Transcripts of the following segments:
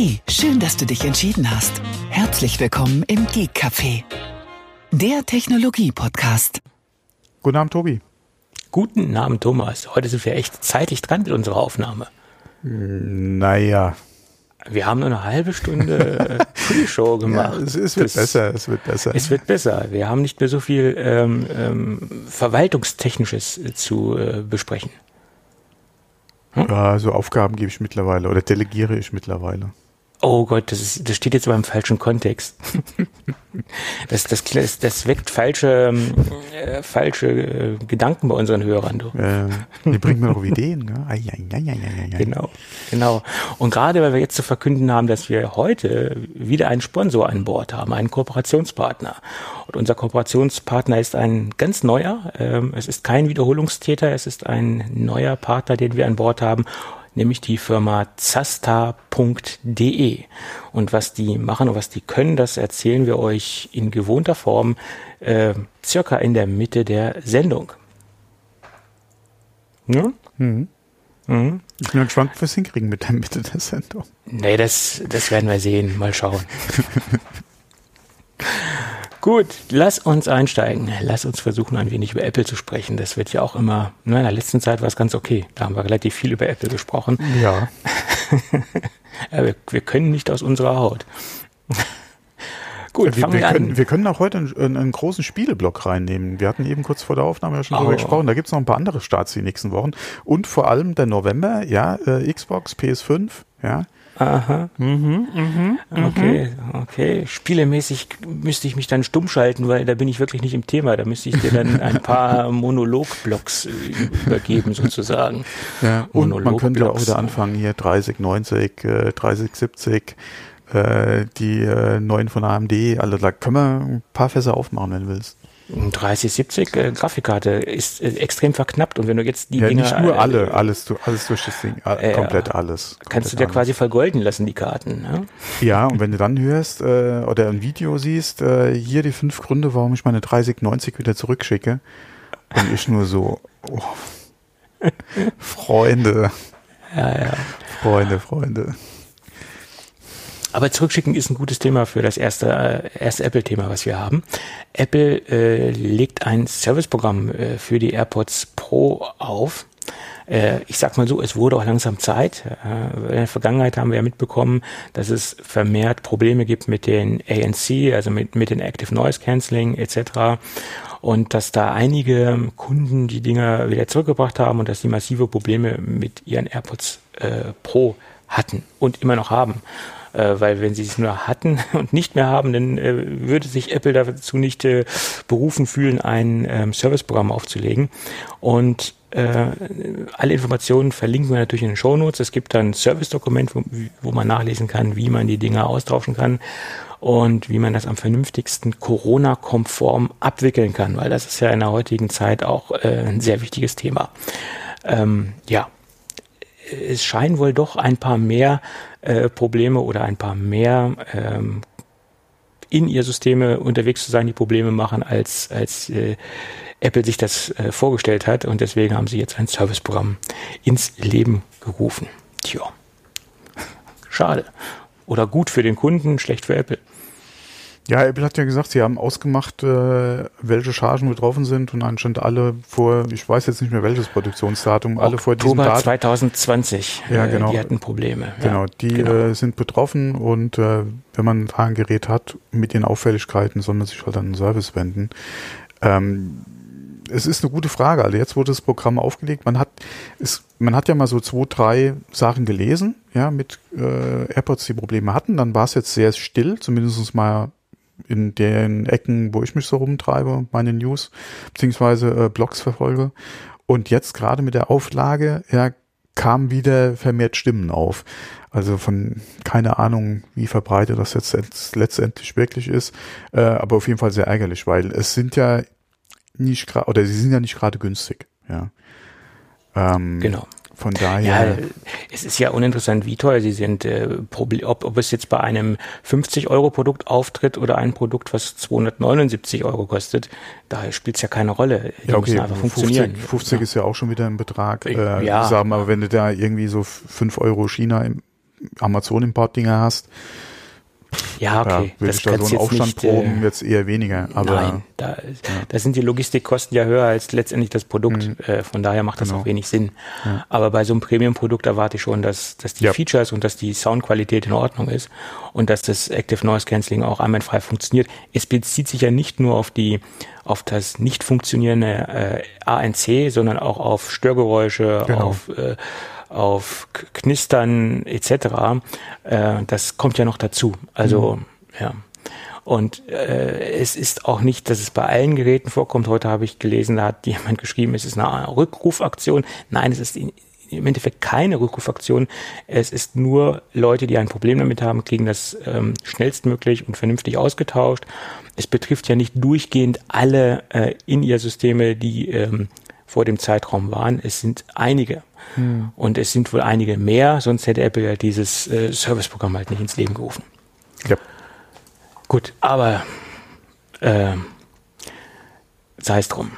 Hey, schön, dass du dich entschieden hast. Herzlich willkommen im Geek Café, der Technologie-Podcast. Guten Abend, Tobi. Guten Abend, Thomas. Heute sind wir echt zeitig dran mit unserer Aufnahme. Naja. Wir haben nur eine halbe Stunde Pre-Show gemacht. Ja, es, es wird das, besser, es wird besser. Es wird besser. Wir haben nicht mehr so viel ähm, ähm, Verwaltungstechnisches zu äh, besprechen. Hm? Ja, so Aufgaben gebe ich mittlerweile oder delegiere ich mittlerweile. Oh Gott, das, ist, das steht jetzt aber im falschen Kontext. das, das, das, das weckt falsche, äh, falsche äh, Gedanken bei unseren Hörern. Du. Äh, die bringen mir doch Ideen. Ne? Ai, ai, ai, genau, genau. Und gerade weil wir jetzt zu verkünden haben, dass wir heute wieder einen Sponsor an Bord haben, einen Kooperationspartner. Und unser Kooperationspartner ist ein ganz neuer. Ähm, es ist kein Wiederholungstäter, es ist ein neuer Partner, den wir an Bord haben nämlich die Firma zasta.de. Und was die machen und was die können, das erzählen wir euch in gewohnter Form äh, circa in der Mitte der Sendung. Ja? Mhm. Mhm. Ich bin gespannt, was wir hinkriegen mit der Mitte der Sendung. Nee, das, das werden wir sehen. Mal schauen. Gut, lass uns einsteigen. Lass uns versuchen, ein wenig über Apple zu sprechen. Das wird ja auch immer, na, in der letzten Zeit war es ganz okay. Da haben wir relativ viel über Apple gesprochen. Ja. wir, wir können nicht aus unserer Haut. Gut, wir, wir, wir können, wir können auch heute einen, einen, großen Spieleblock reinnehmen. Wir hatten eben kurz vor der Aufnahme ja schon oh. darüber gesprochen. Da gibt es noch ein paar andere Starts die nächsten Wochen. Und vor allem der November, ja, äh, Xbox, PS5, ja. Aha. Mhm, mhm, okay, okay. Spielemäßig müsste ich mich dann stumm schalten, weil da bin ich wirklich nicht im Thema. Da müsste ich dir dann ein paar Monologblocks äh, übergeben, sozusagen. Ja, und man könnte auch wieder anfangen, hier 30, 90, äh, 30, 70, äh, die äh, neuen von AMD. Also da können wir ein paar Fässer aufmachen, wenn du willst. 3070 äh, Grafikkarte ist äh, extrem verknappt und wenn du jetzt die ja, Dinger, nicht nur äh, alle, alles, alles durch das Ding, äh, komplett alles. Komplett kannst du dir alles. quasi vergolden lassen die Karten. Ne? Ja, und wenn du dann hörst äh, oder ein Video siehst, äh, hier die fünf Gründe, warum ich meine 3090 wieder zurückschicke, und ich nur so, oh, Freunde, ja, ja. Freunde, Freunde. Aber zurückschicken ist ein gutes Thema für das erste, äh, erste Apple-Thema, was wir haben. Apple äh, legt ein Serviceprogramm äh, für die AirPods Pro auf. Äh, ich sag mal so, es wurde auch langsam Zeit. Äh, in der Vergangenheit haben wir ja mitbekommen, dass es vermehrt Probleme gibt mit den ANC, also mit, mit den Active Noise Cancelling etc. Und dass da einige Kunden die Dinger wieder zurückgebracht haben und dass die massive Probleme mit ihren AirPods äh, Pro hatten und immer noch haben äh, weil wenn sie es nur hatten und nicht mehr haben, dann äh, würde sich Apple dazu nicht äh, berufen fühlen, ein ähm, Serviceprogramm aufzulegen. Und äh, alle Informationen verlinken wir natürlich in den Show Notes. Es gibt dann ein Service-Dokument, wo, wo man nachlesen kann, wie man die Dinge austauschen kann und wie man das am vernünftigsten Corona-konform abwickeln kann, weil das ist ja in der heutigen Zeit auch äh, ein sehr wichtiges Thema. Ähm, ja, es scheinen wohl doch ein paar mehr äh, Probleme oder ein paar mehr ähm, in ihr Systeme unterwegs zu sein, die Probleme machen, als, als äh, Apple sich das äh, vorgestellt hat. Und deswegen haben sie jetzt ein Serviceprogramm ins Leben gerufen. Tja, schade. Oder gut für den Kunden, schlecht für Apple. Ja, Apple hat ja gesagt, sie haben ausgemacht, äh, welche Chargen betroffen sind und anscheinend alle vor, ich weiß jetzt nicht mehr welches Produktionsdatum, alle vor diesem Datum. 2020, ja, äh, genau. die hatten Probleme. Genau, die genau. Äh, sind betroffen und äh, wenn man ein Gerät hat mit den Auffälligkeiten, soll man sich halt an den Service wenden. Ähm, es ist eine gute Frage. Also jetzt wurde das Programm aufgelegt. Man hat, es, man hat ja mal so zwei, drei Sachen gelesen, ja, mit äh, AirPods, die Probleme hatten. Dann war es jetzt sehr still, zumindest mal in den Ecken, wo ich mich so rumtreibe, meine News beziehungsweise äh, Blogs verfolge. Und jetzt gerade mit der Auflage, ja, kamen wieder vermehrt Stimmen auf. Also von keine Ahnung, wie verbreitet das jetzt letztendlich wirklich ist, äh, aber auf jeden Fall sehr ärgerlich, weil es sind ja nicht gerade oder sie sind ja nicht gerade günstig. Ja. Ähm, genau. Von daher. Ja, es ist ja uninteressant, wie teuer sie sind. Äh, ob, ob es jetzt bei einem 50-Euro-Produkt auftritt oder ein Produkt, was 279 Euro kostet, da spielt es ja keine Rolle. Die ja, okay. müssen einfach 50, funktionieren. 50 ja. ist ja auch schon wieder ein Betrag. Äh, ja. Sagen, aber wenn du da irgendwie so 5 Euro China im Amazon-Import-Dinger hast, ja, okay. Ja, würde ich da so einen Aufstand nicht, proben, äh, jetzt eher weniger. Aber, nein, da, ja. da, sind die Logistikkosten ja höher als letztendlich das Produkt. Mhm. Äh, von daher macht das genau. auch wenig Sinn. Ja. Aber bei so einem Premium-Produkt erwarte ich schon, dass, dass die Features und dass die Soundqualität in Ordnung ist und dass das Active Noise Cancelling auch einwandfrei funktioniert. Es bezieht sich ja nicht nur auf die auf das nicht funktionierende äh, ANC, sondern auch auf Störgeräusche, genau. auf äh, auf Knistern etc. Äh, das kommt ja noch dazu. Also mhm. ja. Und äh, es ist auch nicht, dass es bei allen Geräten vorkommt. Heute habe ich gelesen, da hat jemand geschrieben, es ist eine Rückrufaktion. Nein, es ist in, im Endeffekt keine Rückrufaktion. Es ist nur Leute, die ein Problem damit haben, kriegen das ähm, schnellstmöglich und vernünftig ausgetauscht. Es betrifft ja nicht durchgehend alle äh, in ihr Systeme, die ähm, vor dem Zeitraum waren. Es sind einige. Hm. Und es sind wohl einige mehr, sonst hätte Apple ja dieses äh, Serviceprogramm halt nicht ins Leben gerufen. Ja. Gut, aber äh, sei es drum.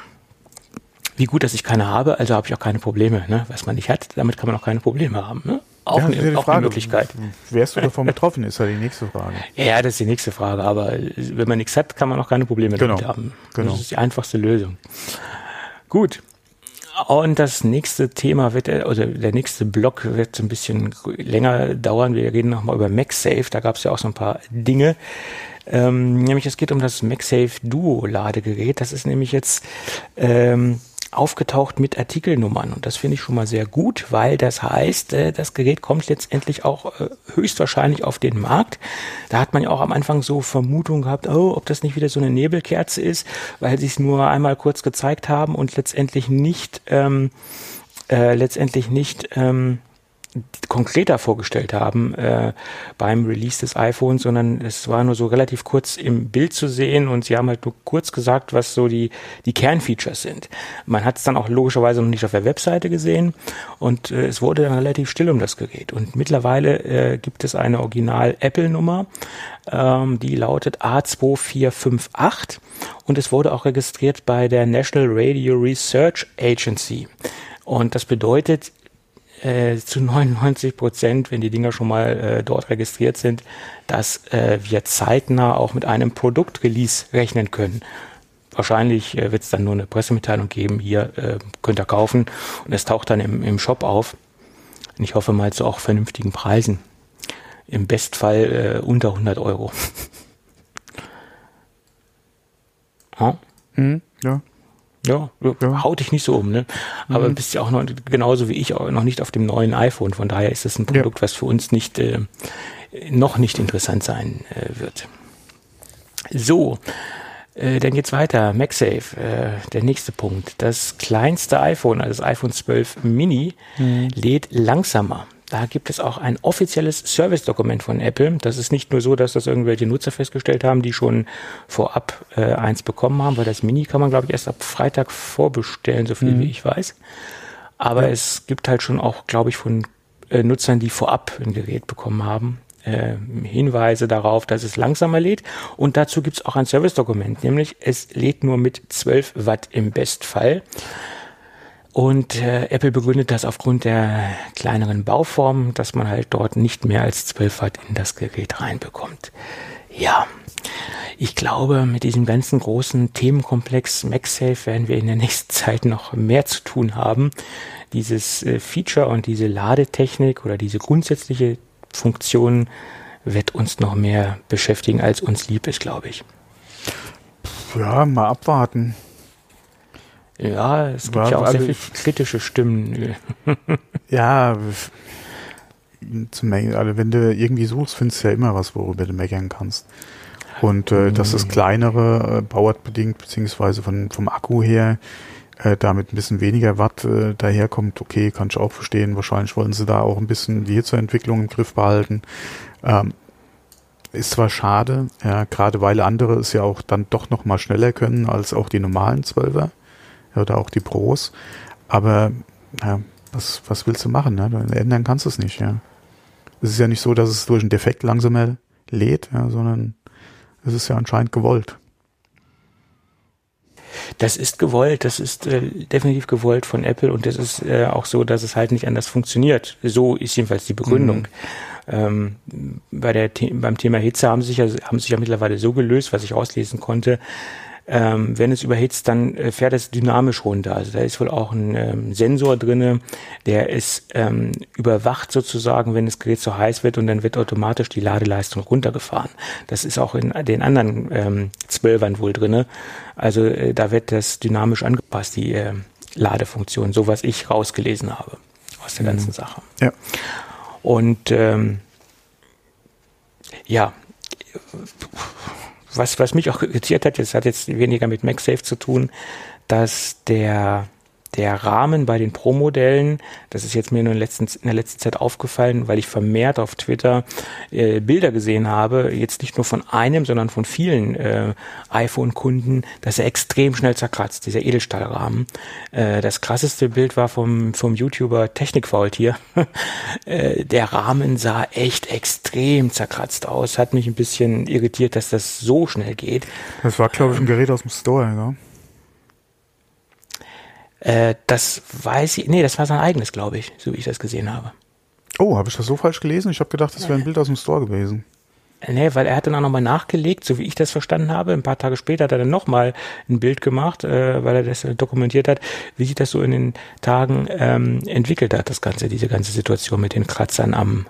Wie gut, dass ich keine habe, also habe ich auch keine Probleme. Ne? Was man nicht hat, damit kann man auch keine Probleme haben. Ne? Auch, ja, eine, auch eine Möglichkeit. Wärst du davon betroffen, ist ja die nächste Frage. Ja, das ist die nächste Frage. Aber wenn man nichts hat, kann man auch keine Probleme genau. damit haben. Genau. Das ist die einfachste Lösung. Gut. Und das nächste Thema wird, also der nächste Block wird ein bisschen länger dauern. Wir reden nochmal über MagSafe. Da gab es ja auch so ein paar Dinge. Ähm, nämlich es geht um das MagSafe Duo Ladegerät. Das ist nämlich jetzt ähm, aufgetaucht mit Artikelnummern. Und das finde ich schon mal sehr gut, weil das heißt, äh, das Gerät kommt letztendlich auch äh, höchstwahrscheinlich auf den Markt. Da hat man ja auch am Anfang so Vermutungen gehabt, oh, ob das nicht wieder so eine Nebelkerze ist, weil sie es nur einmal kurz gezeigt haben und letztendlich nicht, ähm, äh, letztendlich nicht, ähm, konkreter vorgestellt haben äh, beim Release des iPhones, sondern es war nur so relativ kurz im Bild zu sehen und sie haben halt nur kurz gesagt, was so die, die Kernfeatures sind. Man hat es dann auch logischerweise noch nicht auf der Webseite gesehen und äh, es wurde dann relativ still um das Gerät. Und mittlerweile äh, gibt es eine Original-Apple-Nummer, ähm, die lautet A2458 und es wurde auch registriert bei der National Radio Research Agency. Und das bedeutet, äh, zu 99 Prozent, wenn die Dinger schon mal äh, dort registriert sind, dass äh, wir zeitnah auch mit einem Produktrelease rechnen können. Wahrscheinlich äh, wird es dann nur eine Pressemitteilung geben, hier äh, könnt ihr kaufen und es taucht dann im, im Shop auf. Und ich hoffe mal zu auch vernünftigen Preisen. Im Bestfall äh, unter 100 Euro. ja. Mhm, ja. Ja, ja, haut dich nicht so um, ne? Aber mhm. bist ja auch noch genauso wie ich auch noch nicht auf dem neuen iPhone. Von daher ist das ein Produkt, ja. was für uns nicht äh, noch nicht interessant sein äh, wird. So, äh, dann geht's weiter. MagSafe, äh, der nächste Punkt. Das kleinste iPhone, also das iPhone 12 Mini, mhm. lädt langsamer. Da gibt es auch ein offizielles Service-Dokument von Apple. Das ist nicht nur so, dass das irgendwelche Nutzer festgestellt haben, die schon vorab äh, eins bekommen haben, weil das Mini kann man, glaube ich, erst ab Freitag vorbestellen, so viel mhm. wie ich weiß. Aber ja. es gibt halt schon auch, glaube ich, von äh, Nutzern, die vorab ein Gerät bekommen haben, äh, Hinweise darauf, dass es langsamer lädt. Und dazu gibt es auch ein Service-Dokument, nämlich es lädt nur mit 12 Watt im Bestfall. Und äh, Apple begründet das aufgrund der kleineren Bauform, dass man halt dort nicht mehr als 12 Watt in das Gerät reinbekommt. Ja, ich glaube, mit diesem ganzen großen Themenkomplex MagSafe werden wir in der nächsten Zeit noch mehr zu tun haben. Dieses äh, Feature und diese Ladetechnik oder diese grundsätzliche Funktion wird uns noch mehr beschäftigen, als uns lieb ist, glaube ich. Ja, mal abwarten. Ja, es gibt ja auch sehr viele kritische Stimmen. ja, zum also wenn du irgendwie suchst, findest du ja immer was, worüber du meckern kannst. Und äh, dass das kleinere äh, bauartbedingt, beziehungsweise von, vom Akku her, äh, damit ein bisschen weniger Watt äh, daherkommt, okay, kann ich auch verstehen. Wahrscheinlich wollen sie da auch ein bisschen die Hitzeentwicklung im Griff behalten. Ähm, ist zwar schade, ja, gerade weil andere es ja auch dann doch noch mal schneller können als auch die normalen Zwölfer oder auch die Pros. Aber ja, was, was willst du machen? Ne? Ändern kannst du es nicht. Ja. Es ist ja nicht so, dass es durch einen Defekt langsamer lädt, ja, sondern es ist ja anscheinend gewollt. Das ist gewollt, das ist äh, definitiv gewollt von Apple und es ist äh, auch so, dass es halt nicht anders funktioniert. So ist jedenfalls die Begründung. Mhm. Ähm, bei der, beim Thema Hitze haben sich ja, haben sich ja mittlerweile so gelöst, was ich auslesen konnte, ähm, wenn es überhitzt, dann äh, fährt es dynamisch runter. Also da ist wohl auch ein ähm, Sensor drinne, der es ähm, überwacht sozusagen, wenn das Gerät zu heiß wird und dann wird automatisch die Ladeleistung runtergefahren. Das ist auch in den anderen ähm, Zwölfern wohl drinne. Also äh, da wird das dynamisch angepasst, die äh, Ladefunktion, so was ich rausgelesen habe aus der ganzen mhm. Sache. Ja. Und ähm, ja, was, was mich auch irritiert hat, das hat jetzt weniger mit MagSafe zu tun, dass der der Rahmen bei den Pro-Modellen, das ist jetzt mir nur in, letzten, in, der letzten Zeit aufgefallen, weil ich vermehrt auf Twitter äh, Bilder gesehen habe, jetzt nicht nur von einem, sondern von vielen äh, iPhone-Kunden, dass er extrem schnell zerkratzt, dieser Edelstahlrahmen. Äh, das krasseste Bild war vom, vom YouTuber Technikfault hier. äh, der Rahmen sah echt extrem zerkratzt aus, hat mich ein bisschen irritiert, dass das so schnell geht. Das war, glaube ich, ein Gerät aus dem Store, ja. Äh, das weiß ich, nee, das war sein eigenes, glaube ich, so wie ich das gesehen habe. Oh, habe ich das so falsch gelesen? Ich habe gedacht, das wäre ein Bild aus dem Store gewesen. Nee, weil er hat dann auch nochmal nachgelegt, so wie ich das verstanden habe. Ein paar Tage später hat er dann nochmal ein Bild gemacht, äh, weil er das dokumentiert hat, wie sich das so in den Tagen ähm, entwickelt hat, das Ganze, diese ganze Situation mit den Kratzern am,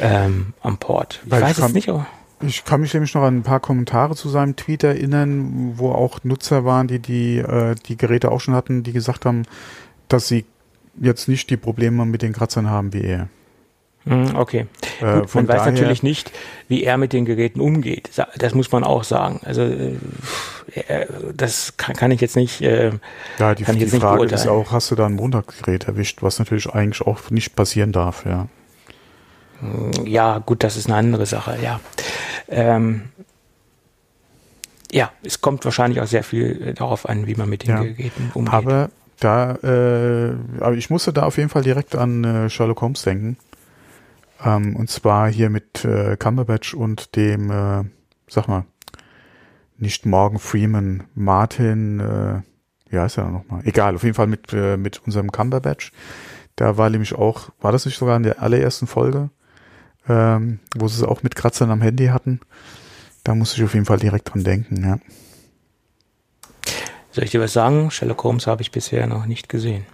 ähm, am Port. Ich weil weiß ich es nicht. Aber ich kann mich nämlich noch an ein paar Kommentare zu seinem Tweet erinnern, wo auch Nutzer waren, die die, äh, die Geräte auch schon hatten, die gesagt haben, dass sie jetzt nicht die Probleme mit den Kratzern haben wie er. Hm, okay. Äh, Gut, man weiß natürlich nicht, wie er mit den Geräten umgeht. Das muss man auch sagen. Also äh, das kann, kann ich jetzt nicht. Äh, ja, die, die Frage ist auch, hast du da ein Montagsgerät erwischt, was natürlich eigentlich auch nicht passieren darf, ja. Ja, gut, das ist eine andere Sache, ja. Ähm, ja, es kommt wahrscheinlich auch sehr viel darauf an, wie man mit den ja, Geräten umgeht. Aber da, äh, aber ich musste da auf jeden Fall direkt an äh, Sherlock Holmes denken. Ähm, und zwar hier mit äh, Cumberbatch und dem, äh, sag mal, nicht Morgan Freeman, Martin, äh, wie heißt er nochmal? Egal, auf jeden Fall mit, äh, mit unserem Cumberbatch. Da war nämlich auch, war das nicht sogar in der allerersten Folge? Ähm, wo sie es auch mit Kratzern am Handy hatten. Da muss ich auf jeden Fall direkt dran denken, ja. Soll ich dir was sagen? Sherlock Holmes habe ich bisher noch nicht gesehen.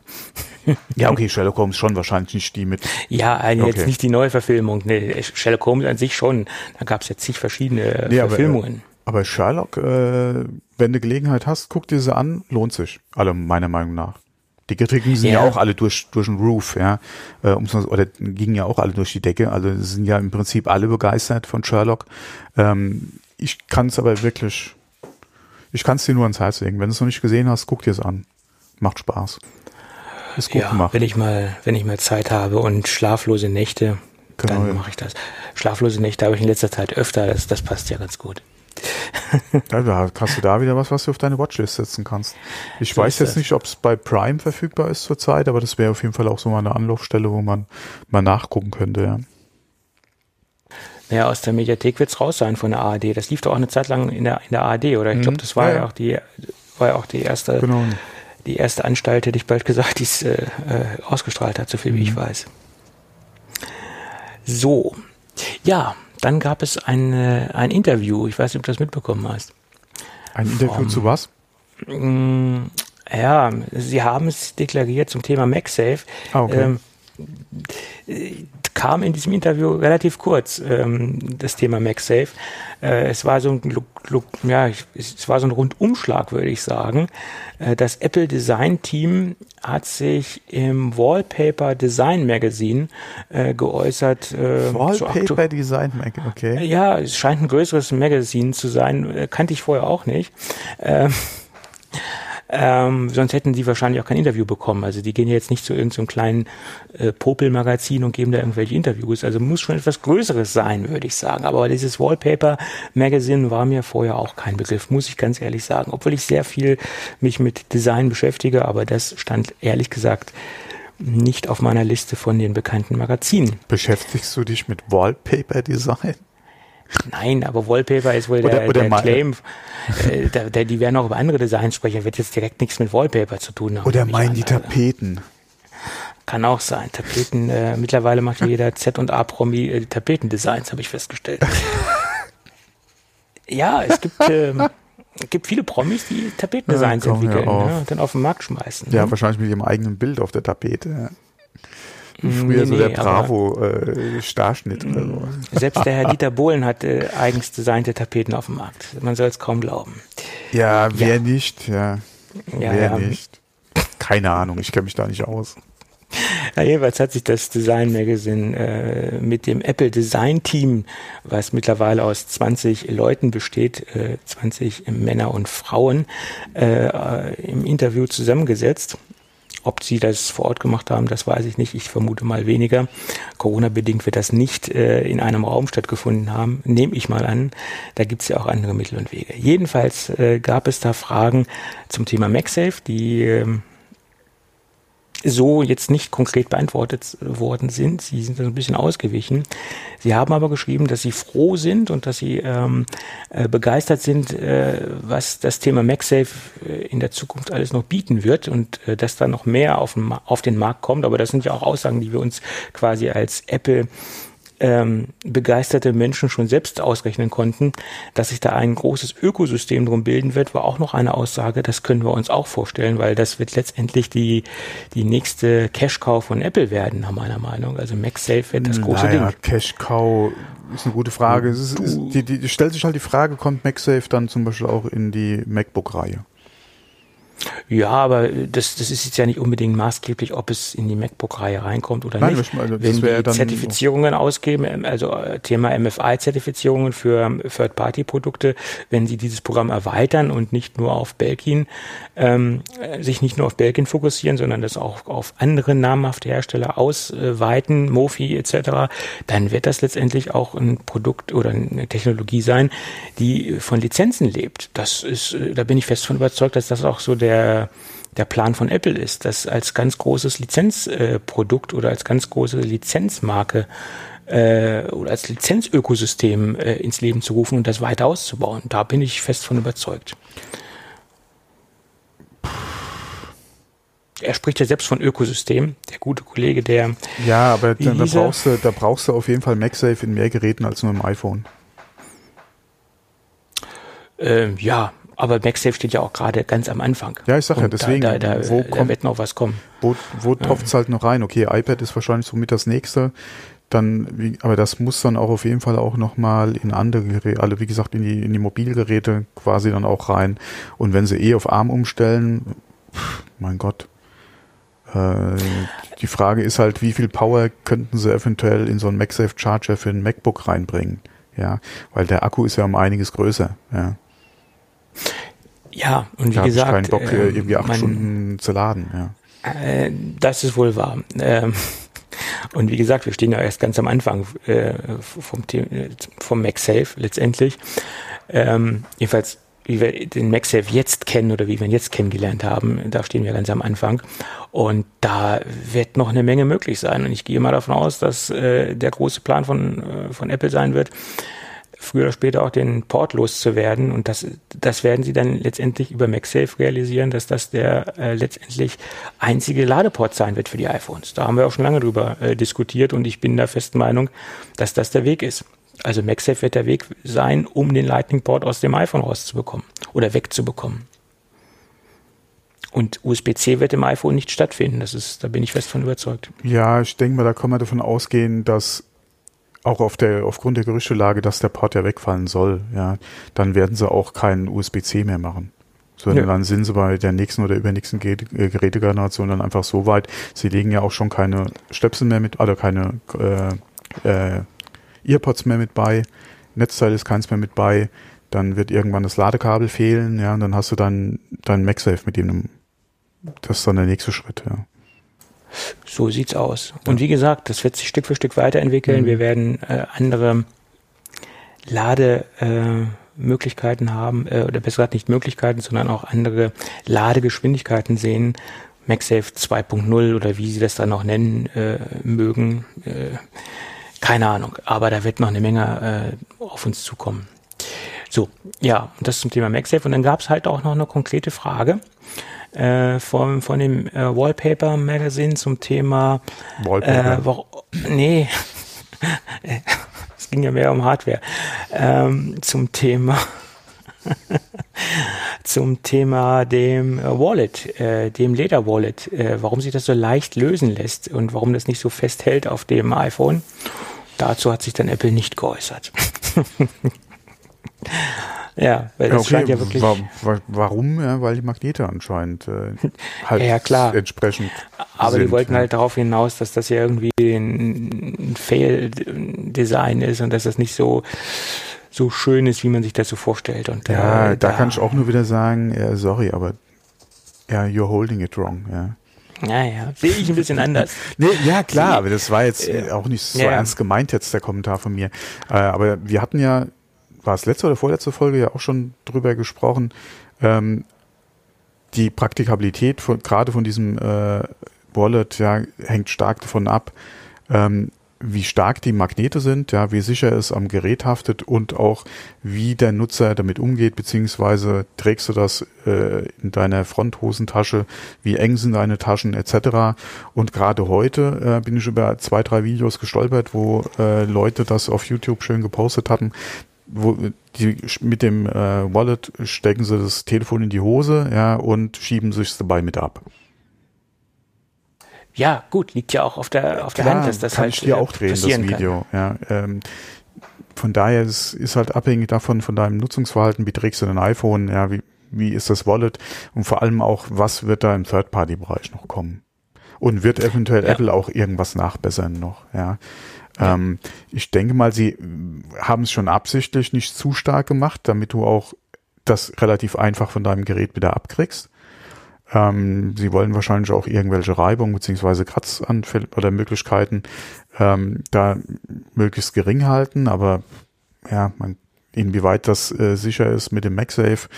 ja, okay, Sherlock Holmes schon wahrscheinlich nicht die mit. Ja, okay. jetzt nicht die Neuverfilmung. Nee, Sherlock Holmes an sich schon. Da gab es jetzt zig verschiedene nee, Verfilmungen. Aber, aber Sherlock, äh, wenn du Gelegenheit hast, guck dir sie an, lohnt sich. Alle meiner Meinung nach. Die Kritiken sind ja. ja, auch alle durch, durch den Roof, ja. Äh, oder gingen ja auch alle durch die Decke. Also sind ja im Prinzip alle begeistert von Sherlock. Ähm, ich kann es aber wirklich, ich kann es dir nur ans Herz legen. Wenn du es noch nicht gesehen hast, guck dir es an. Macht Spaß. Ist gut ja, gemacht. Wenn ich mal, wenn ich mal Zeit habe und schlaflose Nächte, genau, dann ja. mache ich das. Schlaflose Nächte habe ich in letzter Zeit öfter, das, das passt ja ganz gut. Da hast du da wieder was, was du auf deine Watchlist setzen kannst. Ich so weiß jetzt das. nicht, ob es bei Prime verfügbar ist zurzeit, aber das wäre auf jeden Fall auch so mal eine Anlaufstelle, wo man mal nachgucken könnte, ja. Naja, aus der Mediathek wird es raus sein von der ARD. Das lief doch auch eine Zeit lang in der, in der ARD, oder? Ich glaube, mhm. das war ja, ja, auch die, war ja auch die erste, genau. die erste Anstalt, hätte ich bald gesagt, die es äh, äh, ausgestrahlt hat, so viel mhm. wie ich mhm. weiß. So. Ja, dann gab es ein, ein Interview, ich weiß nicht, ob du das mitbekommen hast. Ein Interview Vom, zu was? Mm, ja, sie haben es deklariert zum Thema MagSafe. Ah, okay. Ähm, kam in diesem Interview relativ kurz ähm, das Thema MagSafe. Äh, es war so ein ja, es war so ein Rundumschlag, würde ich sagen. Äh, das Apple Design Team hat sich im Wallpaper Design Magazine äh, geäußert. Äh, Wallpaper Design Magazine, okay. Ja, es scheint ein größeres Magazine zu sein. Äh, kannte ich vorher auch nicht. Ähm, ähm, sonst hätten sie wahrscheinlich auch kein Interview bekommen. Also die gehen jetzt nicht zu irgendeinem so kleinen äh, Popel-Magazin und geben da irgendwelche Interviews. Also muss schon etwas Größeres sein, würde ich sagen. Aber dieses Wallpaper-Magazin war mir vorher auch kein Begriff, muss ich ganz ehrlich sagen. Obwohl ich sehr viel mich mit Design beschäftige, aber das stand ehrlich gesagt nicht auf meiner Liste von den bekannten Magazinen. Beschäftigst du dich mit Wallpaper-Design? Nein, aber Wallpaper ist wohl der, oder der Claim. Äh, der, der, die werden auch über andere Designs sprechen, wird jetzt direkt nichts mit Wallpaper zu tun haben. Oder meinen die Tapeten? Kann auch sein. Tapeten, äh, mittlerweile macht jeder Z und A-Promi äh, Tapetendesigns, habe ich festgestellt. ja, es gibt, äh, gibt viele Promis, die Tapetendesigns ja, entwickeln ja, und dann auf den Markt schmeißen. Ja, ne? wahrscheinlich mit ihrem eigenen Bild auf der Tapete. Ja. Früher nee, so der Bravo-Starschnitt äh, oder so. Selbst der Herr Dieter Bohlen hat äh, eigens designte Tapeten auf dem Markt. Man soll es kaum glauben. Ja, wer ja. nicht, ja. ja wer ja. nicht. Keine Ahnung, ich kenne mich da nicht aus. Ja, jedenfalls hat sich das Design Magazine äh, mit dem Apple Design Team, was mittlerweile aus 20 Leuten besteht, äh, 20 Männer und Frauen, äh, im Interview zusammengesetzt. Ob sie das vor Ort gemacht haben, das weiß ich nicht. Ich vermute mal weniger. Corona-bedingt wird das nicht äh, in einem Raum stattgefunden haben, nehme ich mal an. Da gibt es ja auch andere Mittel und Wege. Jedenfalls äh, gab es da Fragen zum Thema MagSafe, die äh, so jetzt nicht konkret beantwortet worden sind. Sie sind ein bisschen ausgewichen. Sie haben aber geschrieben, dass sie froh sind und dass sie ähm, äh, begeistert sind, äh, was das Thema MagSafe äh, in der Zukunft alles noch bieten wird und äh, dass da noch mehr auf den, auf den Markt kommt. Aber das sind ja auch Aussagen, die wir uns quasi als Apple ähm, begeisterte Menschen schon selbst ausrechnen konnten, dass sich da ein großes Ökosystem drum bilden wird, war auch noch eine Aussage, das können wir uns auch vorstellen, weil das wird letztendlich die, die nächste Cash-Cow von Apple werden, nach meiner Meinung. Also MagSafe wird das große naja, Ding. Cash-Cow ist eine gute Frage. Es ist, ist, die, die, stellt sich halt die Frage, kommt MagSafe dann zum Beispiel auch in die MacBook-Reihe? Ja, aber das, das ist jetzt ja nicht unbedingt maßgeblich, ob es in die MacBook-Reihe reinkommt oder Nein, nicht. Also Wenn die Zertifizierungen ausgeben, ähm, also äh, Thema MFI-Zertifizierungen für ähm, Third-Party-Produkte, wenn sie dieses Programm erweitern und nicht nur auf Belkin, ähm, äh, sich nicht nur auf Belkin fokussieren, sondern das auch auf andere namhafte Hersteller ausweiten, Mofi etc., dann wird das letztendlich auch ein Produkt oder eine Technologie sein, die von Lizenzen lebt. Das ist, äh, da bin ich fest von überzeugt, dass das auch so der der, der Plan von Apple ist, das als ganz großes Lizenzprodukt äh, oder als ganz große Lizenzmarke äh, oder als Lizenzökosystem äh, ins Leben zu rufen und das weiter auszubauen. Da bin ich fest von überzeugt. Er spricht ja selbst von Ökosystem, der gute Kollege, der. Ja, aber da, da, brauchst du, da brauchst du auf jeden Fall MagSafe in mehr Geräten als nur im iPhone. Ähm, ja, aber MagSafe steht ja auch gerade ganz am Anfang. Ja, ich sag ja, deswegen, da, da, da, wo da kommt, wird noch was kommen. Wo, wo tropft es halt noch rein? Okay, iPad ist wahrscheinlich so mit das nächste. Dann, wie, aber das muss dann auch auf jeden Fall auch nochmal in andere Geräte, also wie gesagt, in die, in die Mobilgeräte quasi dann auch rein. Und wenn sie eh auf ARM umstellen, pff, mein Gott. Äh, die Frage ist halt, wie viel Power könnten sie eventuell in so einen MagSafe Charger für ein MacBook reinbringen? Ja, weil der Akku ist ja um einiges größer, ja. Ja, und wie da gesagt. Ich keinen Bock, äh, irgendwie acht man, Stunden zu laden, ja. Äh, das ist wohl wahr. Ähm, und wie gesagt, wir stehen ja erst ganz am Anfang äh, vom, vom MagSafe letztendlich. Ähm, jedenfalls, wie wir den MagSafe jetzt kennen oder wie wir ihn jetzt kennengelernt haben, da stehen wir ganz am Anfang. Und da wird noch eine Menge möglich sein. Und ich gehe mal davon aus, dass äh, der große Plan von, äh, von Apple sein wird, früher oder später auch den Port loszuwerden. Und das, das werden sie dann letztendlich über MagSafe realisieren, dass das der äh, letztendlich einzige Ladeport sein wird für die iPhones. Da haben wir auch schon lange drüber äh, diskutiert und ich bin der festen Meinung, dass das der Weg ist. Also MagSafe wird der Weg sein, um den Lightning Port aus dem iPhone rauszubekommen oder wegzubekommen. Und USB-C wird im iPhone nicht stattfinden. Das ist, da bin ich fest von überzeugt. Ja, ich denke mal, da kann man davon ausgehen, dass auch auf der, aufgrund der Gerüchtelage, dass der Port ja wegfallen soll, ja, dann werden sie auch keinen USB-C mehr machen. Sondern ja. dann sind sie bei der nächsten oder übernächsten äh, Gerätegeneration dann einfach so weit. Sie legen ja auch schon keine Stöpsel mehr mit, oder keine äh, äh, Earpods mehr mit bei, Netzteil ist keins mehr mit bei, dann wird irgendwann das Ladekabel fehlen, ja, und dann hast du dann dein MagSafe mit dem, das ist dann der nächste Schritt, ja. So sieht's aus. Und wie gesagt, das wird sich Stück für Stück weiterentwickeln. Mhm. Wir werden äh, andere Lademöglichkeiten äh, haben, äh, oder besser gesagt nicht Möglichkeiten, sondern auch andere Ladegeschwindigkeiten sehen. MagSafe 2.0 oder wie sie das dann noch nennen äh, mögen. Äh, keine Ahnung, aber da wird noch eine Menge äh, auf uns zukommen. So, ja, und das zum Thema MagSafe. Und dann gab es halt auch noch eine konkrete Frage äh, von, von dem äh, Wallpaper Magazine zum Thema Wallpaper. Äh, wo, nee, es ging ja mehr um Hardware. Ähm, zum Thema zum Thema dem äh, Wallet, äh, dem Leder Wallet, äh, warum sich das so leicht lösen lässt und warum das nicht so festhält auf dem iPhone. Dazu hat sich dann Apple nicht geäußert. ja, weil das okay, scheint ja wirklich. wa wa warum? Ja, weil die Magnete anscheinend äh, halt Ja, klar. entsprechend. Aber sind, die wollten ja. halt darauf hinaus, dass das ja irgendwie ein Fail-Design ist und dass das nicht so so schön ist, wie man sich das so vorstellt. Und Ja, äh, da kann ich auch nur wieder sagen, ja, sorry, aber ja, you're holding it wrong, ja. Naja, sehe ich ein bisschen anders. Nee, ja, klar, aber das war jetzt Äh, auch nicht so ja. ernst gemeint jetzt, der Kommentar von mir. Äh, aber wir hatten ja, war es letzte oder vorletzte Folge ja auch schon drüber gesprochen, ähm, die Praktikabilität von, gerade von diesem äh, Wallet, ja, hängt stark davon ab, ähm, wie stark die Magnete sind, ja, wie sicher es am Gerät haftet und auch wie der Nutzer damit umgeht, beziehungsweise trägst du das äh, in deiner Fronthosentasche, wie eng sind deine Taschen etc. Und gerade heute äh, bin ich über zwei, drei Videos gestolpert, wo äh, Leute das auf YouTube schön gepostet hatten, wo die mit dem äh, Wallet stecken sie das Telefon in die Hose, ja, und schieben sich dabei mit ab. Ja, gut, liegt ja auch auf der, auf der Klar, Hand, dass das kann halt ich dir äh, auch drehen, das Video. Ja, ähm, von daher ist, ist halt abhängig davon, von deinem Nutzungsverhalten, wie trägst du dein iPhone, ja, wie, wie ist das Wallet und vor allem auch, was wird da im Third-Party-Bereich noch kommen? Und wird eventuell Ja. Apple auch irgendwas nachbessern noch, ja. Ähm, ich denke mal, sie haben es schon absichtlich nicht zu stark gemacht, damit du auch das relativ einfach von deinem Gerät wieder abkriegst. Ähm, sie wollen wahrscheinlich auch irgendwelche Reibung beziehungsweise Kratzanfälle oder Möglichkeiten ähm, da möglichst gering halten, aber ja, man, inwieweit das äh, sicher ist mit dem MagSafe,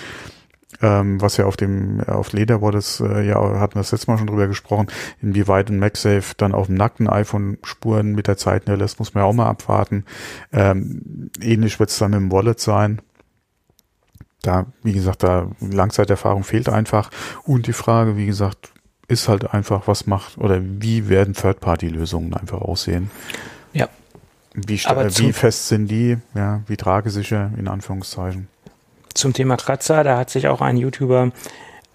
ähm, was ja auf dem auf Leder war das äh, ja hatten wir das letzte Mal schon drüber gesprochen, inwieweit ein MagSafe dann auf dem nackten iPhone Spuren mit der Zeit hinterlässt, muss man ja auch mal abwarten. Ähm, ähnlich wird es dann im Wallet sein. Da, wie gesagt, da Langzeiterfahrung fehlt einfach. Und die Frage, wie gesagt, ist halt einfach, was macht oder wie werden Third-Party-Lösungen einfach aussehen? Ja. Wie, äh, wie fest sind die? Ja, wie tragesicher in Anführungszeichen? Zum Thema Kratzer, da hat sich auch ein YouTuber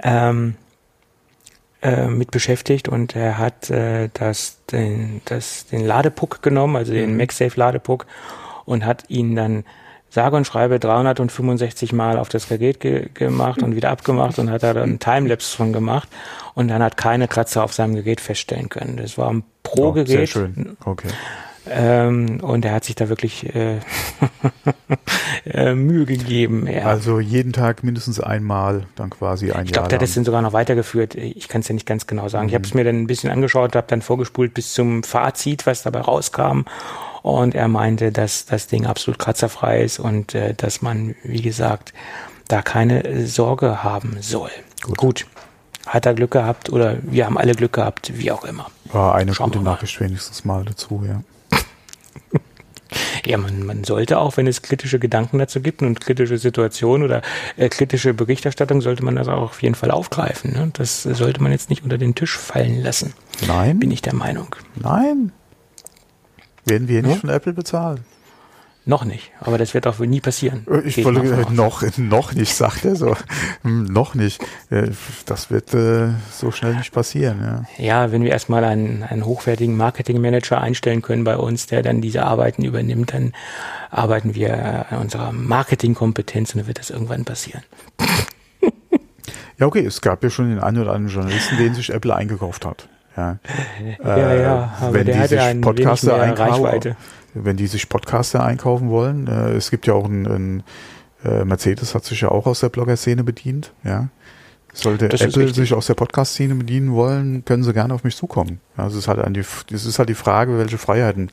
ähm, äh, mit beschäftigt und er hat äh, das, den, das, den Ladepuck genommen, also den Mhm. MagSafe Ladepuck und hat ihn dann sage und schreibe 365 Mal auf das Gerät ge gemacht und wieder abgemacht und hat da dann einen Timelapse von gemacht und dann hat keine Kratzer auf seinem Gerät feststellen können. Das war ein Oh, Pro-Gerät. sehr schön. Okay. Ähm, und er hat sich da wirklich äh, äh, Mühe gegeben. Ja. Also jeden Tag mindestens einmal, dann quasi ein ich Jahr glaube, der hat das dann sogar noch weitergeführt. Ich kann es ja nicht ganz genau sagen. Ich habe es mir dann ein bisschen angeschaut, habe dann vorgespult bis zum Fazit, was dabei rauskam. Und er meinte, dass das Ding absolut kratzerfrei ist und äh, dass man, wie gesagt, da keine äh, Sorge haben soll. Gut. Gut. Hat er Glück gehabt oder wir haben alle Glück gehabt, wie auch immer. War eine Schauen gute. Nachricht wenigstens mal dazu, ja. Ja, man, man sollte auch, wenn es kritische Gedanken dazu gibt und kritische Situationen oder äh, kritische Berichterstattung, sollte man das auch auf jeden Fall aufgreifen. Ne? Das sollte man jetzt nicht unter den Tisch fallen lassen, Nein, bin ich der Meinung. nein. Werden wir nicht Ja? von Apple bezahlt? Noch nicht, aber das wird auch wohl nie passieren. Äh, Ich wollte äh, noch, noch nicht, sagt er so. Hm, noch nicht. Äh, Das wird äh, so schnell nicht passieren, ja. Ja, wenn wir erstmal einen, einen hochwertigen Marketingmanager einstellen können bei uns, der dann diese Arbeiten übernimmt, dann arbeiten wir an unserer Marketingkompetenz und dann wird das irgendwann passieren. Ja, okay, es gab ja schon den einen oder anderen Journalisten, den sich Apple eingekauft hat. Ja, ja, Äh, ja, aber wenn der die hat sich ja ein wenig Podcaster mehr Reichweite. Wenn die sich Podcaster einkaufen wollen, äh, es gibt ja auch einen, einen äh, Mercedes hat sich ja auch aus der Blogger-Szene bedient, ja. Sollte Das Apple sich aus der Podcast-Szene bedienen wollen, können sie gerne auf mich zukommen. Ja, es ist halt an die, es ist halt die Frage, welche Freiheiten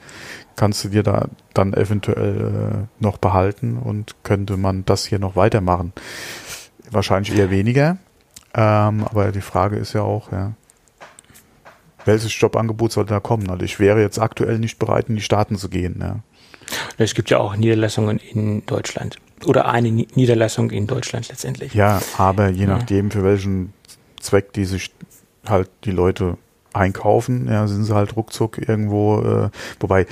kannst du dir da dann eventuell äh, noch behalten und könnte man das hier noch weitermachen? Wahrscheinlich eher weniger. Ähm, aber die Frage ist ja auch, ja, welches Jobangebot sollte da kommen? Also ich wäre jetzt aktuell nicht bereit, in die Staaten zu gehen. Ja. Es gibt ja auch Niederlassungen in Deutschland. Oder eine Ni- Niederlassung in Deutschland letztendlich. Ja, aber je nachdem, für welchen Zweck, die sich halt die Leute einkaufen, ja, sind sie halt ruckzuck irgendwo, äh, wobei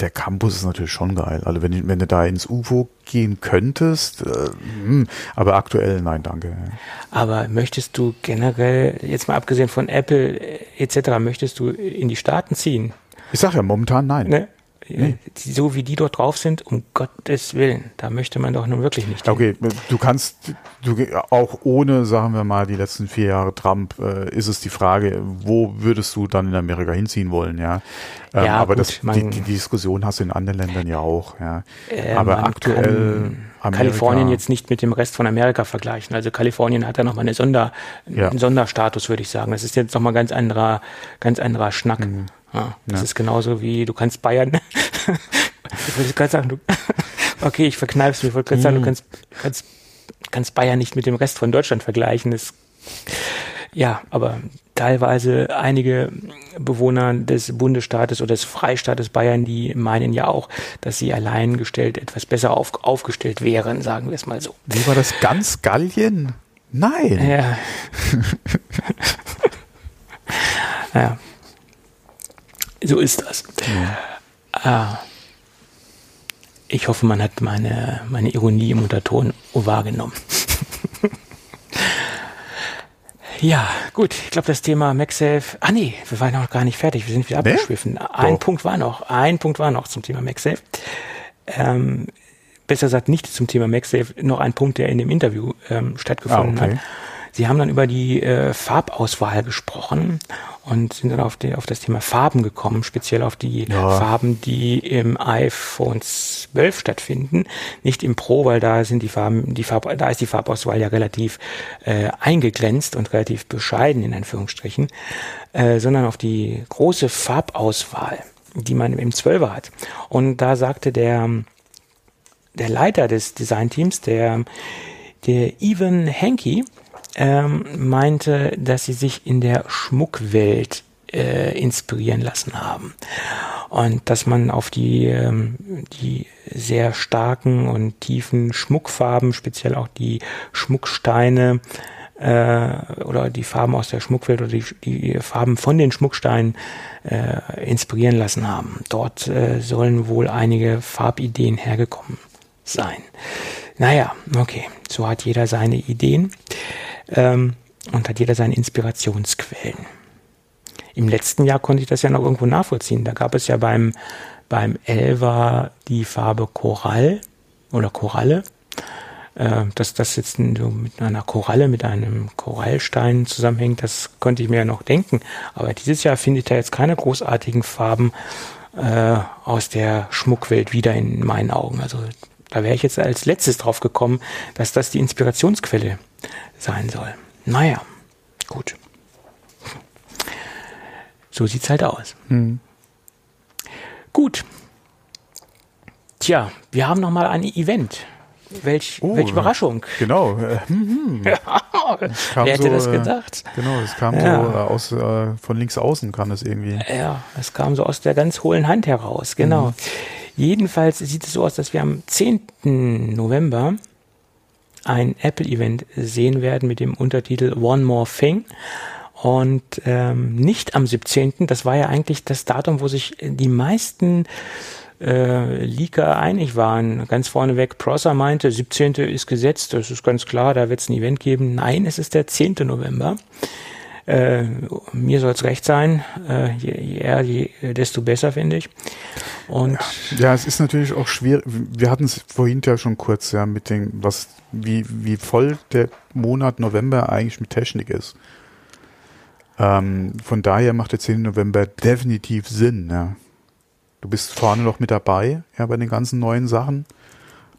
der Campus ist natürlich schon geil. Also wenn, wenn du da ins UFO gehen könntest, äh, hm, aber aktuell nein, danke. Aber möchtest du generell, jetzt mal abgesehen von Apple äh, etc., möchtest du in die Staaten ziehen? Ich sag ja momentan nein. Ne? Nee. So wie die dort drauf sind, um Gottes Willen, da möchte man doch nun wirklich nicht. Okay, hin. du kannst, du auch ohne, sagen wir mal, die letzten vier Jahre Trump, äh, ist es die Frage, wo würdest du dann in Amerika hinziehen wollen, ja? Ähm, ja aber gut, das, man, die, die, Diskussion hast du in anderen Ländern ja auch, ja. Äh, aber aktuell Kalifornien jetzt nicht mit dem Rest von Amerika vergleichen. Also Kalifornien hat da nochmal eine Sonder, ja. einen Sonderstatus, würde ich sagen. Das ist jetzt nochmal ganz anderer, ganz anderer Schnack. Mhm. Ja, das ja. ist genauso wie du kannst Bayern. ich wollte gerade sagen, du, okay, ich verkneif's mir. Ich wollte gerade sagen, du mhm. kannst, kannst, kannst Bayern nicht mit dem Rest von Deutschland vergleichen. Das, ja, aber teilweise einige Bewohner des Bundesstaates oder des Freistaates Bayern, die meinen ja auch, dass sie alleingestellt etwas besser auf, aufgestellt wären, sagen wir es mal so. Wie war das ganz Gallien? Nein. Ja. ja. So ist das. Ja. Ah. Ich hoffe, man hat meine, meine Ironie im Unterton wahrgenommen. ja, gut. Ich glaube, das Thema MagSafe. Ah, nee, wir waren noch gar nicht fertig. Wir sind wieder abgeschwiffen. Nee? Ein Doch. Punkt war noch. Ein Punkt war noch zum Thema MagSafe. Ähm, besser gesagt, nicht zum Thema MagSafe. Noch ein Punkt, der in dem Interview ähm, stattgefunden ah, okay. hat. Sie haben dann über die äh, Farbauswahl gesprochen und sind dann auf, die, auf das Thema Farben gekommen, speziell auf die ja. Farben, die im iPhone 12 stattfinden, nicht im Pro, weil da sind die Farben, die Farb, da ist die Farbauswahl ja relativ äh, eingeglänzt und relativ bescheiden in Anführungsstrichen, äh, sondern auf die große Farbauswahl, die man im 12er hat. Und da sagte der der Leiter des Designteams, der der Evan Hankey, ähm, meinte, dass sie sich in der Schmuckwelt äh, inspirieren lassen haben. Und dass man auf die, ähm, die sehr starken und tiefen Schmuckfarben, speziell auch die Schmucksteine, äh, oder die Farben aus der Schmuckwelt oder die, die Farben von den Schmucksteinen äh, inspirieren lassen haben. Dort äh, sollen wohl einige Farbideen hergekommen sein. Naja, okay, so hat jeder seine Ideen ähm, und hat jeder seine Inspirationsquellen. Im letzten Jahr konnte ich das ja noch irgendwo nachvollziehen. Da gab es ja beim, beim Elva die Farbe Korall oder Koralle. Äh, dass das jetzt mit einer Koralle, mit einem Korallstein zusammenhängt, das konnte ich mir ja noch denken. Aber dieses Jahr finde ich da jetzt keine großartigen Farben äh, aus der Schmuckwelt wieder in meinen Augen. Also da wäre ich jetzt als letztes drauf gekommen, dass das die Inspirationsquelle sein soll. Naja, gut. So sieht's halt aus. Hm. Gut. Tja, wir haben noch mal ein Event. Welch, oh, welche Überraschung. Genau. Äh, hm, hm. Ja, wer hätte so, das äh, gedacht? Genau, es kam ja. so äh, aus, äh, von links außen kam es irgendwie. Ja, es kam so aus der ganz hohlen Hand heraus, genau. Mhm. Jedenfalls sieht es so aus, dass wir am 10. November ein Apple-Event sehen werden mit dem Untertitel One More Thing. Und ähm, nicht am 17. Das war ja eigentlich das Datum, wo sich die meisten äh, Leaker einig waren. Ganz vorneweg, Prosser meinte, 17. ist gesetzt, das ist ganz klar, da wird es ein Event geben. Nein, es ist der 10. November. Äh, mir soll es recht sein. Äh, je, je eher, je, desto besser, finde ich. Und ja, es ist natürlich auch schwierig. Wir hatten es vorhin ja schon kurz, ja, mit dem, was, wie, wie voll der Monat November eigentlich mit Technik ist. Ähm, von daher macht der 10. November definitiv Sinn, ja. Du bist vorne noch mit dabei, ja, bei den ganzen neuen Sachen.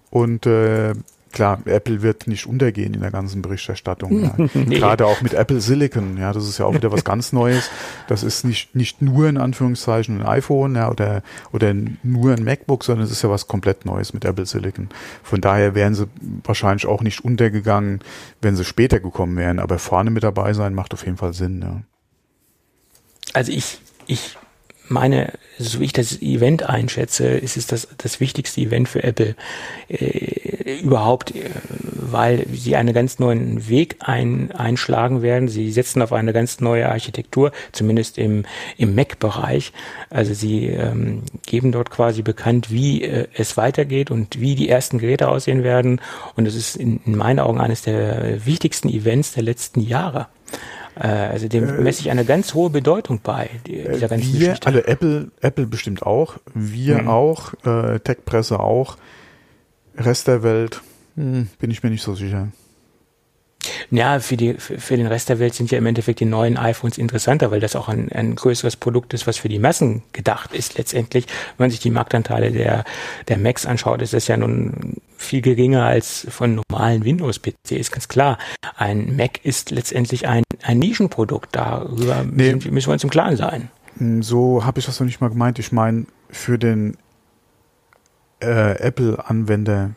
Und äh, klar, Apple wird nicht untergehen in der ganzen Berichterstattung. Ja. nee. Gerade auch mit Apple Silicon, ja, das ist ja auch wieder was ganz Neues. Das ist nicht, nicht nur in Anführungszeichen ein iPhone ja, oder, oder nur ein MacBook, sondern es ist ja was komplett Neues mit Apple Silicon. Von daher wären sie wahrscheinlich auch nicht untergegangen, wenn sie später gekommen wären. Aber vorne mit dabei sein macht auf jeden Fall Sinn. Ja. Also ich, ich meine, so wie ich das Event einschätze, ist es das, das wichtigste Event für Apple äh, überhaupt, äh, weil sie einen ganz neuen Weg ein, einschlagen werden. Sie setzen auf eine ganz neue Architektur, zumindest im, im Mac-Bereich. Also sie ähm, geben dort quasi bekannt, wie äh, es weitergeht und wie die ersten Geräte aussehen werden. Und es ist in, in meinen Augen eines der wichtigsten Events der letzten Jahre. Äh, also dem äh, messe ich eine ganz hohe Bedeutung bei, äh, dieser ganzen wir, Geschichte. Also Apple, Apple bestimmt auch, wir mhm. auch, äh, Tech-Presse auch, Rest der Welt, hm, bin ich mir nicht so sicher. Ja, für, die, für den Rest der Welt sind ja im Endeffekt die neuen iPhones interessanter, weil das auch ein, ein größeres Produkt ist, was für die Massen gedacht ist letztendlich. Wenn man sich die Marktanteile der, der Macs anschaut, ist das ja nun viel geringer als von normalen Windows-PCs, ganz klar. Ein Mac ist letztendlich ein, ein Nischenprodukt, darüber nee, müssen, müssen wir uns im Klaren sein. Hm, so habe ich das noch nicht mal gemeint. Ich meine, für den äh, Apple-Anwender,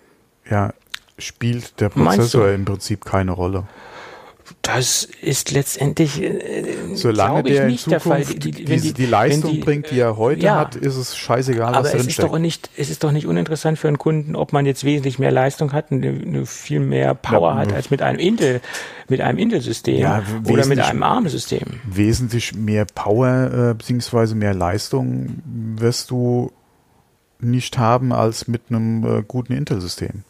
ja, spielt der Prozessor im Prinzip keine Rolle. Das ist letztendlich äh, solange der in Zukunft die, die, die, die, Leistung die, bringt, die er heute ja, hat, ist es scheißegal, was es ist doch nicht, es ist doch nicht uninteressant für einen Kunden, ob man jetzt wesentlich mehr Leistung hat, eine viel mehr Power ja, hat als mit einem Intel, mit einem Intel-System ja, oder mit einem ARM-System. Wesentlich mehr Power äh, beziehungsweise mehr Leistung wirst du nicht haben als mit einem äh, guten Intel-System.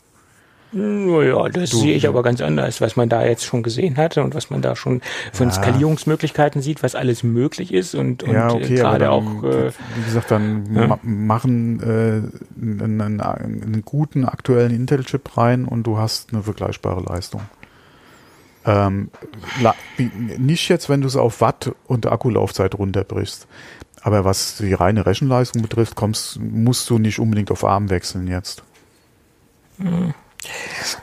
Naja, das du, sehe ich aber ganz anders, was man da jetzt schon gesehen hat und was man da schon von ja. Skalierungsmöglichkeiten sieht, was alles möglich ist und, und ja, okay, gerade auch. Äh, wie gesagt, dann ja. machen äh, einen, einen, einen, guten aktuellen Intel-Chip rein und du hast eine vergleichbare Leistung. Ähm, nicht jetzt, wenn du es auf Watt und Akkulaufzeit runterbrichst. Aber was die reine Rechenleistung betrifft, kommst, musst du nicht unbedingt auf ARM wechseln jetzt. Hm.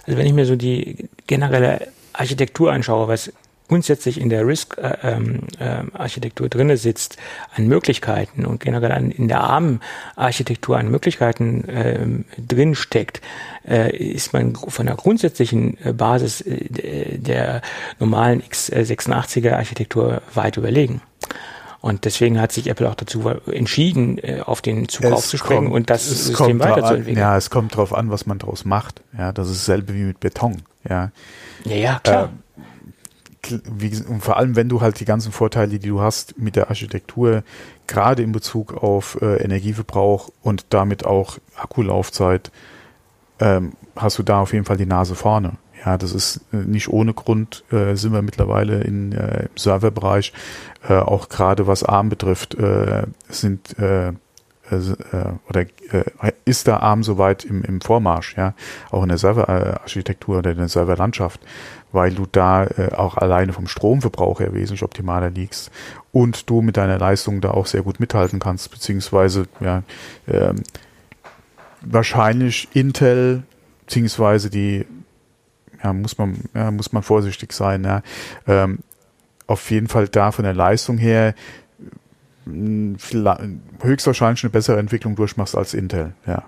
Also wenn ich mir so die generelle Architektur anschaue, was grundsätzlich in der RISC-Architektur äh, äh, drinne sitzt an Möglichkeiten und generell in der ARM-Architektur an Möglichkeiten äh, drin steckt, äh, ist man von der grundsätzlichen Basis der normalen x86er-Architektur weit überlegen. Und deswegen hat sich Apple auch dazu entschieden, äh, auf den Zug es aufzuspringen kommt, und das System weiterzuentwickeln. Ja, es kommt darauf an, was man daraus macht. Ja, das ist dasselbe wie mit Beton. Ja, ja, ja klar. Äh, wie, und vor allem, wenn du halt die ganzen Vorteile, die du hast mit der Architektur, gerade in Bezug auf äh, Energieverbrauch und damit auch Akkulaufzeit, ähm, hast du da auf jeden Fall die Nase vorne. Ja, das ist äh, nicht ohne Grund, äh, sind wir mittlerweile in, äh, im Serverbereich, äh, auch gerade was ARM betrifft, äh, sind äh, äh, oder äh, ist da ARM soweit im, im Vormarsch, ja, auch in der Serverarchitektur oder in der Serverlandschaft, weil du da auch alleine vom Stromverbrauch her wesentlich optimaler liegst und du mit deiner Leistung da auch sehr gut mithalten kannst, beziehungsweise ja, äh, wahrscheinlich Intel beziehungsweise die ja, muss man, ja, muss man vorsichtig sein. Ja. Ähm, auf jeden Fall da von der Leistung her höchstwahrscheinlich eine bessere Entwicklung durchmachst als Intel, ja.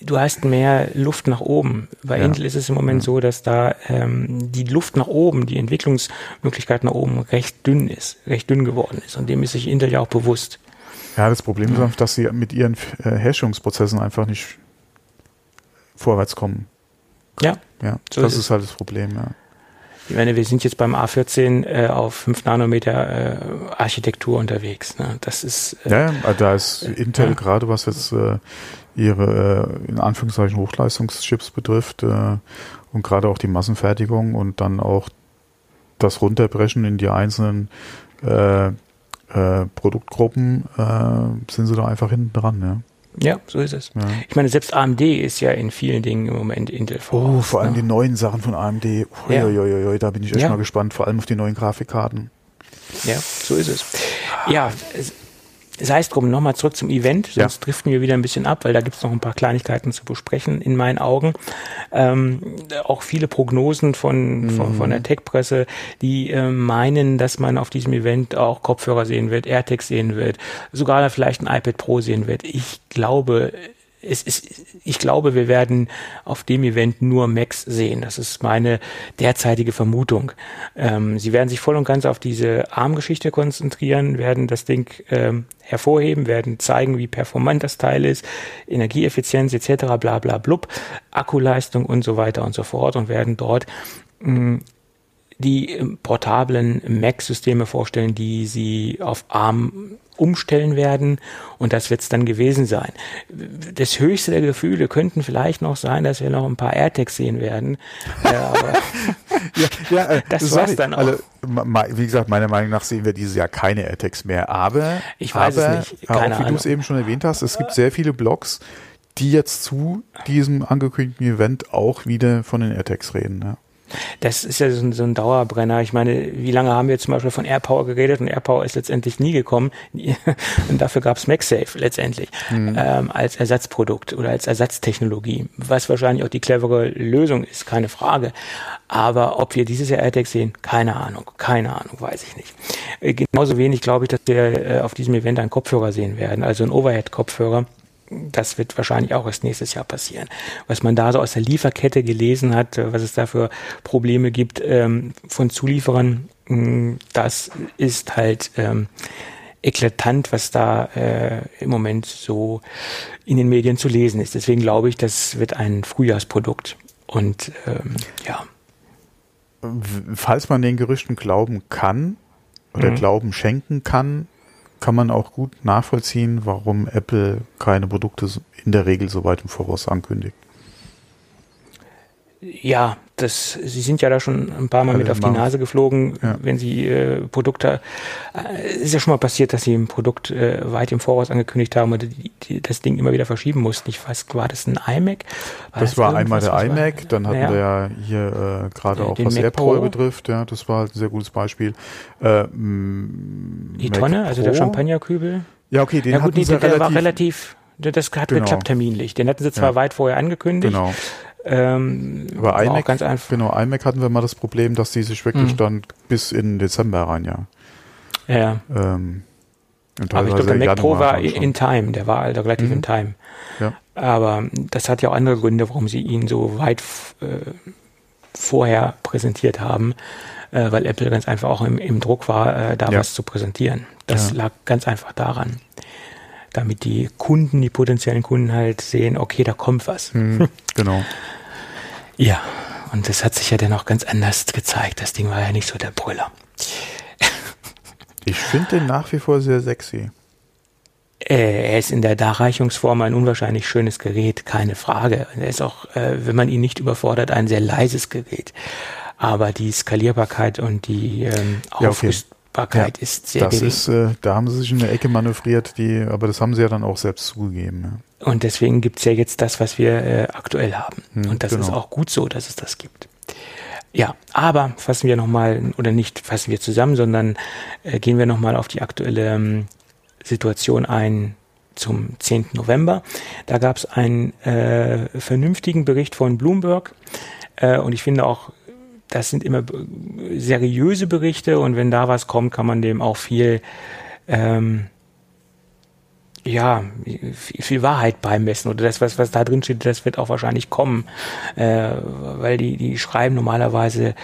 Du hast mehr Luft nach oben. Bei ja. Intel ist es im Moment ja. so, dass da ähm, die Luft nach oben, die Entwicklungsmöglichkeit nach oben recht dünn ist, recht dünn geworden ist. Und dem ist sich Intel ja auch bewusst. Ja, das Problem ja. ist einfach, dass sie mit ihren äh, Herstellungsprozessen einfach nicht vorwärts kommen. Ja. Ja, so das ist, ist halt das Problem, ja. Ich meine, wir sind jetzt beim A14 äh, auf 5 Nanometer äh, Architektur unterwegs. Ne? Das ist äh, ja, ja, da ist Intel ja. gerade was jetzt äh, ihre äh, in Anführungszeichen Hochleistungschips betrifft äh, und gerade auch die Massenfertigung und dann auch das Runterbrechen in die einzelnen äh, äh, Produktgruppen äh, sind sie da einfach hinten dran. Ja. Ja, so ist es. Ja. Ich meine, selbst AMD ist ja in vielen Dingen im Moment Intel voraus. Oh, vor allem ne? die neuen Sachen von AMD. Uiuiui, ja. da bin ich echt ja. mal gespannt, vor allem auf die neuen Grafikkarten. Ja, so ist es. Ja, sei es drum, nochmal zurück zum Event, sonst ja. driften wir wieder ein bisschen ab, weil da gibt es noch ein paar Kleinigkeiten zu besprechen in meinen Augen. Ähm, auch viele Prognosen von, mhm. von, von, der Tech-Presse, die äh, meinen, dass man auf diesem Event auch Kopfhörer sehen wird, AirTags sehen wird, sogar vielleicht ein iPad Pro sehen wird. Ich glaube es ist, ich glaube, wir werden auf dem Event nur Macs sehen. Das ist meine derzeitige Vermutung. Ähm, sie werden sich voll und ganz auf diese ARM-Geschichte konzentrieren, werden das Ding ähm, hervorheben, werden zeigen, wie performant das Teil ist, Energieeffizienz etc. bla bla blub, Akkuleistung und so weiter und so fort und werden dort mh, die ähm, portablen Mac-Systeme vorstellen, die sie auf ARM umstellen werden und das wird es dann gewesen sein. Das höchste der Gefühle könnten vielleicht noch sein, dass wir noch ein paar AirTags sehen werden. ja, ja, äh, das, das war's dann auch. Also, wie gesagt, meiner Meinung nach sehen wir dieses Jahr keine AirTags mehr, aber ich weiß aber, es nicht. Keine auch wie du es eben schon erwähnt hast, es gibt sehr viele Blogs, die jetzt zu diesem angekündigten Event auch wieder von den AirTags reden. Ja. Das ist ja so ein, so ein, Dauerbrenner. Ich meine, wie lange haben wir zum Beispiel von AirPower geredet und AirPower ist letztendlich nie gekommen und dafür gab es MagSafe letztendlich mhm. ähm, als Ersatzprodukt oder als Ersatztechnologie, was wahrscheinlich auch die clevere Lösung ist, keine Frage. Aber ob wir dieses Jahr AirTag sehen, keine Ahnung, keine Ahnung, weiß ich nicht. Äh, genauso wenig glaube ich, dass wir äh, auf diesem Event einen Kopfhörer sehen werden, also einen Overhead-Kopfhörer das wird wahrscheinlich auch erst nächstes Jahr passieren. Was man da so aus der Lieferkette gelesen hat, was es da für Probleme gibt ähm, von Zulieferern, mh, das ist halt ähm, eklatant, was da äh, im Moment so in den Medien zu lesen ist. Deswegen glaube ich, das wird ein Frühjahrsprodukt. Und ähm, ja. Falls man den Gerüchten glauben kann oder mhm. Glauben schenken kann, kann man auch gut nachvollziehen, warum Apple keine Produkte in der Regel so weit im Voraus ankündigt. Ja, das, Sie sind ja da schon ein paar Mal mit auf die Nase geflogen, ja. wenn Sie äh, Produkte, äh, ist ja schon mal passiert, dass Sie ein Produkt äh, weit im Voraus angekündigt haben und die, die, das Ding immer wieder verschieben mussten. Ich weiß, war das ein iMac? War das, das war einmal der iMac, war? dann hatten ja. wir ja hier äh, gerade auch was AirPower betrifft, ja, das war halt ein sehr gutes Beispiel. Äh, die Mac Tonne, Pro. also der Champagnerkübel. Ja, okay, den ja, gut, hatten nee, der, der war relativ das hat genau. geklappt terminlich. Den hatten sie zwar ja. weit vorher angekündigt, genau. Ähm, Aber iMac, ganz einfach. genau, iMac hatten wir mal das Problem, dass die sich wirklich mhm. dann bis in Dezember rein, ja. Ja. Ähm, aber ich glaube, der Mac Pro war in Time, der war also relativ mhm. in Time. Ja. Aber das hat ja auch andere Gründe, warum sie ihn so weit äh, vorher präsentiert haben, äh, weil Apple ganz einfach auch im, im Druck war, äh, da ja. was zu präsentieren. Das ja. lag ganz einfach daran. Damit die Kunden, die potenziellen Kunden halt sehen, okay, da kommt was. Mhm, genau. Ja, und das hat sich ja dann auch ganz anders gezeigt. Das Ding war ja nicht so der Brüller. Ich finde den nach wie vor sehr sexy. Äh, er ist in der Darreichungsform ein unwahrscheinlich schönes Gerät, keine Frage. Er ist auch, äh, wenn man ihn nicht überfordert, ein sehr leises Gerät. Aber die Skalierbarkeit und die ähm, ja, okay. Messbarkeit ja, ist sehr das gering. Ist, äh, da haben sie sich in eine Ecke manövriert, die, aber das haben sie ja dann auch selbst zugegeben. Und deswegen gibt's ja jetzt das, was wir äh, aktuell haben. Hm, Und das genau. ist auch gut so, dass es das gibt. Ja, aber fassen wir nochmal, oder nicht fassen wir zusammen, sondern äh, gehen wir nochmal auf die aktuelle ähm, Situation ein zum 10. November. Da gab es einen äh, vernünftigen Bericht von Bloomberg. Äh, und ich finde auch das sind immer seriöse Berichte und wenn da was kommt, kann man dem auch viel, ähm, ja, viel Wahrheit beimessen oder das, was, was da drin steht, das wird auch wahrscheinlich kommen, äh, weil die, die schreiben normalerweise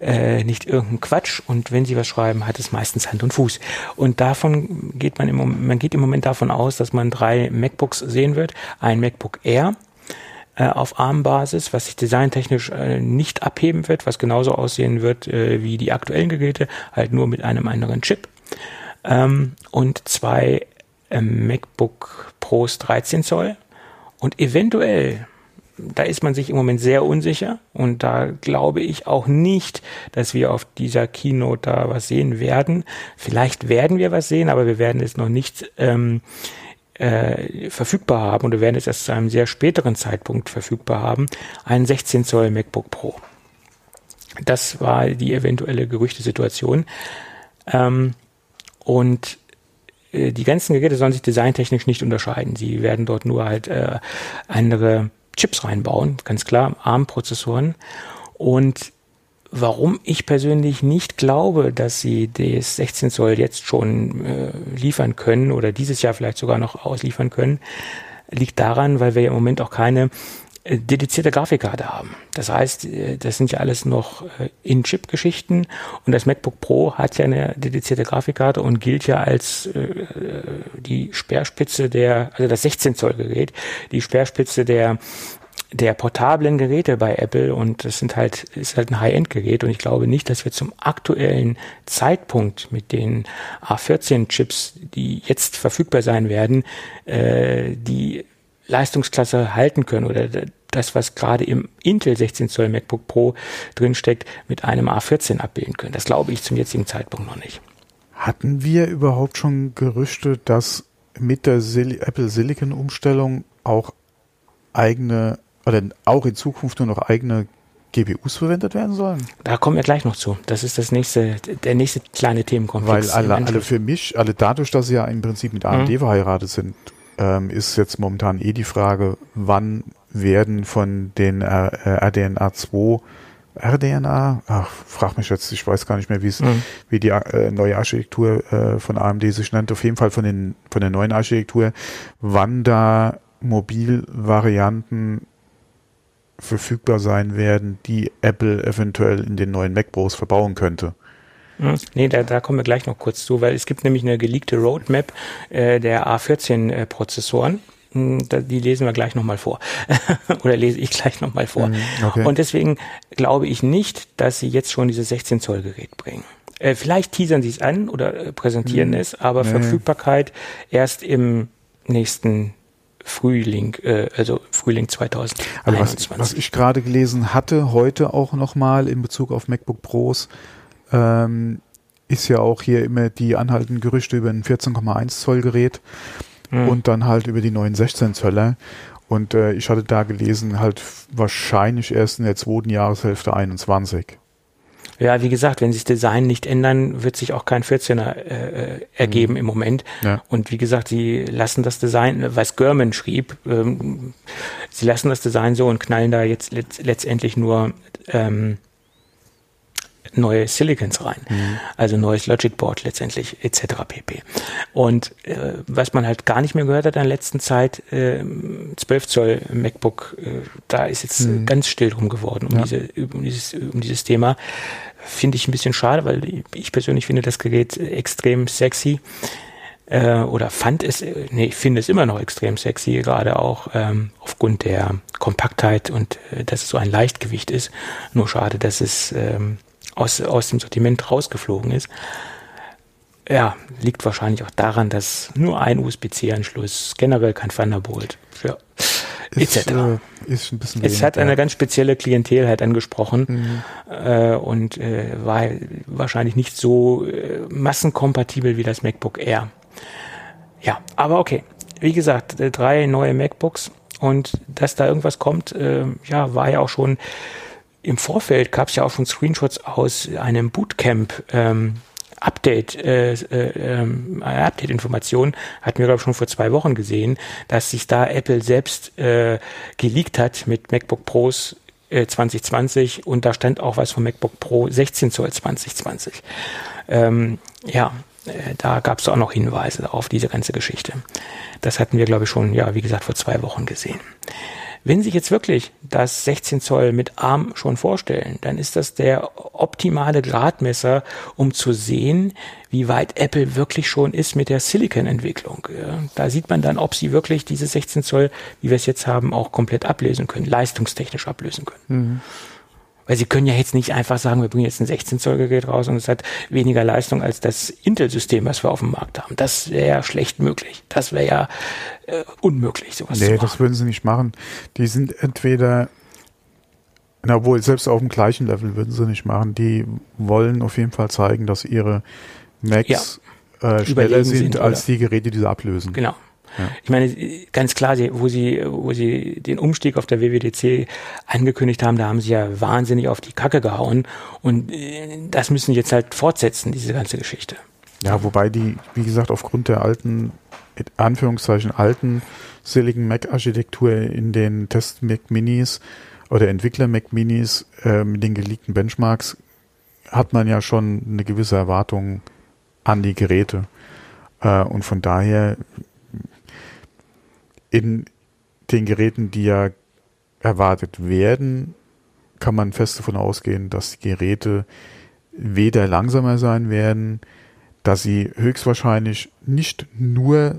äh, nicht irgendeinen Quatsch und wenn sie was schreiben, hat es meistens Hand und Fuß. Und davon geht man im Moment, man geht im Moment davon aus, dass man drei MacBooks sehen wird, ein MacBook Air, äh, auf ARM-Basis, was sich designtechnisch äh, nicht abheben wird, was genauso aussehen wird äh, wie die aktuellen Geräte, halt nur mit einem anderen Chip. Ähm, und zwei MacBook Pros 13 Zoll. Und eventuell, da ist man sich im Moment sehr unsicher und da glaube ich auch nicht, dass wir auf dieser Keynote da was sehen werden. Vielleicht werden wir was sehen, aber wir werden es noch nicht ähm, äh, verfügbar haben oder werden es erst zu einem sehr späteren Zeitpunkt verfügbar haben, einen 16 Zoll MacBook Pro. Das war die eventuelle Gerüchtesituation. Ähm, und äh, die ganzen Geräte sollen sich designtechnisch nicht unterscheiden. Sie werden dort nur halt äh, andere Chips reinbauen, ganz klar, ARM-Prozessoren. Und warum ich persönlich nicht glaube, dass sie das 16 Zoll jetzt schon äh, liefern können oder dieses Jahr vielleicht sogar noch ausliefern können, liegt daran, weil wir im Moment auch keine dedizierte Grafikkarte haben. Das heißt, äh, das sind ja alles noch äh, In-Chip-Geschichten und das MacBook Pro hat ja eine dedizierte Grafikkarte und gilt ja als äh, die Speerspitze der, also das 16 Zoll Gerät, die Speerspitze der der portablen Geräte bei Apple und das sind halt, ist halt ein High-End-Gerät und ich glaube nicht, dass wir zum aktuellen Zeitpunkt mit den A14-Chips, die jetzt verfügbar sein werden, äh, die Leistungsklasse halten können oder das, was gerade im Intel 16 Zoll MacBook Pro drinsteckt, mit einem A14 abbilden können. Das glaube ich zum jetzigen Zeitpunkt noch nicht. Hatten wir überhaupt schon Gerüchte, dass mit der Sil Apple Silicon Umstellung auch eigene oder auch in Zukunft nur noch eigene GPUs verwendet werden sollen? Da kommen wir gleich noch zu. Das ist das nächste, der nächste kleine Themenkomplex. Weil alle, alle für mich, alle dadurch, dass sie ja im Prinzip mit AMD mhm. verheiratet sind, ähm, ist jetzt momentan eh die Frage, wann werden von den äh, RDNA 2 RDNA, ach, frag mich jetzt, ich weiß gar nicht mehr, wie es, mhm. wie die äh, neue Architektur äh, von AMD sich nennt, auf jeden Fall von den, von der neuen Architektur, wann da Mobilvarianten verfügbar sein werden, die Apple eventuell in den neuen Mac Pros verbauen könnte. Nee, da, da kommen wir gleich noch kurz zu, weil es gibt nämlich eine geleakte Roadmap äh, der A14-Prozessoren. Hm, die lesen wir gleich nochmal vor. Oder lese ich gleich nochmal vor. Hm, okay. Und deswegen glaube ich nicht, dass sie jetzt schon dieses 16 Zoll Gerät bringen. Äh, vielleicht teasern sie es an oder äh, präsentieren hm, es, aber nee. Verfügbarkeit erst im nächsten Frühling, äh, also Frühling 2021. Also was, was ich gerade gelesen hatte, heute auch nochmal in Bezug auf MacBook Pros, ähm, ist ja auch hier immer die anhaltenden Gerüchte über ein 14,1 Zoll Gerät mhm. und dann halt über die neuen 16 Zöller. Und äh, ich hatte da gelesen, halt wahrscheinlich erst in der zweiten Jahreshälfte 21. Ja, wie gesagt, wenn sich das Design nicht ändern, wird sich auch kein 14er äh, äh, ergeben mhm. im Moment. Ja. Und wie gesagt, sie lassen das Design, was German schrieb, ähm, sie lassen das Design so und knallen da jetzt let letztendlich nur ähm, neue Silicons rein, mhm. also neues Logic Board letztendlich etc. pp. Und äh, was man halt gar nicht mehr gehört hat in der letzten Zeit, äh, 12 Zoll MacBook, äh, da ist jetzt mhm. ganz still drum geworden um, ja. diese, um, dieses, um dieses Thema. Finde ich ein bisschen schade, weil ich persönlich finde das Gerät extrem sexy äh, oder fand es, äh, nee, ich finde es immer noch extrem sexy, gerade auch ähm, aufgrund der Kompaktheit und äh, dass es so ein Leichtgewicht ist. Nur schade, dass es ähm, aus, aus dem Sortiment rausgeflogen ist. Ja, liegt wahrscheinlich auch daran, dass nur ein USB-C-Anschluss, generell kein Thunderbolt, ja, etc. Äh, ist ein bisschen es hat eine ganz spezielle Klientel halt angesprochen mhm. äh, und äh, war wahrscheinlich nicht so äh, massenkompatibel wie das MacBook Air. Ja, aber okay. Wie gesagt, äh, drei neue MacBooks und dass da irgendwas kommt, ja, war ja auch schon im Vorfeld gab es ja auch schon Screenshots aus einem Bootcamp. Ähm, Update, äh, äh, ähm, Update-Information hatten wir glaube ich schon vor zwei Wochen gesehen, dass sich da Apple selbst äh, geleakt hat mit MacBook Pros äh, 2020 und da stand auch was von MacBook Pro 16 Zoll 2020. Ähm, ja, äh, da gab es auch noch Hinweise auf diese ganze Geschichte. Das hatten wir glaube ich schon, ja, wie gesagt, vor zwei Wochen gesehen. Wenn Sie jetzt wirklich das 16 Zoll mit ARM schon vorstellen, dann ist das der optimale Gradmesser, um zu sehen, wie weit Apple wirklich schon ist mit der Silicon-Entwicklung. Da sieht man dann, ob sie wirklich diese 16 Zoll, wie wir es jetzt haben, auch komplett ablesen können, leistungstechnisch ablösen können. Mhm. Weil sie können ja jetzt nicht einfach sagen, wir bringen jetzt ein 16 Zoll Gerät raus und es hat weniger Leistung als das Intel-System, was wir auf dem Markt haben. Das wäre ja schlecht möglich. Das wäre ja äh, unmöglich, sowas nee, zu machen. Nee, das würden sie nicht machen. Die sind entweder, na, obwohl selbst auf dem gleichen Level würden sie nicht machen. Die wollen auf jeden Fall zeigen, dass ihre Macs ja. äh, schneller sind, sind als die Geräte, die sie ablösen. Genau. Ich meine, ganz klar, wo sie, wo sie den Umstieg auf der WWDC angekündigt haben, da haben sie ja wahnsinnig auf die Kacke gehauen und äh, das müssen jetzt halt fortsetzen, diese ganze Geschichte. Ja, wobei die, wie gesagt, aufgrund der alten, in Anführungszeichen alten Silicon Mac Architektur in den Test Mac Minis oder Entwickler Mac Minis äh, mit den geleakten Benchmarks hat man ja schon eine gewisse Erwartung an die Geräte. Äh, und von daher in, den Geräten, die ja erwartet werden, kann man fest davon ausgehen, dass die Geräte weder langsamer sein werden, dass sie höchstwahrscheinlich nicht nur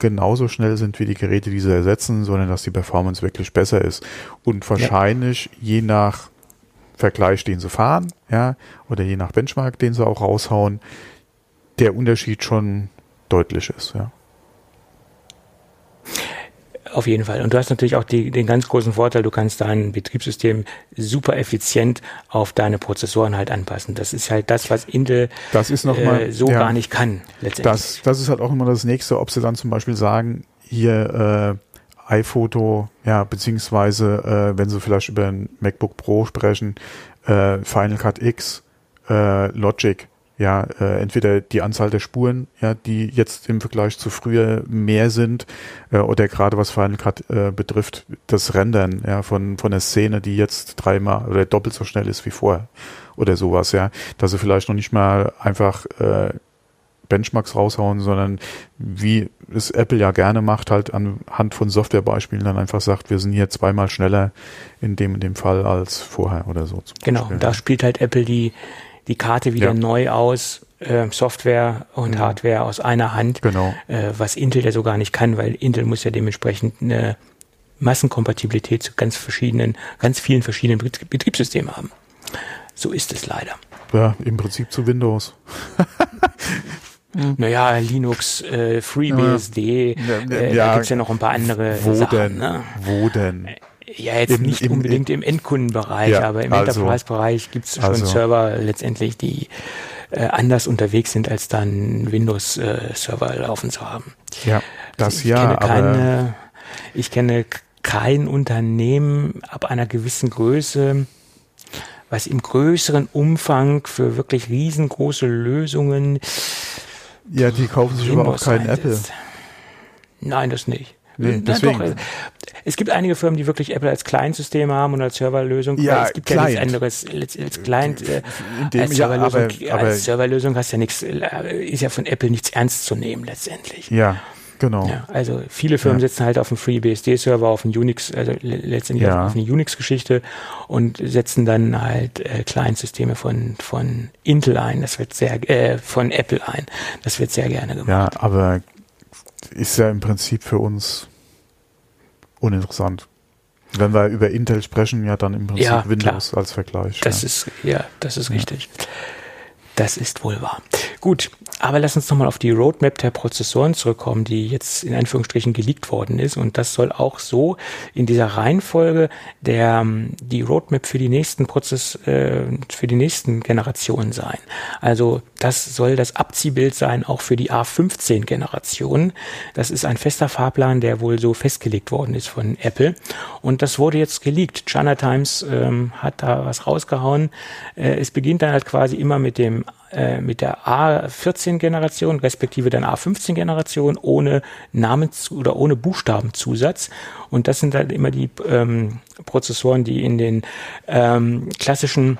genauso schnell sind wie die Geräte, die sie ersetzen, sondern dass die Performance wirklich besser ist. Und wahrscheinlich ja. je nach Vergleich, den sie fahren, ja, oder je nach Benchmark, den sie auch raushauen, der Unterschied schon deutlich ist, ja. Auf jeden Fall. Und du hast natürlich auch die, den ganz großen Vorteil, du kannst dein Betriebssystem super effizient auf deine Prozessoren halt anpassen. Das ist halt das, was Intel das ist noch mal, äh, so ja, gar nicht kann, letztendlich. Das, das ist halt auch immer das nächste, ob sie dann zum Beispiel sagen, hier äh, iPhoto, ja, beziehungsweise äh, wenn sie vielleicht über ein MacBook Pro sprechen, äh, Final Cut X, äh, Logic, ja, äh, entweder die Anzahl der Spuren, ja, die jetzt im Vergleich zu früher mehr sind, äh, oder gerade was Final Cut äh, betrifft, das Rendern, ja, von, von der Szene, die jetzt dreimal oder doppelt so schnell ist wie vorher oder sowas, ja, dass sie vielleicht noch nicht mal einfach äh, Benchmarks raushauen, sondern wie es Apple ja gerne macht, halt anhand von Softwarebeispielen dann einfach sagt, wir sind hier zweimal schneller in dem in dem Fall als vorher oder so. Genau, Beispiel. da spielt halt Apple die die Karte wieder ja. neu aus, äh, Software und mhm. Hardware aus einer Hand, genau. äh, was Intel ja so gar nicht kann, weil Intel muss ja dementsprechend eine Massenkompatibilität zu ganz verschiedenen, ganz vielen verschiedenen Betriebssystemen haben. So ist es leider. Ja, im Prinzip zu Windows. Naja, Linux, äh, FreeBSD, ja, äh, ja, da gibt's ja noch ein paar andere wo Sachen. Denn? Ne? Wo denn? Ja, jetzt Im, nicht im, unbedingt im Endkundenbereich, ja, aber im also, Enterprise-Bereich gibt es schon also. Server letztendlich, die äh, anders unterwegs sind, als dann Windows-Server äh, laufen zu haben. Ja, das also ich ja. Kenne keine, ich kenne kein Unternehmen ab einer gewissen Größe, was im größeren Umfang für wirklich riesengroße Lösungen. Ja, die kaufen sich aber auch keinen Apple. Nein, das nicht. Nee, deswegen. Na, doch, es gibt einige Firmen, die wirklich Apple als Client-System haben und als Serverlösung. Ja, es gibt Client. ja nichts anderes als Client. Äh, als, Serverlösung, ja, aber, aber als Serverlösung hast ja nichts, äh, ist ja von Apple nichts ernst zu nehmen letztendlich. Ja, Genau. Ja, also viele Firmen ja. setzen halt auf einen FreeBSD-Server, auf einen Unix, also letztendlich ja. auf eine Unix-Geschichte und setzen dann halt äh, Client-Systeme von, von Intel ein. Das wird sehr, äh, von Apple ein. Das wird sehr gerne gemacht. Ja, aber ist ja im Prinzip für uns uninteressant. Wenn wir über Intel sprechen, ja dann im Prinzip ja, Windows klar. als Vergleich. Das ja. ist, ja, das ist richtig. Das ist wohl wahr. Gut, aber lass uns nochmal auf die Roadmap der Prozessoren zurückkommen, die jetzt in Anführungsstrichen geleakt worden ist. Und das soll auch so in dieser Reihenfolge der, die Roadmap für die nächsten Prozess, äh, für die nächsten Generationen sein. Also das soll das Abziehbild sein, auch für die A15-Generation. Das ist ein fester Fahrplan, der wohl so festgelegt worden ist von Apple. Und das wurde jetzt geleakt. China Times ähm, hat da was rausgehauen. Äh, es beginnt dann halt quasi immer mit dem äh, mit der A14-Generation, respektive dann A15-Generation ohne Namens- oder ohne Buchstabenzusatz. Und das sind halt immer die ähm, Prozessoren, die in den ähm, klassischen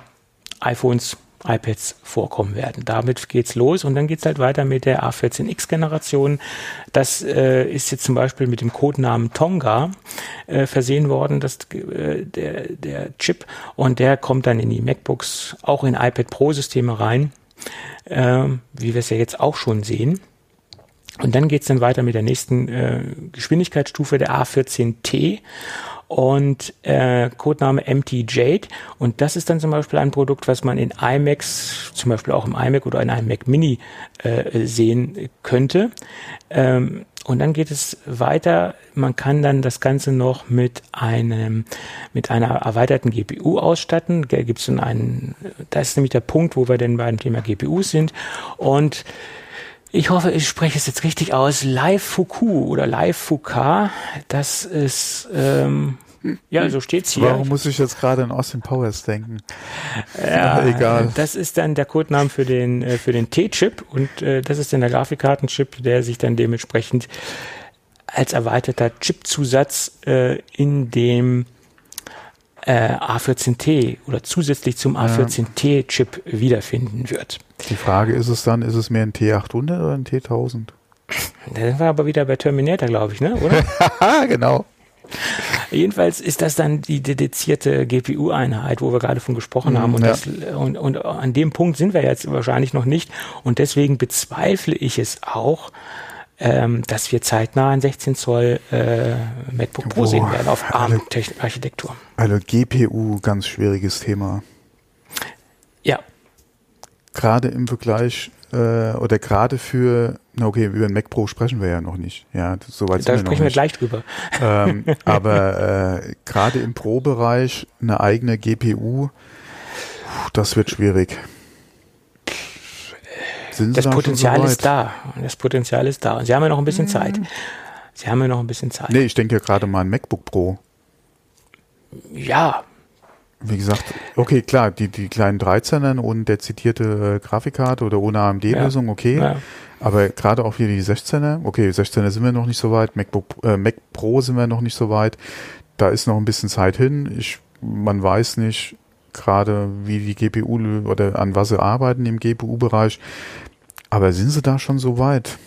iPhones iPads vorkommen werden. Damit geht's los und dann geht's halt weiter mit der A14X-Generation. Das äh, ist jetzt zum Beispiel mit dem Codenamen Tonga äh, versehen worden, das, äh, der, der Chip, und der kommt dann in die MacBooks, auch in iPad Pro-Systeme rein ähm, wie wir es ja jetzt auch schon sehen. Und dann geht es dann weiter mit der nächsten äh, Geschwindigkeitsstufe der A14T und äh, Codename MT Jade. Und das ist dann zum Beispiel ein Produkt, was man in iMacs, zum Beispiel auch im iMac oder in einem Mac Mini äh, sehen könnte. Ähm, und dann geht es weiter. Man kann dann das Ganze noch mit einem, mit einer erweiterten GPU ausstatten. Da gibt es dann einen, das ist nämlich der Punkt, wo wir denn beim Thema GPUs sind. Und ich hoffe, ich spreche es jetzt richtig aus. Live Fuku oder Live Fuka, das ist ähm, ja, so steht's hier. Warum muss ich jetzt gerade an Austin Powers denken? Ja, egal. Das ist dann der Codename für den, äh, für den T-Chip und äh, das ist dann der Grafikkartenchip, der sich dann dementsprechend als erweiterter Chipzusatz äh, in dem äh, A14T oder zusätzlich zum A14T-Chip wiederfinden wird. Die Frage ist es dann, ist es mehr ein T800 oder ein T1000? Da sind wir aber wieder bei Terminator, glaube ich, ne? oder? genau. Jedenfalls ist das dann die dedizierte GPU-Einheit, wo wir gerade von gesprochen mhm, haben. Und, ja. das, und, und an dem Punkt sind wir jetzt wahrscheinlich noch nicht. Und deswegen bezweifle ich es auch, ähm, dass wir zeitnah ein 16 Zoll äh, MacBook Pro Boah, sehen werden auf ARM-Architektur. Also GPU, ganz schwieriges Thema. Ja, Gerade im Vergleich äh, oder gerade für, na okay, über den Mac Pro sprechen wir ja noch nicht. Ja, soweit da wir sprechen wir nicht. gleich drüber. ähm, aber äh, gerade im Pro-Bereich eine eigene GPU, das wird schwierig. Das da Potenzial so ist da. Das Potenzial ist da. Und Sie haben ja noch ein bisschen Zeit. Sie haben ja noch ein bisschen Zeit. Nee, ich denke ja gerade mal an MacBook Pro. Ja, Wie gesagt, okay, klar, die, die kleinen 13er und der zitierte äh, Grafikkarte oder ohne AMD-Lösung, okay. ja. Aber gerade auch hier die 16er, okay, 16er sind wir noch nicht so weit, MacBook, äh, Mac Pro sind wir noch nicht so weit. Da ist noch ein bisschen Zeit hin. Ich, man weiß nicht gerade, wie die GPU oder an was sie arbeiten im GPU-Bereich. Aber sind sie da schon so weit?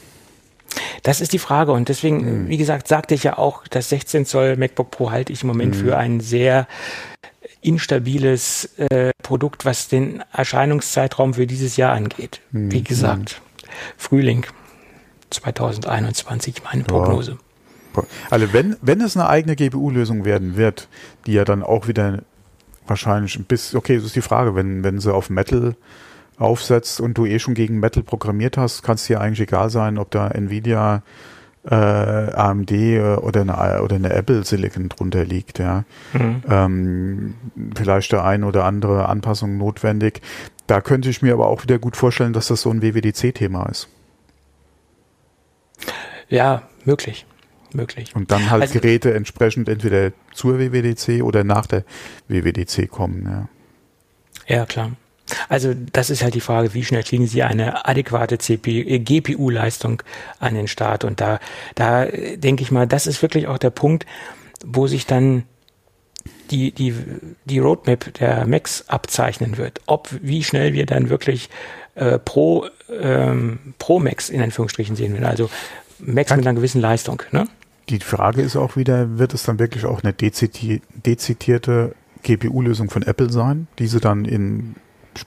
Das ist die Frage und deswegen, Hm. wie gesagt, sagte ich ja auch, das 16 Zoll MacBook Pro halte ich im Moment Hm. für ein sehr instabiles äh, Produkt, was den Erscheinungszeitraum für dieses Jahr angeht. Hm. Wie gesagt, Frühling 2021, meine Prognose. Also wenn, wenn es eine eigene GPU-Lösung werden wird, die ja dann auch wieder wahrscheinlich ein bisschen, okay, das ist die Frage, wenn, wenn sie auf Metal aufsetzt und du eh schon gegen Metal programmiert hast, kann es dir eigentlich egal sein, ob da Nvidia, äh, AMD äh, oder eine, oder eine Apple Silicon drunter liegt, ja. Mhm. Ähm, vielleicht der ein oder andere Anpassung notwendig. Da könnte ich mir aber auch wieder gut vorstellen, dass das so ein WWDC-Thema ist. Ja, möglich. Möglich. Und dann halt Also- Geräte entsprechend entweder zur WWDC oder nach der WWDC kommen. Ja. Ja, klar. Also das ist halt die Frage, wie schnell kriegen Sie eine adäquate äh, GPU-Leistung an den Start? Und da, da äh, denke ich mal, das ist wirklich auch der Punkt, wo sich dann die, die, die Roadmap der Macs abzeichnen wird. Ob, wie schnell wir dann wirklich äh, pro, ähm, pro Macs in Anführungsstrichen sehen werden. Also Macs mit einer gewissen Leistung. Ne? Die Frage ist auch wieder, wird es dann wirklich auch eine dezidierte GPU-Lösung von Apple sein, die sie dann in,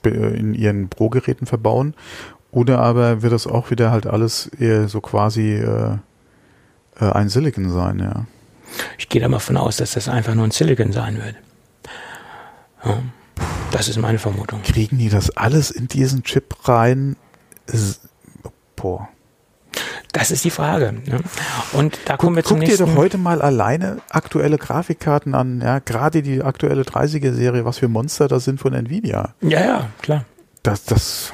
in ihren Pro-Geräten verbauen? Oder aber wird das auch wieder halt alles eher so quasi äh, äh, ein Silicon sein, ja? Ich gehe da mal von aus, dass das einfach nur ein Silicon sein wird. Ja, das ist meine Vermutung. Kriegen die das alles in diesen Chip rein? Boah. Das ist die Frage. Ne? Und da kommen wir Guck, zum guck dir nächsten. doch heute mal alleine aktuelle Grafikkarten an, ja, gerade die aktuelle 30er Serie, was für Monster das sind von Nvidia. ja, ja, klar. Das, das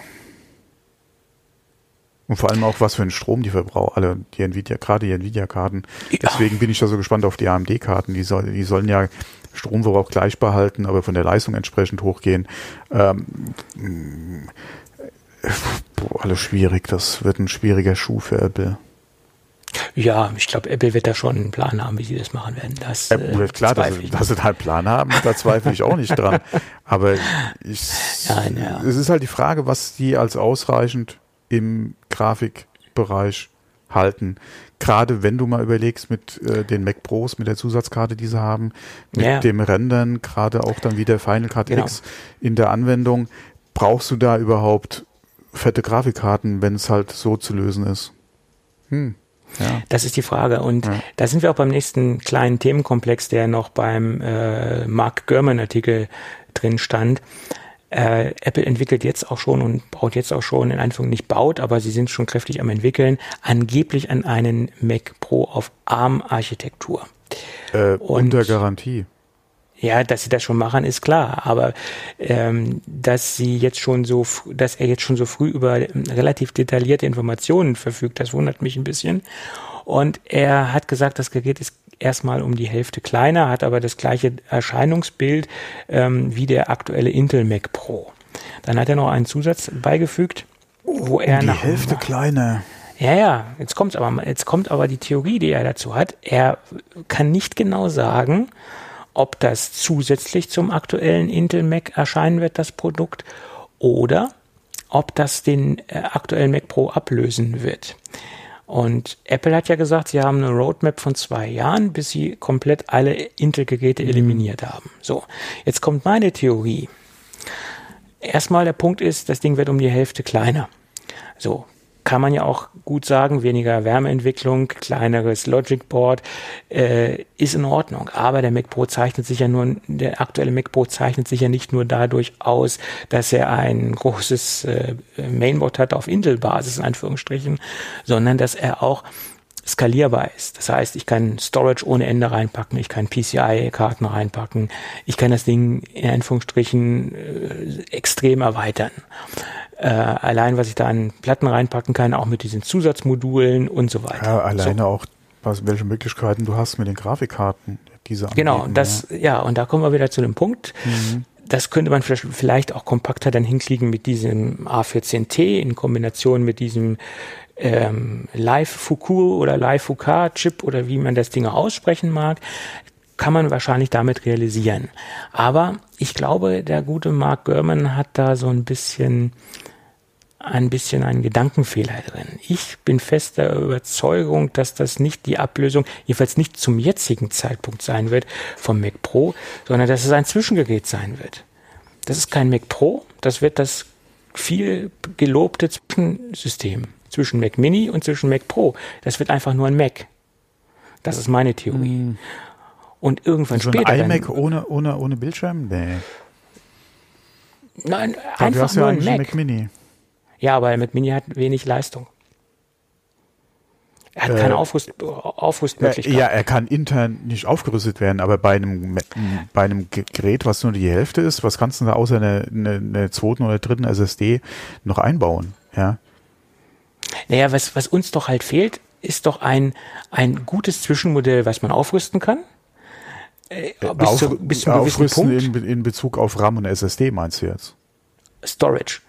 und vor allem auch was für einen Strom die verbrauchen, alle die Nvidia, gerade die Nvidia-Karten. Ja. Deswegen bin ich da so gespannt auf die AMD-Karten. Die, soll, die sollen ja Stromverbrauch gleich behalten, aber von der Leistung entsprechend hochgehen. Ähm, boah, alles schwierig. Das wird ein schwieriger Schuh für Apple. Ja, ich glaube, Apple wird da schon einen Plan haben, wie sie das machen werden. Das, Äh, äh, klar, dass, sie- dass sie da einen Plan haben, da zweifle ich auch nicht dran. Aber ich, Nein, ja. es ist halt die Frage, was die als ausreichend im Grafikbereich halten. Gerade wenn du mal überlegst mit äh, den Mac Pros, mit der Zusatzkarte, die sie haben, mit Ja. dem Rendern, gerade auch dann wieder Final Cut Genau. X in der Anwendung, brauchst du da überhaupt fette Grafikkarten, wenn es halt so zu lösen ist? Hm. Ja. Das ist die Frage. Und Ja. da sind wir auch beim nächsten kleinen Themenkomplex, der noch beim äh, Mark Gurman-Artikel drin stand. Äh, Apple entwickelt jetzt auch schon und baut jetzt auch schon, in Anführung nicht baut, aber sie sind schon kräftig am entwickeln, angeblich an einen Mac Pro auf ARM-Architektur. Äh, Und- unter Garantie. Ja, dass sie das schon machen, ist klar. Aber ähm, dass sie jetzt schon so, dass er jetzt schon so früh über ähm, relativ detaillierte Informationen verfügt, das wundert mich ein bisschen. Und er hat gesagt, das Gerät ist erstmal um die Hälfte kleiner, hat aber das gleiche Erscheinungsbild ähm, wie der aktuelle Intel Mac Pro. Dann hat er noch einen Zusatz beigefügt, wo er Um die nach Hälfte kleiner. ja, ja, jetzt kommt's aber, jetzt kommt aber die Theorie, die er dazu hat. Er kann nicht genau sagen, ob das zusätzlich zum aktuellen Intel Mac erscheinen wird, das Produkt, oder ob das den äh, aktuellen Mac Pro ablösen wird. Und Apple hat ja gesagt, sie haben eine Roadmap von zwei Jahren, bis sie komplett alle Intel-Geräte mhm. eliminiert haben. So, jetzt kommt meine Theorie. Erstmal der Punkt ist, das Ding wird um die Hälfte kleiner. So, kann man ja auch gut sagen, weniger Wärmeentwicklung, kleineres Logic Board äh, ist in Ordnung. Aber der Mac Pro zeichnet sich ja nur, der aktuelle Mac Pro zeichnet sich ja nicht nur dadurch aus, dass er ein großes äh, Mainboard hat auf Intel-Basis in Anführungsstrichen, sondern dass er auch skalierbar ist. Das heißt, ich kann Storage ohne Ende reinpacken, ich kann PCI-Karten reinpacken, ich kann das Ding in Anführungsstrichen äh, extrem erweitern äh, allein, was ich da an Platten reinpacken kann, auch mit diesen Zusatzmodulen und so weiter. Ja, alleine so. auch, was, welche Möglichkeiten du hast mit den Grafikkarten, diese Genau, das, ja. ja, und da kommen wir wieder zu dem Punkt. Mhm. Das könnte man vielleicht auch kompakter dann hinkriegen mit diesem A14T in Kombination mit diesem ähm, Live Fuku oder Live Fuka Chip oder wie man das Ding aussprechen mag kann man wahrscheinlich damit realisieren. Aber ich glaube, der gute Mark Gurman hat da so ein bisschen ein bisschen einen Gedankenfehler drin. Ich bin fest der Überzeugung, dass das nicht die Ablösung, jedenfalls nicht zum jetzigen Zeitpunkt sein wird vom Mac Pro, sondern dass es ein Zwischengerät sein wird. Das ist kein Mac Pro, das wird das viel gelobte Zwischensystem zwischen Mac Mini und zwischen Mac Pro. Das wird einfach nur ein Mac. Das ist meine Theorie. Mm. Und irgendwann so später. Ein iMac ohne, ohne, ohne Bildschirm? Nee. Nein, Dafür einfach nur ja ein Mac. Mac Mini. Ja, aber der Mac Mini hat wenig Leistung. Er hat äh, keine Aufrüst, Aufrüstmöglichkeit. Ja, er kann intern nicht aufgerüstet werden, aber bei einem, bei einem Gerät, was nur die Hälfte ist, was kannst du da außer eine, eine, eine zweiten oder dritten SSD noch einbauen? Ja. Naja, was, was uns doch halt fehlt, ist doch ein, ein gutes Zwischenmodell, was man aufrüsten kann äh, bis, auf, zu, bis zum gewissen Punkt. In, in Bezug auf RAM und SSD meinst du jetzt? Storage.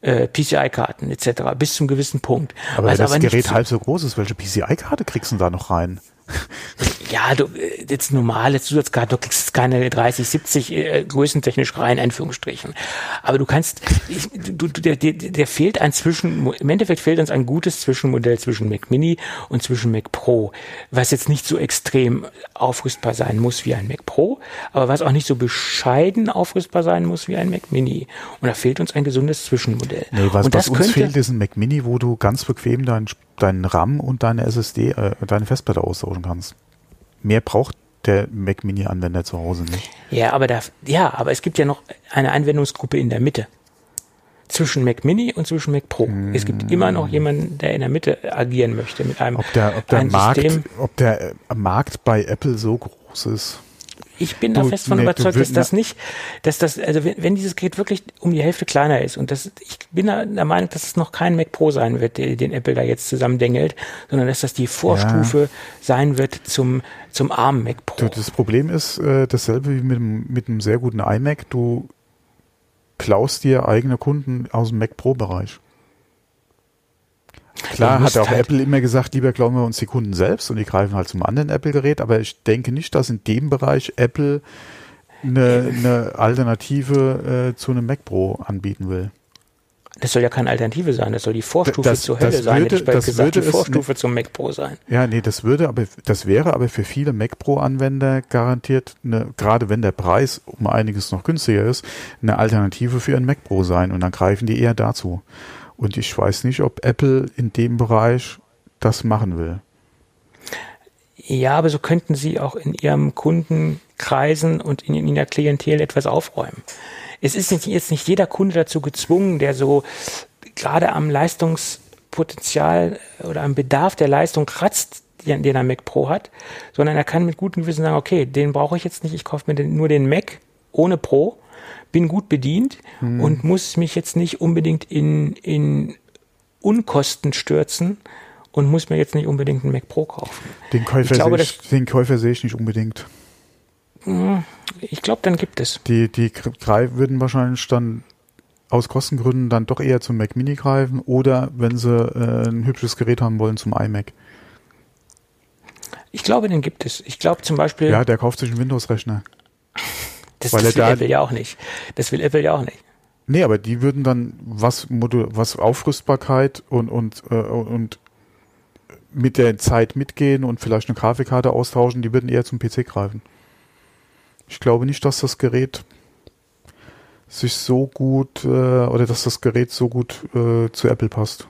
Äh, PCI-Karten etc. bis zum gewissen Punkt. Aber wenn das aber Gerät halb so groß ist, welche PCI-Karte kriegst du da noch rein? Ja, du, äh, jetzt normale Zusatzkarte, du kriegst keine 30, 70 äh, größentechnisch rein, Anführungsstrichen. Aber du kannst, ich, du, der, der, der fehlt ein Zwischen, im Endeffekt fehlt uns ein gutes Zwischenmodell zwischen Mac Mini und zwischen Mac Pro, was jetzt nicht so extrem aufrüstbar sein muss wie ein Mac Pro, aber was auch nicht so bescheiden aufrüstbar sein muss wie ein Mac Mini. Und da fehlt uns ein gesundes Zwischenmodell. Nee, was, und was uns fehlt, ist ein Mac Mini, wo du ganz bequem deinen deinen RAM und deine SSD, äh, deine Festplatte austauschen kannst. Mehr braucht der Mac Mini-Anwender zu Hause nicht. Ja, aber da, ja, aber es gibt ja noch eine Anwendungsgruppe in der Mitte. Zwischen Mac Mini und zwischen Mac Pro. Hm. Es gibt immer noch jemanden, der in der Mitte agieren möchte mit einem ob der, ob der Markt, System. Ob der Markt bei Apple so groß ist. Ich bin da fest von überzeugt, dass das nicht, dass das, also wenn, wenn, dieses Gerät wirklich um die Hälfte kleiner ist und das, ich bin da der Meinung, dass es noch kein Mac Pro sein wird, den Apple da jetzt zusammendengelt, sondern dass das die Vorstufe ja. sein wird zum, zum ARM Mac Pro. Das Problem ist äh, dasselbe wie mit, mit einem sehr guten iMac. Du klaust dir eigene Kunden aus dem Mac Pro Bereich. Klar hat auch halt Apple immer gesagt, lieber glauben wir uns die Kunden selbst und die greifen halt zum anderen Apple-Gerät, aber ich denke nicht, dass in dem Bereich Apple eine, eine Alternative äh, zu einem Mac Pro anbieten will. Das soll ja keine Alternative sein, das soll die Vorstufe das, zur Hölle würde, sein, hätte ich bald gesagt, die Vorstufe es, zum Mac Pro sein. Ja, nee, das würde aber, das wäre aber für viele Mac Pro Anwender garantiert, eine, gerade wenn der Preis um einiges noch günstiger ist, eine Alternative für ein Mac Pro sein und dann greifen die eher dazu. Und ich weiß nicht, ob Apple in dem Bereich das machen will. Ja, aber so könnten sie auch in ihrem Kundenkreisen und in, in der Klientel etwas aufräumen. Es ist jetzt nicht jeder Kunde dazu gezwungen, der so gerade am Leistungspotenzial oder am Bedarf der Leistung kratzt, den, den er Mac Pro hat, sondern er kann mit gutem Gewissen sagen, okay, den brauche ich jetzt nicht, ich kaufe mir den, nur den Mac ohne Pro bin gut bedient hm. und muss mich jetzt nicht unbedingt in, in Unkosten stürzen und muss mir jetzt nicht unbedingt einen Mac Pro kaufen. Den Käufer, ich glaube, sehe, ich, den Käufer sehe ich nicht unbedingt. Hm, ich glaube, dann gibt es. Die, die würden wahrscheinlich dann aus Kostengründen dann doch eher zum Mac Mini greifen oder wenn sie äh, ein hübsches Gerät haben wollen zum iMac. Ich glaube, den gibt es. Ich glaube zum Beispiel. Ja, der kauft sich einen Windows-Rechner. Das, das will da Apple ja auch nicht. Das will Apple ja auch nicht. Nee, aber die würden dann was, was Aufrüstbarkeit und, und, äh, und mit der Zeit mitgehen und vielleicht eine Grafikkarte austauschen, die würden eher zum PC greifen. Ich glaube nicht, dass das Gerät sich so gut äh, oder dass das Gerät so gut äh, zu Apple passt.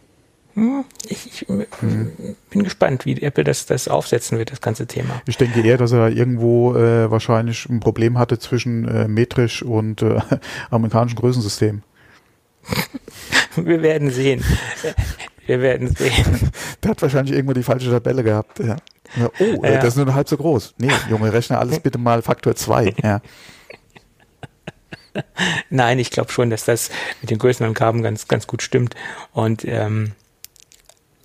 Hm, ich, ich hm. bin gespannt, wie Apple das, das aufsetzen wird, das ganze Thema. Ich denke eher, dass er irgendwo äh, wahrscheinlich ein Problem hatte zwischen äh, metrisch und äh, amerikanischen Größensystem. Wir werden sehen. Wir werden sehen. Der hat wahrscheinlich irgendwo die falsche Tabelle gehabt. Ja. Oh, ja. das ist nur halb so groß. Nee, Junge, rechne alles bitte mal Faktor 2. Ja. Nein, ich glaube schon, dass das mit den Größenangaben ganz, ganz gut stimmt. Und ähm,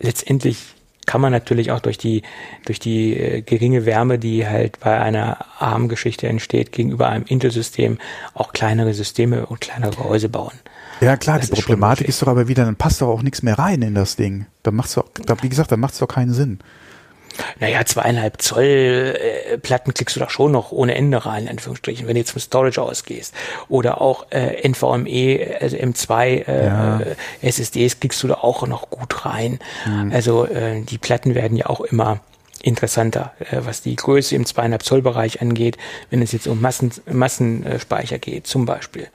letztendlich kann man natürlich auch durch die, durch die äh, geringe Wärme, die halt bei einer ARM-Geschichte entsteht, gegenüber einem Intel-System auch kleinere Systeme und kleinere Gehäuse bauen. Ja klar, das die Problematik ist doch aber wieder, dann passt doch auch nichts mehr rein in das Ding. Dann macht's doch, wie gesagt, dann macht es doch keinen Sinn. Naja, zweieinhalb Zoll äh, Platten klickst du doch schon noch ohne Ende rein, in Anführungsstrichen, wenn du jetzt vom Storage ausgehst. Oder auch äh, NVMe, also M2 äh, ja. SSDs klickst du da auch noch gut rein. Mhm. Also äh, die Platten werden ja auch immer interessanter, äh, was die Größe im zweieinhalb Zoll Bereich angeht, wenn es jetzt um Massen, Massenspeicher geht, zum Beispiel.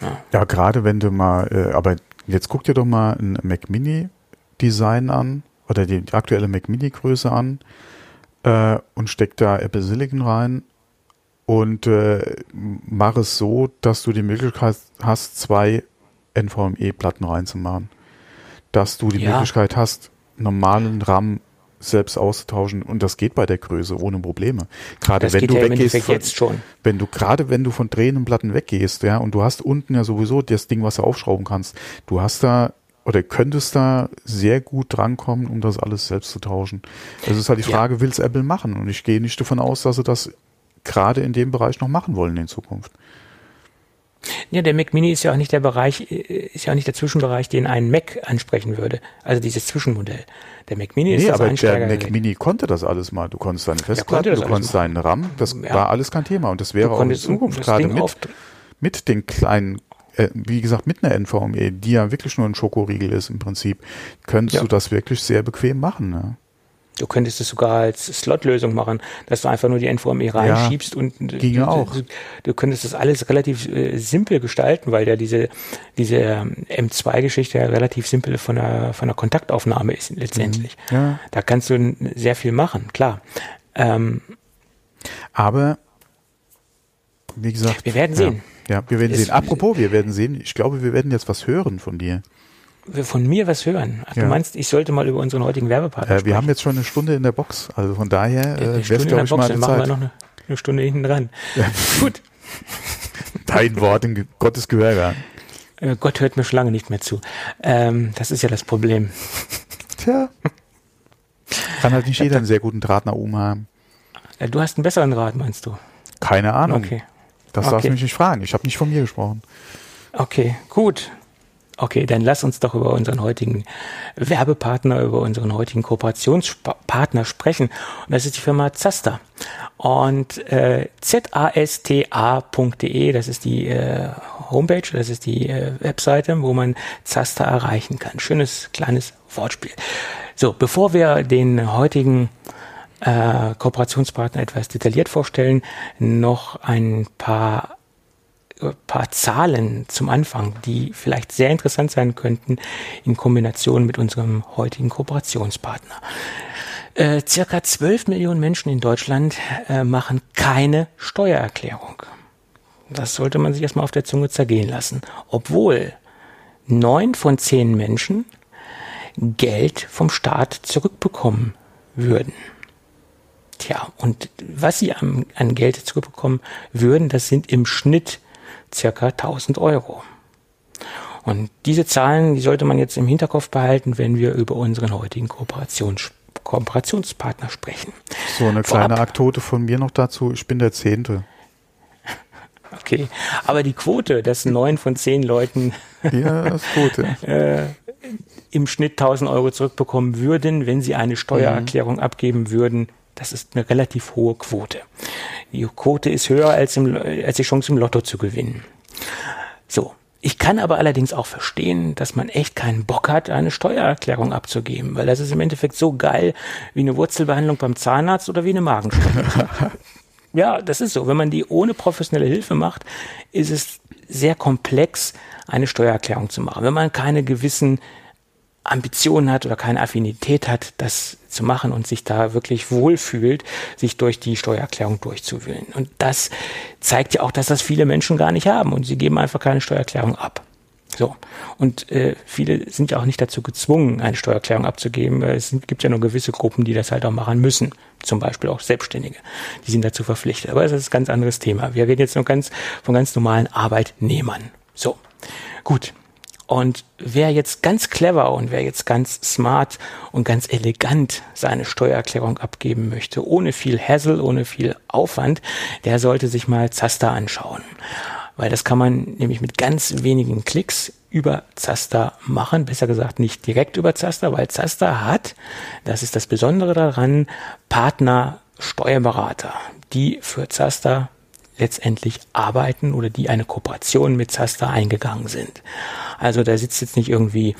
Ja, ja gerade wenn du mal, äh, aber jetzt guck dir doch mal ein Mac Mini Design an oder die, die aktuelle Mac Mini Größe an äh, und steck da Apple Silicon rein und äh, mach es so, dass du die Möglichkeit hast, zwei NVMe-Platten reinzumachen. Dass du die ja. Möglichkeit hast, normalen RAM selbst auszutauschen und das geht bei der Größe ohne Probleme. Gerade wenn du ja weggehst, von, jetzt schon. wenn du gerade wenn du von drehenden Platten weggehst, ja, und du hast unten ja sowieso das Ding, was du aufschrauben kannst, du hast da oder könntest da sehr gut drankommen, um das alles selbst zu tauschen. Es ist halt die Frage, ja. will es Apple machen? Und ich gehe nicht davon aus, dass sie das gerade in dem Bereich noch machen wollen in Zukunft. Ja, der Mac Mini ist ja auch nicht der Bereich, äh, ist ja auch nicht der Zwischenbereich, den ein Mac ansprechen würde. Also dieses Zwischenmodell. Der Mac Mini ist nee, das aber der Mac Mini konnte das alles mal. Du konntest deine Festplatte, du konntest deinen RAM, das ja. war alles kein Thema. Und das wäre auch in Zukunft gerade mit, mit den kleinen äh, wie gesagt, mit einer NVMe, die ja wirklich nur ein Schokoriegel ist im Prinzip, könntest ja. du das wirklich sehr bequem machen. Ne? Du könntest es sogar als Slot-Lösung machen, dass du einfach nur die NVMe reinschiebst ja, und ginge du, auch. Du, du, könntest das alles relativ äh, simpel gestalten, weil ja diese, diese M2-Geschichte ja relativ simpel von der, von der Kontaktaufnahme ist letztendlich. Mhm. Ja. Da kannst du sehr viel machen, klar. Ähm, Aber wie gesagt, wir werden sehen. Ja, wir werden sehen. Apropos, wir werden sehen. Ich glaube, wir werden jetzt was hören von dir. Von mir was hören. Ach, ja. Du meinst, ich sollte mal über unseren heutigen Werbepartner äh, Wir sprechen. haben jetzt schon eine Stunde in der Box. Also von daher äh, wäre es, glaube ich, mal eine dann Zeit. machen wir noch eine, eine Stunde hinten dran. Ja. Gut. Dein Wort in Gottes Gehör. Äh, Gott hört mir schon lange nicht mehr zu. Ähm, das ist ja das Problem. Tja. Kann halt nicht jeder einen sehr guten Draht nach oben haben. Äh, du hast einen besseren Draht, meinst du? Keine Ahnung. Okay. Das okay. darfst du mich nicht fragen. Ich habe nicht von mir gesprochen. Okay, gut. Okay, dann lass uns doch über unseren heutigen Werbepartner, über unseren heutigen Kooperationspartner sprechen. Und das ist die Firma Zasta. Und äh, zasta.de, das ist die äh, Homepage, das ist die äh, Webseite, wo man Zasta erreichen kann. Schönes kleines Wortspiel. So, bevor wir den heutigen äh, Kooperationspartner etwas detailliert vorstellen, noch ein paar paar Zahlen zum Anfang, die vielleicht sehr interessant sein könnten in Kombination mit unserem heutigen Kooperationspartner. Äh, circa 12 Millionen Menschen in Deutschland äh, machen keine Steuererklärung. Das sollte man sich erstmal auf der Zunge zergehen lassen. Obwohl neun von zehn Menschen Geld vom Staat zurückbekommen würden. Tja, und was sie an, an Geld zurückbekommen würden, das sind im Schnitt circa 1000 Euro. Und diese Zahlen, die sollte man jetzt im Hinterkopf behalten, wenn wir über unseren heutigen Kooperations Kooperationspartner sprechen. So, eine Vorab, kleine Aktote von mir noch dazu. Ich bin der Zehnte. Okay, aber die Quote, dass neun von zehn Leuten ja, ist gut, ja. äh, im Schnitt 1000 Euro zurückbekommen würden, wenn sie eine Steuererklärung mhm. abgeben würden, das ist eine relativ hohe Quote. Die Quote ist höher als, im, als die Chance im Lotto zu gewinnen. So, Ich kann aber allerdings auch verstehen, dass man echt keinen Bock hat, eine Steuererklärung abzugeben, weil das ist im Endeffekt so geil wie eine Wurzelbehandlung beim Zahnarzt oder wie eine Magenspiegelung. ja, das ist so. Wenn man die ohne professionelle Hilfe macht, ist es sehr komplex, eine Steuererklärung zu machen. Wenn man keine gewissen Ambitionen hat oder keine Affinität hat, das zu machen und sich da wirklich wohlfühlt, sich durch die Steuererklärung durchzuwühlen. Und das zeigt ja auch, dass das viele Menschen gar nicht haben und sie geben einfach keine Steuererklärung ab. So. Und äh, viele sind ja auch nicht dazu gezwungen, eine Steuererklärung abzugeben. Es gibt ja nur gewisse Gruppen, die das halt auch machen müssen. Zum Beispiel auch Selbstständige. Die sind dazu verpflichtet. Aber das ist ein ganz anderes Thema. Wir reden jetzt nur ganz von ganz normalen Arbeitnehmern. So. Gut. Und wer jetzt ganz clever und wer jetzt ganz smart und ganz elegant seine Steuererklärung abgeben möchte, ohne viel Hassel, ohne viel Aufwand, der sollte sich mal Zaster anschauen. Weil das kann man nämlich mit ganz wenigen Klicks über Zaster machen. Besser gesagt nicht direkt über Zaster, weil Zaster hat, das ist das Besondere daran, Partner Steuerberater, die für Zaster letztendlich arbeiten oder die eine Kooperation mit Zaster eingegangen sind. Also da sitzt jetzt nicht irgendwie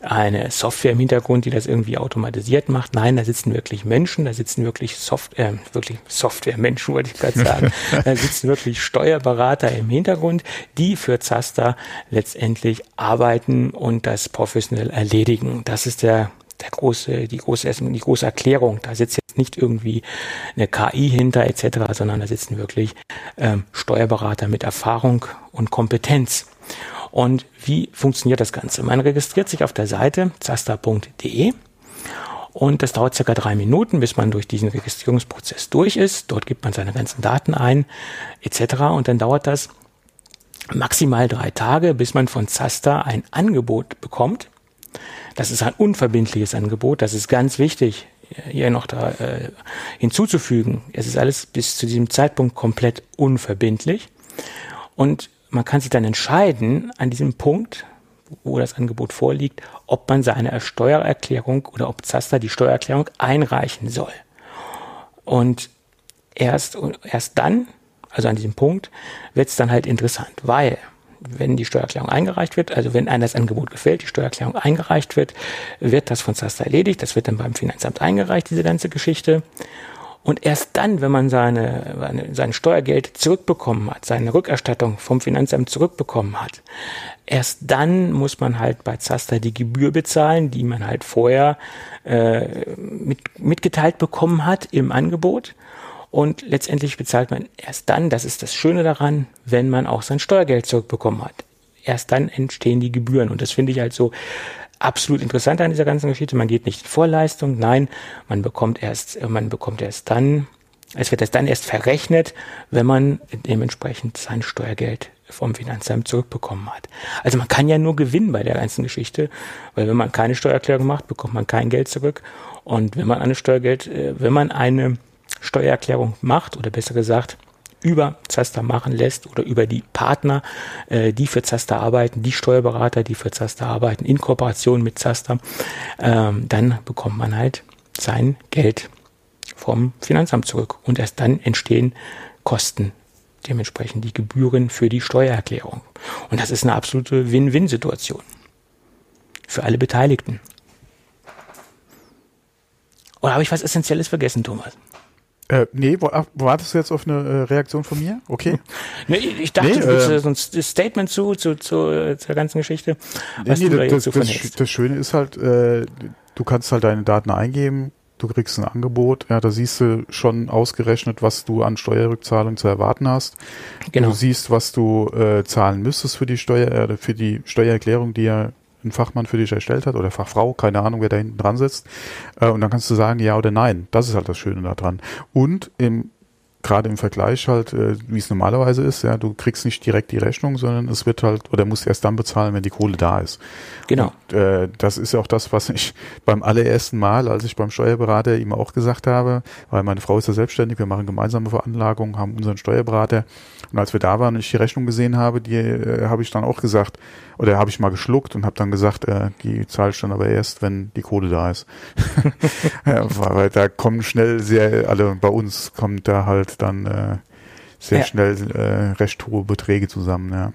eine Software im Hintergrund, die das irgendwie automatisiert macht. Nein, da sitzen wirklich Menschen, da sitzen wirklich Soft äh, wirklich Software-Menschen, wollte ich gerade sagen. da sitzen wirklich Steuerberater im Hintergrund, die für Zaster letztendlich arbeiten und das professionell erledigen. Das ist der der große, die große, die große Erklärung. Da sitzt jetzt nicht irgendwie eine KI hinter etc., sondern da sitzen wirklich ähm, Steuerberater mit Erfahrung und Kompetenz. Und wie funktioniert das Ganze? Man registriert sich auf der Seite zaster.de und das dauert circa drei Minuten, bis man durch diesen Registrierungsprozess durch ist. Dort gibt man seine ganzen Daten ein etc. Und dann dauert das maximal drei Tage, bis man von Zaster ein Angebot bekommt das ist ein unverbindliches Angebot. Das ist ganz wichtig, hier noch da äh, hinzuzufügen. Es ist alles bis zu diesem Zeitpunkt komplett unverbindlich. Und man kann sich dann entscheiden an diesem Punkt, wo das Angebot vorliegt, ob man seine Steuererklärung oder ob Zaster die Steuererklärung einreichen soll. Und erst, erst dann, also an diesem Punkt, wird es dann halt interessant, weil wenn die Steuererklärung eingereicht wird, also wenn einem das Angebot gefällt, die Steuererklärung eingereicht wird, wird das von Zaster erledigt. Das wird dann beim Finanzamt eingereicht, diese ganze Geschichte. Und erst dann, wenn man seine, sein Steuergeld zurückbekommen hat, seine Rückerstattung vom Finanzamt zurückbekommen hat, erst dann muss man halt bei Zaster die Gebühr bezahlen, die man halt vorher äh, mit, mitgeteilt bekommen hat im Angebot. Und letztendlich bezahlt man erst dann, das ist das Schöne daran, wenn man auch sein Steuergeld zurückbekommen hat. Erst dann entstehen die Gebühren. Und das finde ich halt so absolut interessant an dieser ganzen Geschichte. Man geht nicht in Vorleistung, nein, man bekommt erst, man bekommt erst dann, es wird erst dann erst verrechnet, wenn man dementsprechend sein Steuergeld vom Finanzamt zurückbekommen hat. Also man kann ja nur gewinnen bei der ganzen Geschichte, weil wenn man keine Steuererklärung macht, bekommt man kein Geld zurück. Und wenn man eine Steuergeld, äh, wenn man eine Steuererklärung macht oder besser gesagt über Zaster machen lässt oder über die Partner, äh, die für Zaster arbeiten, die Steuerberater, die für Zaster arbeiten, in Kooperation mit Zaster, ähm, dann bekommt man halt sein Geld vom Finanzamt zurück. Und erst dann entstehen Kosten, dementsprechend die Gebühren für die Steuererklärung. Und das ist eine absolute Win-Win-Situation für alle Beteiligten. Oder habe ich was Essentielles vergessen, Thomas? Äh, nee, wartest du jetzt auf eine äh, Reaktion von mir? Okay. nee, ich dachte, nee, du willst äh, so ein Statement zu, zu, zu äh, zur ganzen Geschichte. Was nee, du da das, das, das, Schöne ist halt, äh, du kannst halt deine Daten eingeben, du kriegst ein Angebot, ja, da siehst du schon ausgerechnet, was du an Steuerrückzahlung zu erwarten hast. Genau. Du siehst, was du äh, zahlen müsstest für die Steuer, äh, für die Steuererklärung, die ja ein Fachmann für dich erstellt hat oder Fachfrau, keine Ahnung, wer da hinten dran sitzt. Äh, und dann kannst du sagen, ja oder nein. Das ist halt das Schöne daran. Und im gerade im Vergleich halt, äh, wie es normalerweise ist, ja, du kriegst nicht direkt die Rechnung, sondern es wird halt, oder musst erst dann bezahlen, wenn die Kohle da ist. Genau. Und, äh, das ist ja auch das, was ich beim allerersten Mal, als ich beim Steuerberater ihm auch gesagt habe, weil meine Frau ist ja selbstständig, wir machen gemeinsame Veranlagungen, haben unseren Steuerberater und als wir da waren und ich die Rechnung gesehen habe, die äh, habe ich dann auch gesagt, oder habe ich mal geschluckt und habe dann gesagt, äh, die zahle ich dann aber erst, wenn die Kohle da ist. ja, weil da kommen schnell sehr, alle bei uns kommt da halt dann äh, sehr ja. schnell äh, recht hohe Beträge zusammen, ja.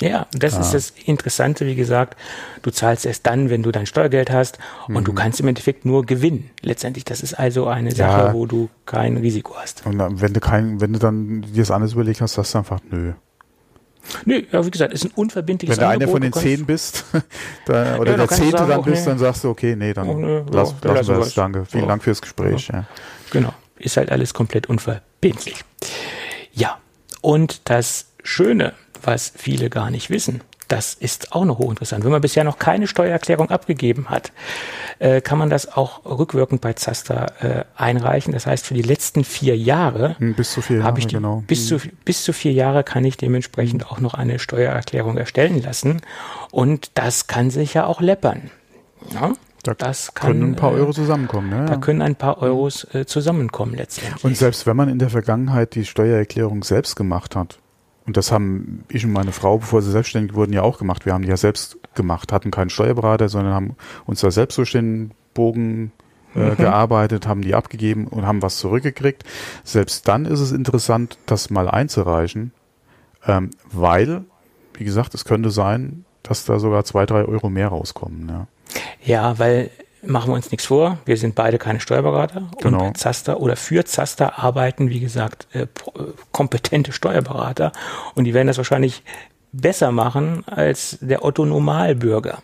Ja, das ah. ist das Interessante, wie gesagt. Du zahlst erst dann, wenn du dein Steuergeld hast und mhm. du kannst im Endeffekt nur gewinnen. Letztendlich, das ist also eine Sache, ja. wo du kein Risiko hast. Und wenn du kein, wenn du dann dir das alles überlegt hast, sagst du einfach, nö. Nö, ja, wie gesagt, ist ein unverbindliches Wenn du einer von den zehn bist, da, oder ja, der zehnte dann bist, nee. dann sagst du, okay, nee, dann oh, nee, lass, lassen wir das. Danke. Vielen Dank fürs Gespräch. Ja. Genau. Ist halt alles komplett unverbindlich. Ja. Und das Schöne was viele gar nicht wissen. Das ist auch noch hochinteressant. Wenn man bisher noch keine Steuererklärung abgegeben hat, äh, kann man das auch rückwirkend bei Zaster äh, einreichen. Das heißt, für die letzten vier Jahre hm, bis zu vier Jahre, ich die, genau. bis, zu, hm. bis zu vier Jahre kann ich dementsprechend auch noch eine Steuererklärung erstellen lassen. Und das kann sich ja auch läppern. Ja? Da das kann, können ein paar Euro äh, zusammenkommen. Ne? Da können ein paar Euros äh, zusammenkommen letztendlich. Und selbst wenn man in der Vergangenheit die Steuererklärung selbst gemacht hat, und das haben ich und meine Frau, bevor sie selbstständig wurden, ja auch gemacht. Wir haben die ja selbst gemacht, hatten keinen Steuerberater, sondern haben uns da selbst durch den Bogen äh, mhm. gearbeitet, haben die abgegeben und haben was zurückgekriegt. Selbst dann ist es interessant, das mal einzureichen, ähm, weil, wie gesagt, es könnte sein, dass da sogar zwei, drei Euro mehr rauskommen. Ja, ja weil machen wir uns nichts vor, wir sind beide keine Steuerberater genau. und Zaster oder für Zaster arbeiten, wie gesagt, äh, kompetente Steuerberater und die werden das wahrscheinlich besser machen als der Otto Normalbürger.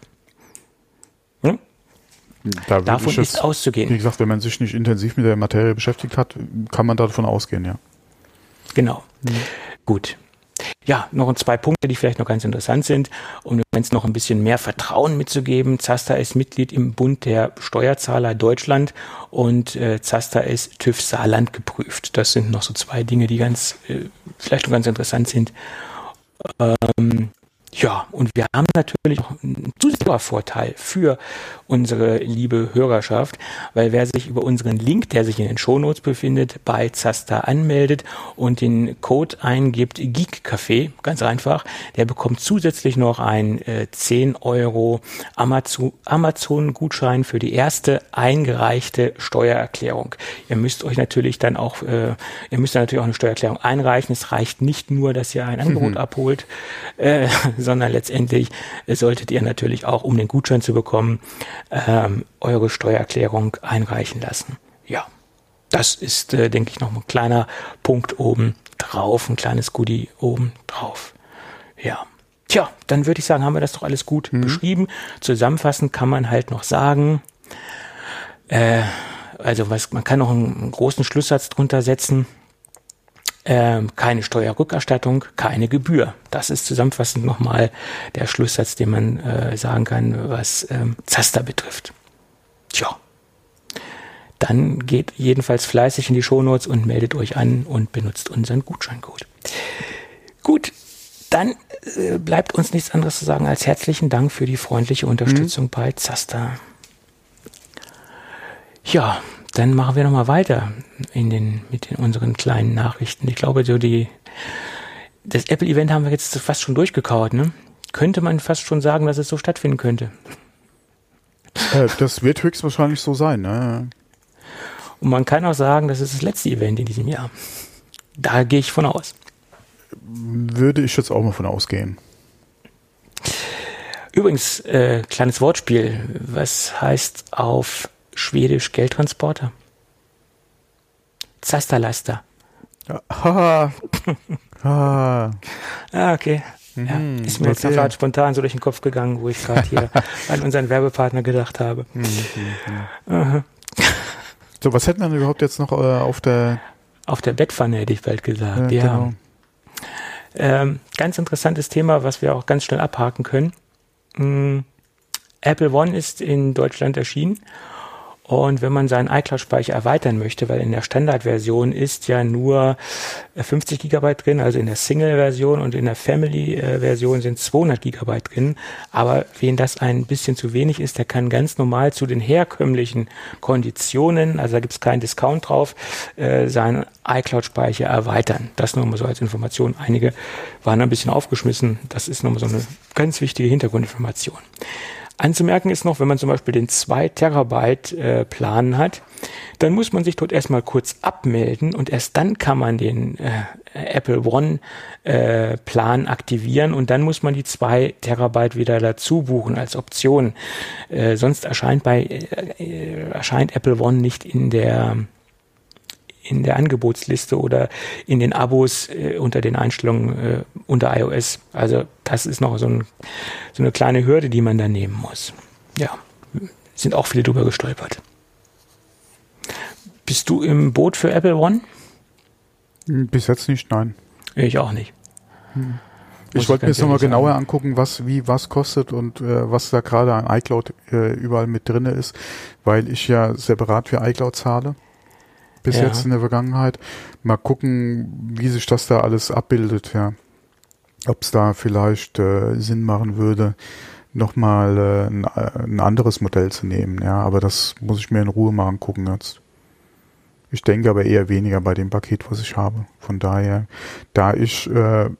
Hm? Da Davon ist es, auszugehen. Wie gesagt, wenn man sich nicht intensiv mit der Materie beschäftigt hat, kann man davon ausgehen, ja. Genau. Mhm. Gut. Ja, noch zwei Punkte, die vielleicht noch ganz interessant sind, um Ganzen noch ein bisschen mehr Vertrauen mitzugeben. Zasta ist Mitglied im Bund der Steuerzahler Deutschland und äh, Zasta ist TÜV Saarland geprüft. Das sind noch so zwei Dinge, die ganz äh, vielleicht noch ganz interessant sind. Ähm, ja, und wir haben natürlich auch einen zusätzlichen Vorteil für unsere liebe Hörerschaft, weil wer sich über unseren Link, der sich in den Shownotes befindet, bei Zasta anmeldet und den Code eingibt Geek Café, ganz einfach, der bekommt zusätzlich noch einen äh, 10 Euro Amazon-Gutschein für die erste eingereichte Steuererklärung. Ihr müsst euch natürlich dann auch, äh, ihr müsst natürlich auch eine Steuererklärung einreichen. Es reicht nicht nur, dass ihr ein Angebot mhm. abholt, äh, sondern letztendlich solltet ihr natürlich auch, um den Gutschein zu bekommen, ähm, eure Steuererklärung einreichen lassen. Ja, das ist, äh, denke ich, noch ein kleiner Punkt oben drauf, ein kleines Goodie oben drauf. Ja. Tja, dann würde ich sagen, haben wir das doch alles gut mhm. beschrieben. Zusammenfassend kann man halt noch sagen, äh, also was, man kann noch einen, einen großen Schlusssatz drunter setzen ähm, keine Steuerrückerstattung, keine Gebühr. Das ist zusammenfassend nochmal der Schlusssatz, den man äh, sagen kann, was ähm, Zaster betrifft. Tja. Dann geht jedenfalls fleißig in die Shownotes und meldet euch an und benutzt unseren Gutscheincode. Gut, dann äh, bleibt uns nichts anderes zu sagen als herzlichen Dank für die freundliche Unterstützung mhm. bei Zaster. Ja, dann machen wir nochmal weiter in den, mit den, unseren kleinen Nachrichten. Ich glaube, so die, das Apple-Event haben wir jetzt fast schon durchgekaut, ne? Könnte man fast schon sagen, dass es so stattfinden könnte. Äh, das wird höchstwahrscheinlich so sein, ne? Und man kann auch sagen, das ist das letzte Event in diesem Jahr. Da gehe ich von aus. Würde ich jetzt auch mal von ausgehen. Übrigens, äh, kleines Wortspiel. Was heißt auf Schwedisch Geldtransporter. Zasterleister. Ah, ah. okay. Ja, mhm, ist mir okay. jetzt noch gerade spontan so durch den Kopf gegangen, wo ich gerade hier an unseren Werbepartner gedacht habe. Mhm, mhm, so, was hätten wir denn überhaupt jetzt noch äh, auf der auf der Bettpfanne hätte ich bald gesagt. Ja, ja. Genau. Ähm, ganz interessantes Thema, was wir auch ganz schnell abhaken können. Mm, Apple One ist in Deutschland erschienen und wenn man seinen iCloud-Speicher erweitern möchte, weil in der Standardversion ist ja nur 50 Gigabyte drin, also in der Single-Version und in der Family-Version sind 200 Gigabyte drin. Aber wen das ein bisschen zu wenig ist, der kann ganz normal zu den herkömmlichen Konditionen, also da gibt es keinen Discount drauf, äh, seinen iCloud-Speicher erweitern. Das nur mal so als Information. Einige waren ein bisschen aufgeschmissen. Das ist nochmal so eine ganz wichtige Hintergrundinformation. Anzumerken ist noch, wenn man zum Beispiel den 2 Terabyte äh, Plan hat, dann muss man sich dort erstmal kurz abmelden und erst dann kann man den äh, Apple One äh, Plan aktivieren und dann muss man die zwei Terabyte wieder dazu buchen als Option. Äh, sonst erscheint bei äh, erscheint Apple One nicht in der in der Angebotsliste oder in den Abos äh, unter den Einstellungen äh, unter iOS. Also das ist noch so, ein, so eine kleine Hürde, die man da nehmen muss. Ja, sind auch viele drüber gestolpert. Bist du im Boot für Apple One? Bis jetzt nicht, nein. Ich auch nicht. Hm. Ich wollte mir jetzt nochmal genauer angucken, was wie was kostet und äh, was da gerade an iCloud äh, überall mit drin ist, weil ich ja separat für iCloud zahle. Bis ja. jetzt in der Vergangenheit. Mal gucken, wie sich das da alles abbildet, ja. Ob es da vielleicht äh, Sinn machen würde, nochmal äh, ein, äh, ein anderes Modell zu nehmen, ja. Aber das muss ich mir in Ruhe mal angucken jetzt. Ich denke aber eher weniger bei dem Paket, was ich habe. Von daher, da ich äh,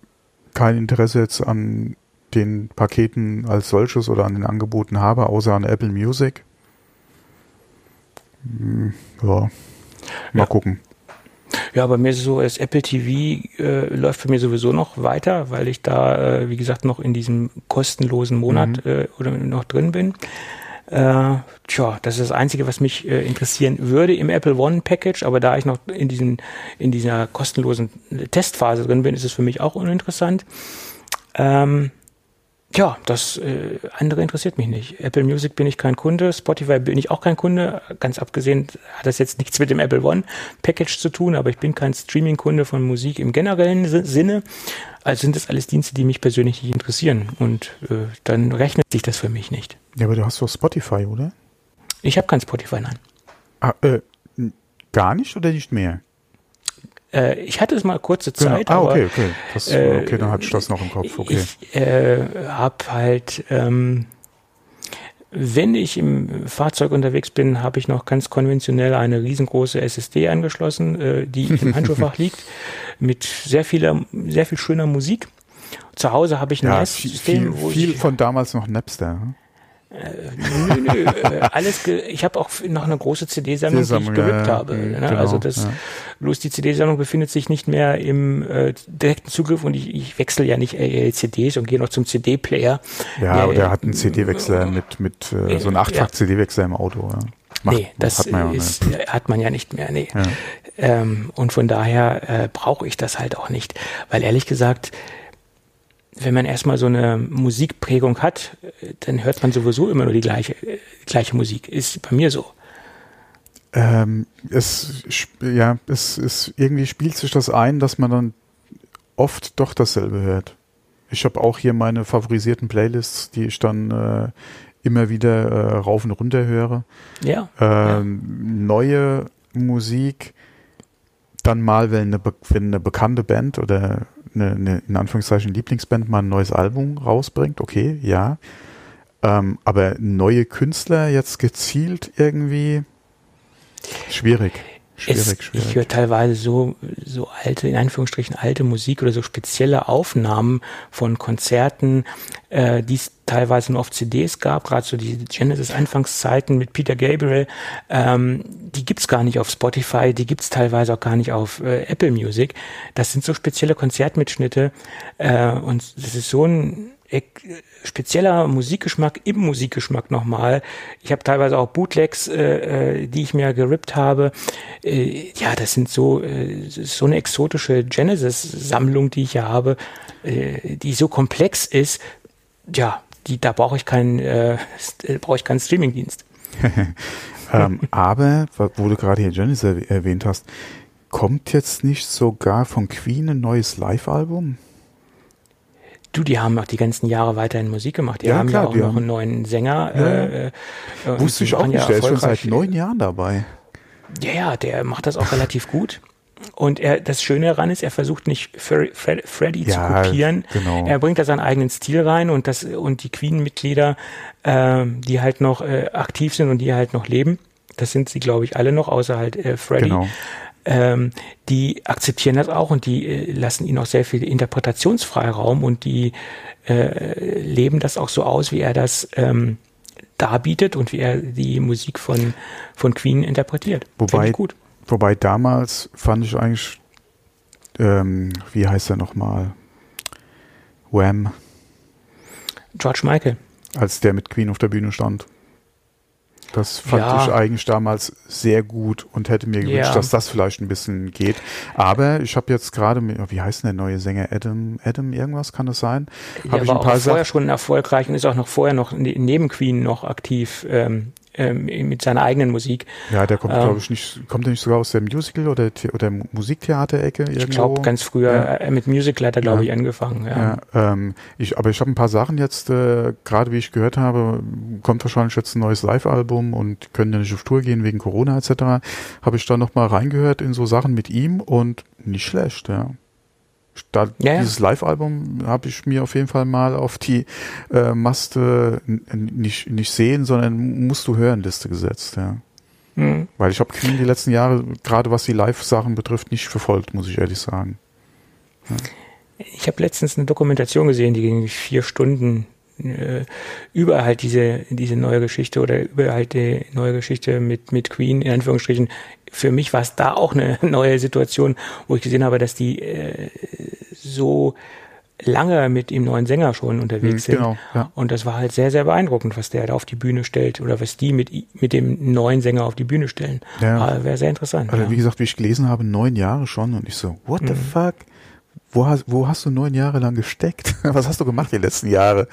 kein Interesse jetzt an den Paketen als solches oder an den Angeboten habe, außer an Apple Music. Hm, ja, mal ja. gucken. Ja, bei mir ist es so, das Apple TV äh, läuft für mich sowieso noch weiter, weil ich da, äh, wie gesagt, noch in diesem kostenlosen Monat mhm. äh, oder noch drin bin. Äh, tja, das ist das Einzige, was mich äh, interessieren würde im Apple One Package, aber da ich noch in, diesen, in dieser kostenlosen Testphase drin bin, ist es für mich auch uninteressant. Ähm, ja, das äh, andere interessiert mich nicht. Apple Music bin ich kein Kunde, Spotify bin ich auch kein Kunde. Ganz abgesehen hat das jetzt nichts mit dem Apple One Package zu tun, aber ich bin kein Streaming-Kunde von Musik im generellen Sinne. Also sind das alles Dienste, die mich persönlich nicht interessieren. Und äh, dann rechnet sich das für mich nicht. Ja, aber du hast doch Spotify, oder? Ich habe kein Spotify, nein. Ah, äh, gar nicht oder nicht mehr? Äh, ich hatte es mal kurze genau. Zeit. Genau. Ah, okay, okay. Das, äh, okay, dann hatte ich das noch im Kopf. Okay. Ich äh, habe halt, ähm, wenn ich im Fahrzeug unterwegs bin, habe ich noch ganz konventionell eine riesengroße SSD angeschlossen, äh, die im Handschuhfach liegt, mit sehr vieler, sehr viel schöner Musik. Zu Hause habe ich ein ja, NAS-System. Viel, viel von damals noch Napster. Äh, nö, nö, äh, alles. ich habe auch noch eine große CD-Sammlung, die ich gerippt ja, habe. Ne? Genau, also das, ja. bloß die CD-Sammlung befindet sich nicht mehr im äh, direkten Zugriff und ich, ich wechsle ja nicht äh, CDs und gehe noch zum CD-Player. Ja, der, der hat einen CD-Wechsler mit mit äh, so einem Achtfach-CD-Wechsler im Auto. Ja. Macht, nee, das hat man, ja ist, hat man ja nicht mehr. Nee. Ähm, und von daher äh, brauche ich das halt auch nicht, weil ehrlich gesagt wenn man erstmal so eine Musikprägung hat, dann hört man sowieso immer nur die gleiche, gleiche Musik. Ist bei mir so. Ähm, es, ja, es, es irgendwie spielt sich das ein, dass man dann oft doch dasselbe hört. Ich habe auch hier meine favorisierten Playlists, die ich dann äh, immer wieder äh, rauf und runter höre. Ja, ähm, ja. Neue Musik, dann mal, wenn eine, wenn eine bekannte Band oder eine, eine in Anführungszeichen Lieblingsband mal ein neues Album rausbringt, okay, ja. Ähm, aber neue Künstler jetzt gezielt irgendwie schwierig. Schwierig, es, schwierig. Ich höre teilweise so, so alte, in Anführungsstrichen alte Musik oder so spezielle Aufnahmen von Konzerten, äh, die es teilweise nur auf CDs gab, gerade so die Genesis-Anfangszeiten mit Peter Gabriel, ähm, die gibt's gar nicht auf Spotify, die gibt's teilweise auch gar nicht auf äh, Apple Music. Das sind so spezielle Konzertmitschnitte äh, und das ist so ein spezieller Musikgeschmack im Musikgeschmack nochmal. Ich habe teilweise auch Bootlegs, äh, äh, die ich mir gerippt habe. Äh, ja, das sind so äh, so eine exotische Genesis-Sammlung, die ich hier habe, äh, die so komplex ist. Ja, die da brauche ich keinen äh, brauche ich keinen Streamingdienst. ähm, aber wo du gerade hier Genesis erwähnt hast, kommt jetzt nicht sogar von Queen ein neues Live-Album? Du, die haben auch die ganzen Jahre weiterhin Musik gemacht. Die ja, haben klar, ja auch noch haben... einen neuen Sänger. Ja. Äh, äh, Wusste ich auch nicht, der ist schon seit neun Jahren dabei. Ja, ja, der macht das auch relativ gut. Und er, das Schöne daran ist, er versucht nicht Fre Fre Freddy ja, zu kopieren. Genau. Er bringt da seinen eigenen Stil rein und das und die Queen-Mitglieder, äh, die halt noch äh, aktiv sind und die halt noch leben, das sind sie, glaube ich, alle noch, außer halt äh, Freddy. Genau ähm, die akzeptieren das auch und die äh, lassen ihnen auch sehr viel Interpretationsfreiraum und die äh, leben das auch so aus, wie er das ähm, darbietet und wie er die Musik von, von Queen interpretiert. Wobei, gut. wobei damals fand ich eigentlich ähm, wie heißt er nochmal? Wham. George Michael. Als der mit Queen auf der Bühne stand. Das fand ja. ich eigentlich damals sehr gut und hätte mir gewünscht, ja. dass das vielleicht ein bisschen geht. Aber ich habe jetzt gerade, wie heißt denn der neue Sänger? Adam, Adam irgendwas kann das sein? Hab ich ein paar auch vorher schon erfolgreich und ist auch noch vorher noch neben Queen noch aktiv. Ähm, ähm, mit seiner eigenen Musik. Ja, der kommt, ähm, glaube ich, nicht, kommt er nicht sogar aus der Musical- oder, oder Musiktheaterecke? Ich glaube, ganz früher ja. äh, mit Musical hat er, glaube ja. ich, angefangen. Ja, ja ähm, ich, aber ich habe ein paar Sachen jetzt, äh, gerade wie ich gehört habe, kommt wahrscheinlich jetzt ein neues Live-Album und können ja nicht auf Tour gehen wegen Corona etc. Habe ich da nochmal reingehört in so Sachen mit ihm und nicht schlecht, ja da, ja, dieses Live-Album habe ich mir auf jeden Fall mal auf die äh, Maste nicht, nicht sehen, sondern musst du hören Liste gesetzt, ja. Mhm. Weil ich habe Queen die letzten Jahre, gerade was die Live-Sachen betrifft, nicht verfolgt, muss ich ehrlich sagen. Ja. Ich habe letztens eine Dokumentation gesehen, die ging vier Stunden äh, über halt diese, diese neue Geschichte oder über halt die neue Geschichte mit, mit Queen, in Anführungsstrichen. Für mich war es da auch eine neue Situation, wo ich gesehen habe, dass die äh, so lange mit dem neuen Sänger schon unterwegs mhm, genau, sind. Ja. Und das war halt sehr, sehr beeindruckend, was der da auf die Bühne stellt oder was die mit, mit dem neuen Sänger auf die Bühne stellen. Ja. Wäre sehr interessant. Also, ja. wie gesagt, wie ich gelesen habe, neun Jahre schon und ich so, what the mhm. fuck? Wo hast, wo hast du neun Jahre lang gesteckt? Was hast du gemacht die letzten Jahre?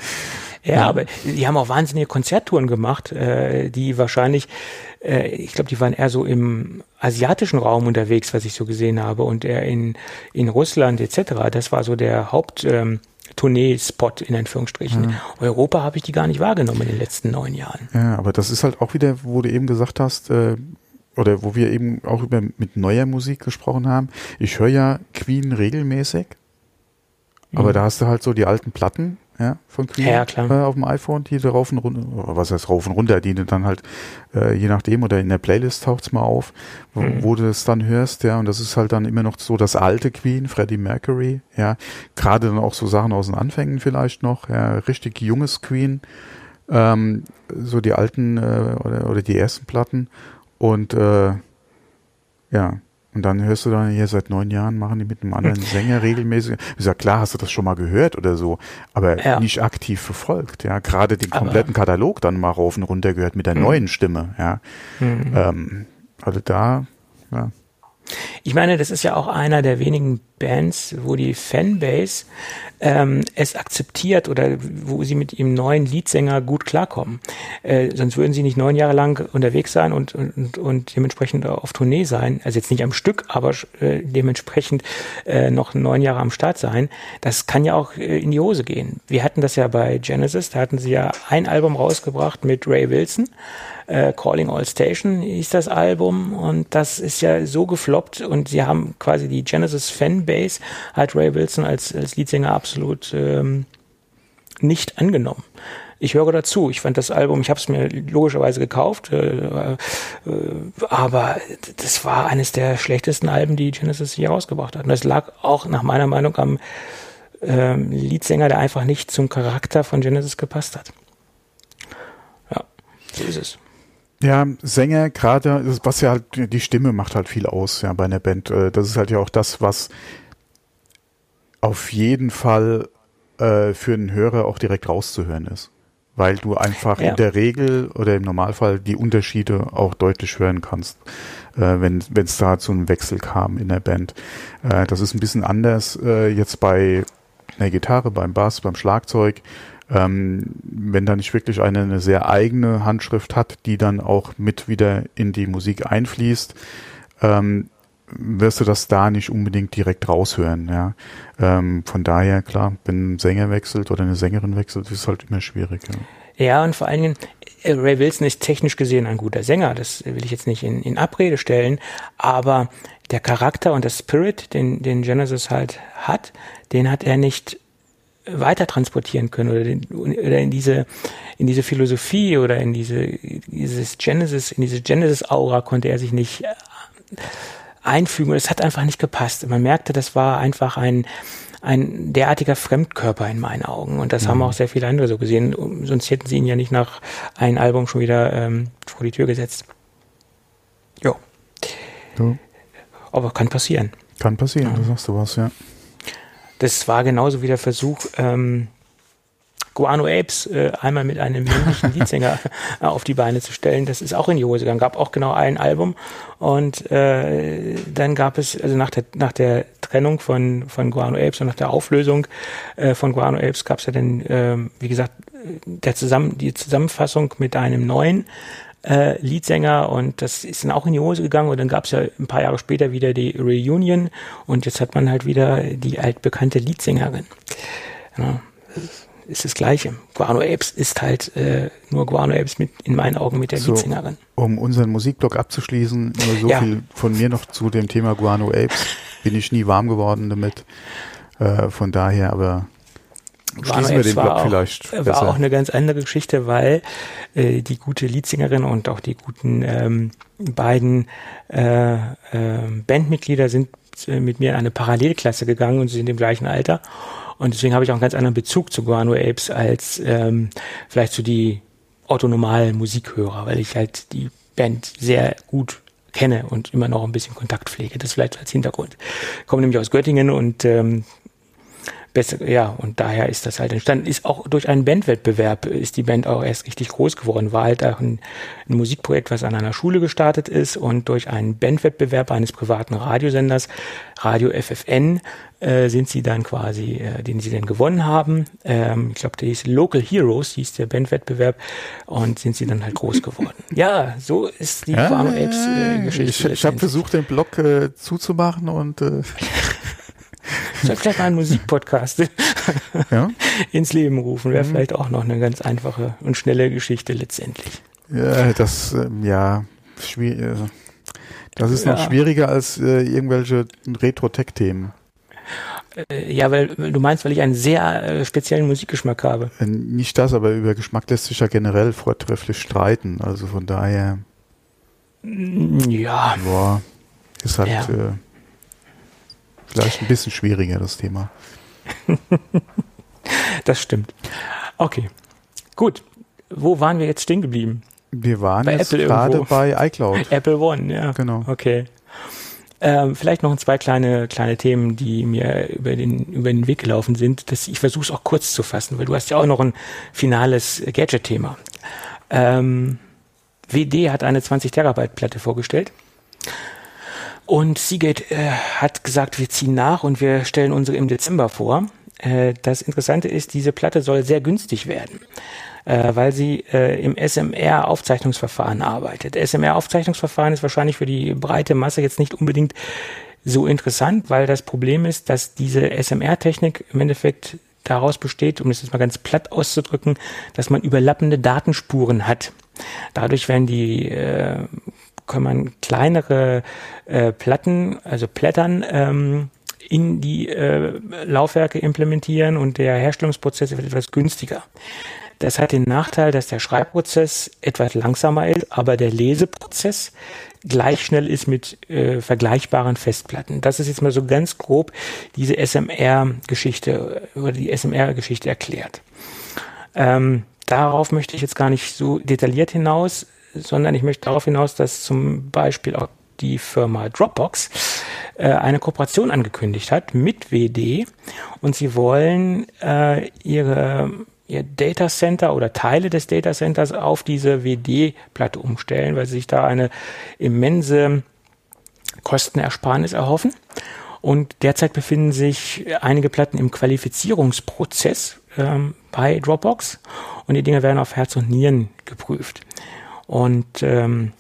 Ja, ja. aber die haben auch wahnsinnige Konzerttouren gemacht, äh, die wahrscheinlich, äh, ich glaube, die waren eher so im asiatischen Raum unterwegs, was ich so gesehen habe, und eher in, in Russland etc. Das war so der Haupt. Ähm, Tournee-Spot in Anführungsstrichen. Ja. Europa habe ich die gar nicht wahrgenommen in den letzten neun Jahren. Ja, aber das ist halt auch wieder, wo du eben gesagt hast, äh, oder wo wir eben auch über mit neuer Musik gesprochen haben. Ich höre ja Queen regelmäßig, mhm. aber da hast du halt so die alten Platten, ja, von Queen ja, klar. Äh, auf dem iPhone, die da rauf und runter, was heißt rauf und runter, die dann halt, äh, je nachdem, oder in der Playlist taucht's mal auf, wo, mhm. wo du das dann hörst, ja, und das ist halt dann immer noch so das alte Queen, Freddie Mercury, ja, gerade dann auch so Sachen aus den Anfängen vielleicht noch, ja, richtig junges Queen, ähm, so die alten äh, oder, oder die ersten Platten und äh, ja, und dann hörst du dann hier seit neun Jahren machen die mit einem anderen Sänger regelmäßig. Ich sag, klar, hast du das schon mal gehört oder so, aber ja. nicht aktiv verfolgt. Ja, gerade den kompletten aber Katalog dann mal rauf und runter gehört mit der mhm. neuen Stimme. Ja, mhm. ähm, also da, ja. Ich meine, das ist ja auch einer der wenigen Bands, wo die Fanbase ähm, es akzeptiert oder wo sie mit ihrem neuen Leadsänger gut klarkommen. Äh, sonst würden sie nicht neun Jahre lang unterwegs sein und, und, und dementsprechend auf Tournee sein. Also jetzt nicht am Stück, aber äh, dementsprechend äh, noch neun Jahre am Start sein. Das kann ja auch äh, in die Hose gehen. Wir hatten das ja bei Genesis, da hatten sie ja ein Album rausgebracht mit Ray Wilson äh, Calling All Station hieß das Album und das ist ja so gefloppt und sie haben quasi die Genesis Fanbase hat Ray Wilson als, als Leadsänger absolut ähm, nicht angenommen. Ich höre dazu. Ich fand das Album, ich habe es mir logischerweise gekauft, äh, äh, aber das war eines der schlechtesten Alben, die Genesis hier rausgebracht hat. Und das lag auch nach meiner Meinung am ähm, Leadsänger, der einfach nicht zum Charakter von Genesis gepasst hat. Ja, so ist es. Ja, Sänger gerade, was ja halt, die Stimme macht halt viel aus, ja, bei einer Band. Äh, das ist halt ja auch das, was auf jeden Fall äh, für einen Hörer auch direkt rauszuhören ist. Weil du einfach ja. in der Regel oder im Normalfall die Unterschiede auch deutlich hören kannst, äh, wenn es da zu einem Wechsel kam in der Band. Äh, das ist ein bisschen anders äh, jetzt bei einer Gitarre, beim Bass, beim Schlagzeug ähm, wenn da nicht wirklich eine, eine sehr eigene Handschrift hat, die dann auch mit wieder in die Musik einfließt, ähm, wirst du das da nicht unbedingt direkt raushören. Ja? Ähm, von daher, klar, wenn ein Sänger wechselt oder eine Sängerin wechselt, ist es halt immer schwierig. Ja. ja, und vor allen Dingen, äh, Ray Wilson ist technisch gesehen ein guter Sänger, das will ich jetzt nicht in, in Abrede stellen, aber der Charakter und der Spirit, den, den Genesis halt hat, den hat er nicht weiter transportieren können oder, den, oder in diese in diese Philosophie oder in diese dieses Genesis in diese Genesis Aura konnte er sich nicht äh, einfügen und es hat einfach nicht gepasst. Man merkte, das war einfach ein ein derartiger Fremdkörper in meinen Augen und das mhm. haben auch sehr viele andere so gesehen. Sonst hätten sie ihn ja nicht nach einem Album schon wieder ähm, vor die Tür gesetzt. Jo. Ja. Aber kann passieren. Kann passieren, ja. da sagst du was, ja. Das war genauso wie der Versuch, ähm, Guano Apes äh, einmal mit einem männlichen Leadsänger auf die Beine zu stellen. Das ist auch in die Hose gegangen. Gab auch genau ein Album und äh, dann gab es also nach der nach der Trennung von von Guano Apes und nach der Auflösung äh, von Guano Apes gab es ja dann äh, wie gesagt der zusammen die Zusammenfassung mit einem neuen äh, Leadsänger und das ist dann auch in die Hose gegangen und dann gab es ja ein paar Jahre später wieder die Reunion und jetzt hat man halt wieder die altbekannte Leadsängerin. Ja, ist das Gleiche. Guano Apes ist halt äh, nur Guano Apes mit in meinen Augen mit der so, Leadsingerin. Um unseren Musikblog abzuschließen, nur so ja. viel von mir noch zu dem Thema Guano Apes. Bin ich nie warm geworden damit. Äh, von daher, aber schließen wir den Blog auch, vielleicht. War besser. auch eine ganz andere Geschichte, weil äh, die gute Leadsingerin und auch die guten ähm, beiden äh, äh, Bandmitglieder sind äh, mit mir in eine Parallelklasse gegangen und sie sind im gleichen Alter. Und deswegen habe ich auch einen ganz anderen Bezug zu Guano Apes als ähm, vielleicht zu die autonomalen Musikhörer, weil ich halt die Band sehr gut kenne und immer noch ein bisschen Kontakt pflege. Das vielleicht als Hintergrund. Ich komme nämlich aus Göttingen und ähm, besser, ja, und daher ist das halt entstanden. Ist auch durch einen Bandwettbewerb ist die Band auch erst richtig groß geworden. War halt auch ein, ein Musikprojekt, was an einer Schule gestartet ist und durch einen Bandwettbewerb eines privaten Radiosenders, Radio FFN, äh, sind sie dann quasi, äh, den sie dann gewonnen haben. Ähm, ich glaube, der hieß Local Heroes, hieß der Bandwettbewerb und sind sie dann halt groß geworden. ja, so ist die ja, Farm Apes äh, Geschichte. Ich, ich habe versucht, den Blog äh, zuzumachen und äh soll vielleicht mal einen Musikpodcast ja? ins Leben rufen. Wäre mhm. vielleicht auch noch eine ganz einfache und schnelle Geschichte letztendlich. Ja, das, ähm, ja, schwierig. Äh, das ist ja. noch schwieriger als äh, irgendwelche Retro-Tech-Themen. Äh, ja, weil du meinst, weil ich einen sehr äh, speziellen Musikgeschmack habe. Äh, nicht das, aber über Geschmack lässt sich ja generell vortrefflich streiten. Also von daher. Ja. Boah, ist halt. Ja. Äh, Vielleicht ein bisschen schwieriger, das Thema. das stimmt. Okay, gut. Wo waren wir jetzt stehen geblieben? Wir waren bei jetzt Apple gerade irgendwo. bei iCloud. Apple One, ja. Genau. Okay. Ähm, vielleicht noch zwei kleine kleine Themen, die mir über den über den Weg gelaufen sind. Das, ich versuche es auch kurz zu fassen, weil du hast ja auch noch ein finales Gadget-Thema. Ähm, WD hat eine 20 Terabyte Platte vorgestellt. Und Seagate äh, hat gesagt, wir ziehen nach und wir stellen unsere im Dezember vor. Äh, das Interessante ist, diese Platte soll sehr günstig werden, äh, weil sie äh, im SMR-Aufzeichnungsverfahren arbeitet. SMR-Aufzeichnungsverfahren ist wahrscheinlich für die breite Masse jetzt nicht unbedingt so interessant, weil das Problem ist, dass diese SMR-Technik im Endeffekt daraus besteht, um das jetzt mal ganz platt auszudrücken, dass man überlappende Datenspuren hat. Dadurch werden die äh, kann man kleinere äh, Platten, also Plättern ähm, in die äh, Laufwerke implementieren und der Herstellungsprozess wird etwas günstiger. Das hat den Nachteil, dass der Schreibprozess etwas langsamer ist, aber der Leseprozess gleich schnell ist mit äh, vergleichbaren Festplatten. Das ist jetzt mal so ganz grob diese SMR-Geschichte oder die SMR-Geschichte erklärt. Ähm, darauf möchte ich jetzt gar nicht so detailliert hinaus sondern ich möchte darauf hinaus, dass zum Beispiel auch die Firma Dropbox äh, eine Kooperation angekündigt hat mit WD und sie wollen äh, ihre ihr Data Center oder Teile des Data Centers auf diese WD-Platte umstellen, weil sie sich da eine immense Kostenersparnis erhoffen. Und derzeit befinden sich einige Platten im Qualifizierungsprozess ähm, bei Dropbox und die Dinge werden auf Herz und Nieren geprüft. Und ähm,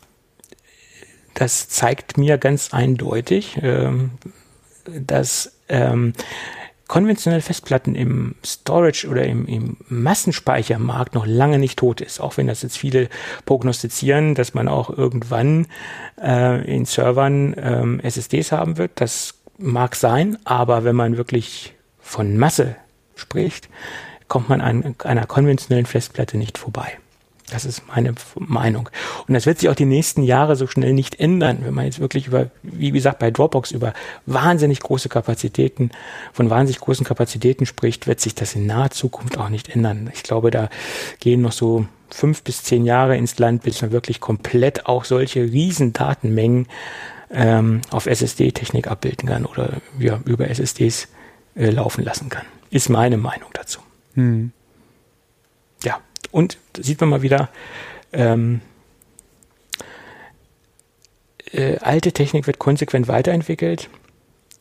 das zeigt mir ganz eindeutig, ähm, dass ähm, konventionelle Festplatten im Storage oder im, im Massenspeichermarkt noch lange nicht tot ist, auch wenn das jetzt viele prognostizieren, dass man auch irgendwann äh, in Servern ähm, SSDs haben wird. Das mag sein, aber wenn man wirklich von Masse spricht, kommt man an einer konventionellen Festplatte nicht vorbei. Das ist meine Meinung. Und das wird sich auch die nächsten Jahre so schnell nicht ändern, wenn man jetzt wirklich über, wie gesagt, bei Dropbox über wahnsinnig große Kapazitäten, von wahnsinnig großen Kapazitäten spricht, wird sich das in naher Zukunft auch nicht ändern. Ich glaube, da gehen noch so fünf bis zehn Jahre ins Land, bis man wirklich komplett auch solche riesen Datenmengen ähm, auf SSD-Technik abbilden kann oder ja, über SSDs äh, laufen lassen kann. Ist meine Meinung dazu. Hm. Und sieht man mal wieder, ähm, äh, alte Technik wird konsequent weiterentwickelt.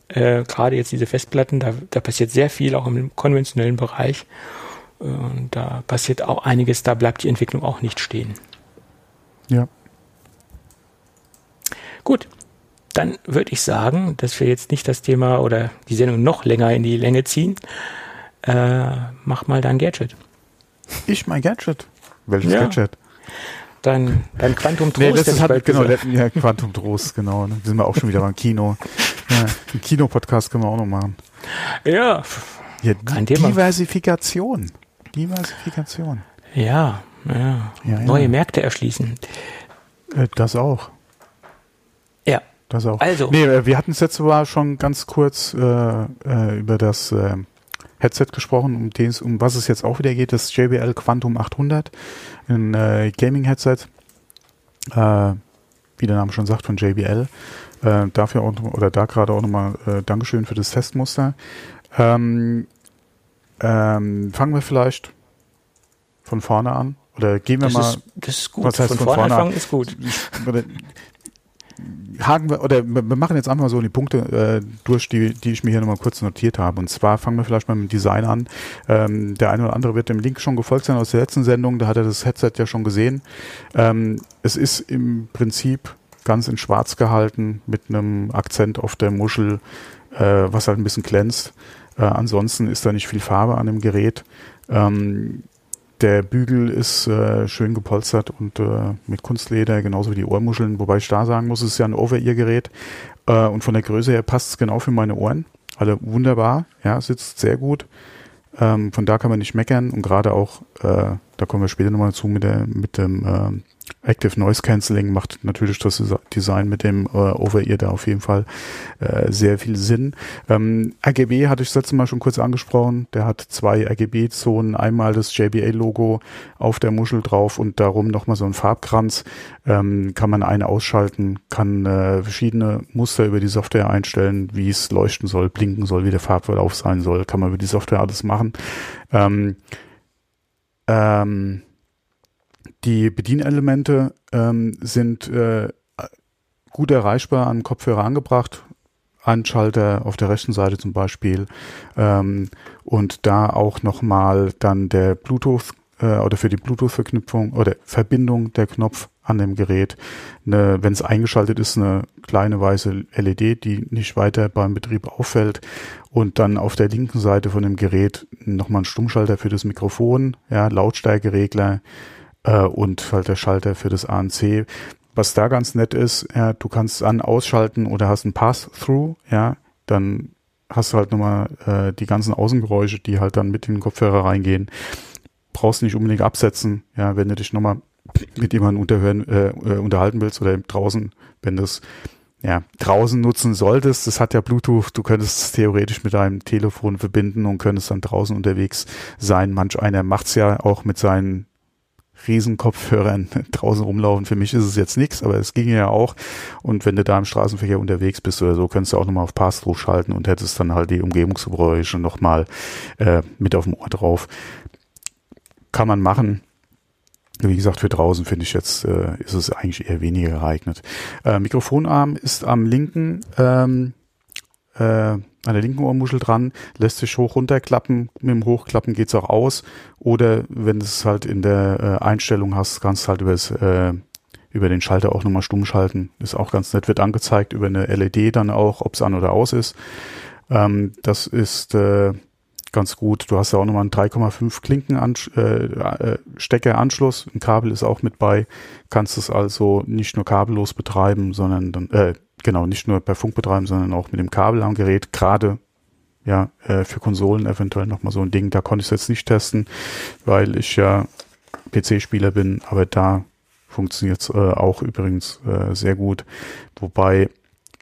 Äh, Gerade jetzt diese Festplatten, da, da passiert sehr viel auch im konventionellen Bereich. Äh, da passiert auch einiges, da bleibt die Entwicklung auch nicht stehen. Ja. Gut, dann würde ich sagen, dass wir jetzt nicht das Thema oder die Sendung noch länger in die Länge ziehen. Äh, mach mal dein Gadget. Ich mein Gadget. Welches ja. Gadget? Dein, dein Quantum Trost. Nee, das hat, genau, ja, Quantum Trost, genau. Ne? sind wir auch schon wieder beim Kino. Ja, einen Kino-Podcast können wir auch noch machen. Ja, ja kein Thema. Diversifikation. Diversifikation. Ja, ja. ja Neue Märkte erschließen. Äh, das auch. Ja. Das auch. Also. Nee, äh, wir hatten es jetzt sogar schon ganz kurz äh, äh, über das äh, Headset gesprochen, um, den, um was es jetzt auch wieder geht, das JBL Quantum 800, ein äh, Gaming-Headset, äh, wie der Name schon sagt, von JBL. Äh, dafür auch, oder da gerade auch nochmal äh, Dankeschön für das Testmuster. Ähm, ähm, fangen wir vielleicht von vorne an. Oder gehen wir das mal. Ist, das ist gut. Was heißt von, von vorne, vorne anfangen ist gut haken wir, oder wir machen jetzt einfach so die Punkte äh, durch, die, die ich mir hier nochmal kurz notiert habe. Und zwar fangen wir vielleicht mal mit dem Design an. Ähm, der eine oder andere wird dem Link schon gefolgt sein aus der letzten Sendung, da hat er das Headset ja schon gesehen. Ähm, es ist im Prinzip ganz in schwarz gehalten, mit einem Akzent auf der Muschel, äh, was halt ein bisschen glänzt. Äh, ansonsten ist da nicht viel Farbe an dem Gerät. Ähm, der Bügel ist äh, schön gepolstert und äh, mit Kunstleder, genauso wie die Ohrmuscheln, wobei ich da sagen muss, es ist ja ein Over-Ear-Gerät äh, und von der Größe her passt es genau für meine Ohren. Alle wunderbar, ja, sitzt sehr gut. Ähm, von da kann man nicht meckern und gerade auch, äh, da kommen wir später nochmal zu mit, der, mit dem äh, Active Noise Cancelling macht natürlich das Design mit dem äh, Over-Ear da auf jeden Fall äh, sehr viel Sinn. Ähm, RGB hatte ich das letzte Mal schon kurz angesprochen. Der hat zwei RGB-Zonen. Einmal das JBA-Logo auf der Muschel drauf und darum nochmal so ein Farbkranz. Ähm, kann man eine ausschalten, kann äh, verschiedene Muster über die Software einstellen, wie es leuchten soll, blinken soll, wie der Farbverlauf sein soll. Kann man über die Software alles machen. Ähm, ähm, die Bedienelemente ähm, sind äh, gut erreichbar an Kopfhörer angebracht. Anschalter auf der rechten Seite zum Beispiel ähm, und da auch nochmal dann der Bluetooth äh, oder für die Bluetooth-Verknüpfung oder Verbindung der Knopf an dem Gerät. Wenn es eingeschaltet ist, eine kleine weiße LED, die nicht weiter beim Betrieb auffällt. Und dann auf der linken Seite von dem Gerät nochmal ein Stummschalter für das Mikrofon, ja, Lautstärkeregler, äh, und halt der Schalter für das ANC. Was da ganz nett ist, ja, du kannst an, ausschalten oder hast ein Pass-Through, ja, dann hast du halt nochmal äh, die ganzen Außengeräusche, die halt dann mit in den Kopfhörer reingehen. Brauchst nicht unbedingt absetzen, ja, wenn du dich nochmal mit jemandem unterhören, äh, äh, unterhalten willst oder draußen, wenn du es ja, draußen nutzen solltest, das hat ja Bluetooth, du könntest es theoretisch mit deinem Telefon verbinden und könntest dann draußen unterwegs sein. Manch einer macht's ja auch mit seinen Riesenkopfhörern draußen rumlaufen. Für mich ist es jetzt nichts, aber es ging ja auch. Und wenn du da im Straßenverkehr unterwegs bist oder so, könntest du auch nochmal auf Pass-Through schalten und hättest dann halt die Umgebungsgeräusche nochmal äh, mit auf dem Ohr drauf. Kann man machen. Wie gesagt, für draußen finde ich jetzt, äh, ist es eigentlich eher weniger geeignet. Äh, Mikrofonarm ist am linken ähm, äh, an der linken Ohrmuschel dran, lässt sich hoch runterklappen, mit dem Hochklappen geht's auch aus. Oder wenn du es halt in der äh, Einstellung hast, kannst du halt übers, äh, über den Schalter auch nochmal stumm schalten. Ist auch ganz nett, wird angezeigt über eine LED dann auch, ob es an oder aus ist. Ähm, das ist äh, ganz gut. Du hast ja auch nochmal einen 3,5 Klinken-Stecker-Anschluss. Äh, Ein Kabel ist auch mit bei. Kannst es also nicht nur kabellos betreiben, sondern dann, äh, genau, nicht nur per Funk betreiben, sondern auch mit dem Kabel am Gerät. Gerade ja, äh, für Konsolen eventuell nochmal so ein Ding. Da konnte ich es jetzt nicht testen, weil ich ja PC-Spieler bin, aber da funktioniert es äh, auch übrigens äh, sehr gut. Wobei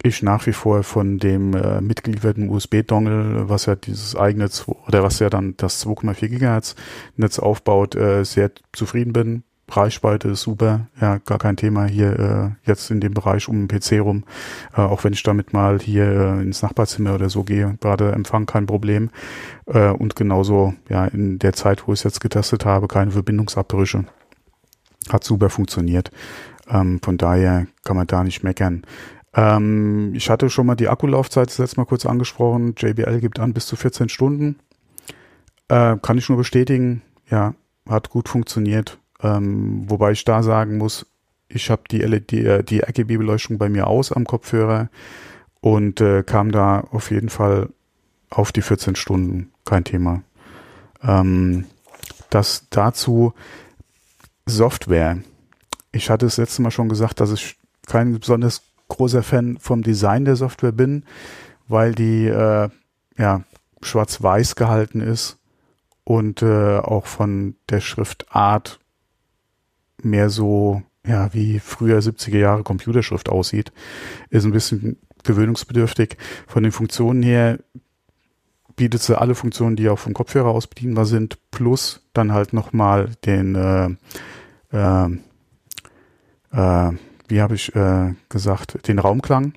ich nach wie vor von dem äh, mitgelieferten USB-Dongle, was ja dieses eigene, oder was ja dann das 2,4 Gigahertz Netz aufbaut, äh, sehr zufrieden bin. Reichweite ist super, ja, gar kein Thema hier äh, jetzt in dem Bereich um den PC rum. Äh, auch wenn ich damit mal hier äh, ins Nachbarzimmer oder so gehe, gerade Empfang kein Problem. Äh, und genauso, ja, in der Zeit, wo ich es jetzt getestet habe, keine Verbindungsabbrüche. Hat super funktioniert. Ähm, von daher kann man da nicht meckern. Ähm, ich hatte schon mal die Akkulaufzeit das letzte Mal kurz angesprochen. JBL gibt an bis zu 14 Stunden. Äh, kann ich nur bestätigen. Ja, hat gut funktioniert. Ähm, wobei ich da sagen muss, ich habe die LED, äh, die RGB-Beleuchtung bei mir aus am Kopfhörer und äh, kam da auf jeden Fall auf die 14 Stunden. Kein Thema. Ähm, das dazu Software. Ich hatte es letzte Mal schon gesagt, dass ich kein besonders großer Fan vom Design der Software bin, weil die äh, ja schwarz-weiß gehalten ist und äh, auch von der Schriftart mehr so, ja, wie früher 70er Jahre Computerschrift aussieht, ist ein bisschen gewöhnungsbedürftig. Von den Funktionen her bietet sie alle Funktionen, die auch vom Kopfhörer aus bedienbar sind, plus dann halt nochmal den, äh, äh, äh, wie habe ich äh, gesagt, den Raumklang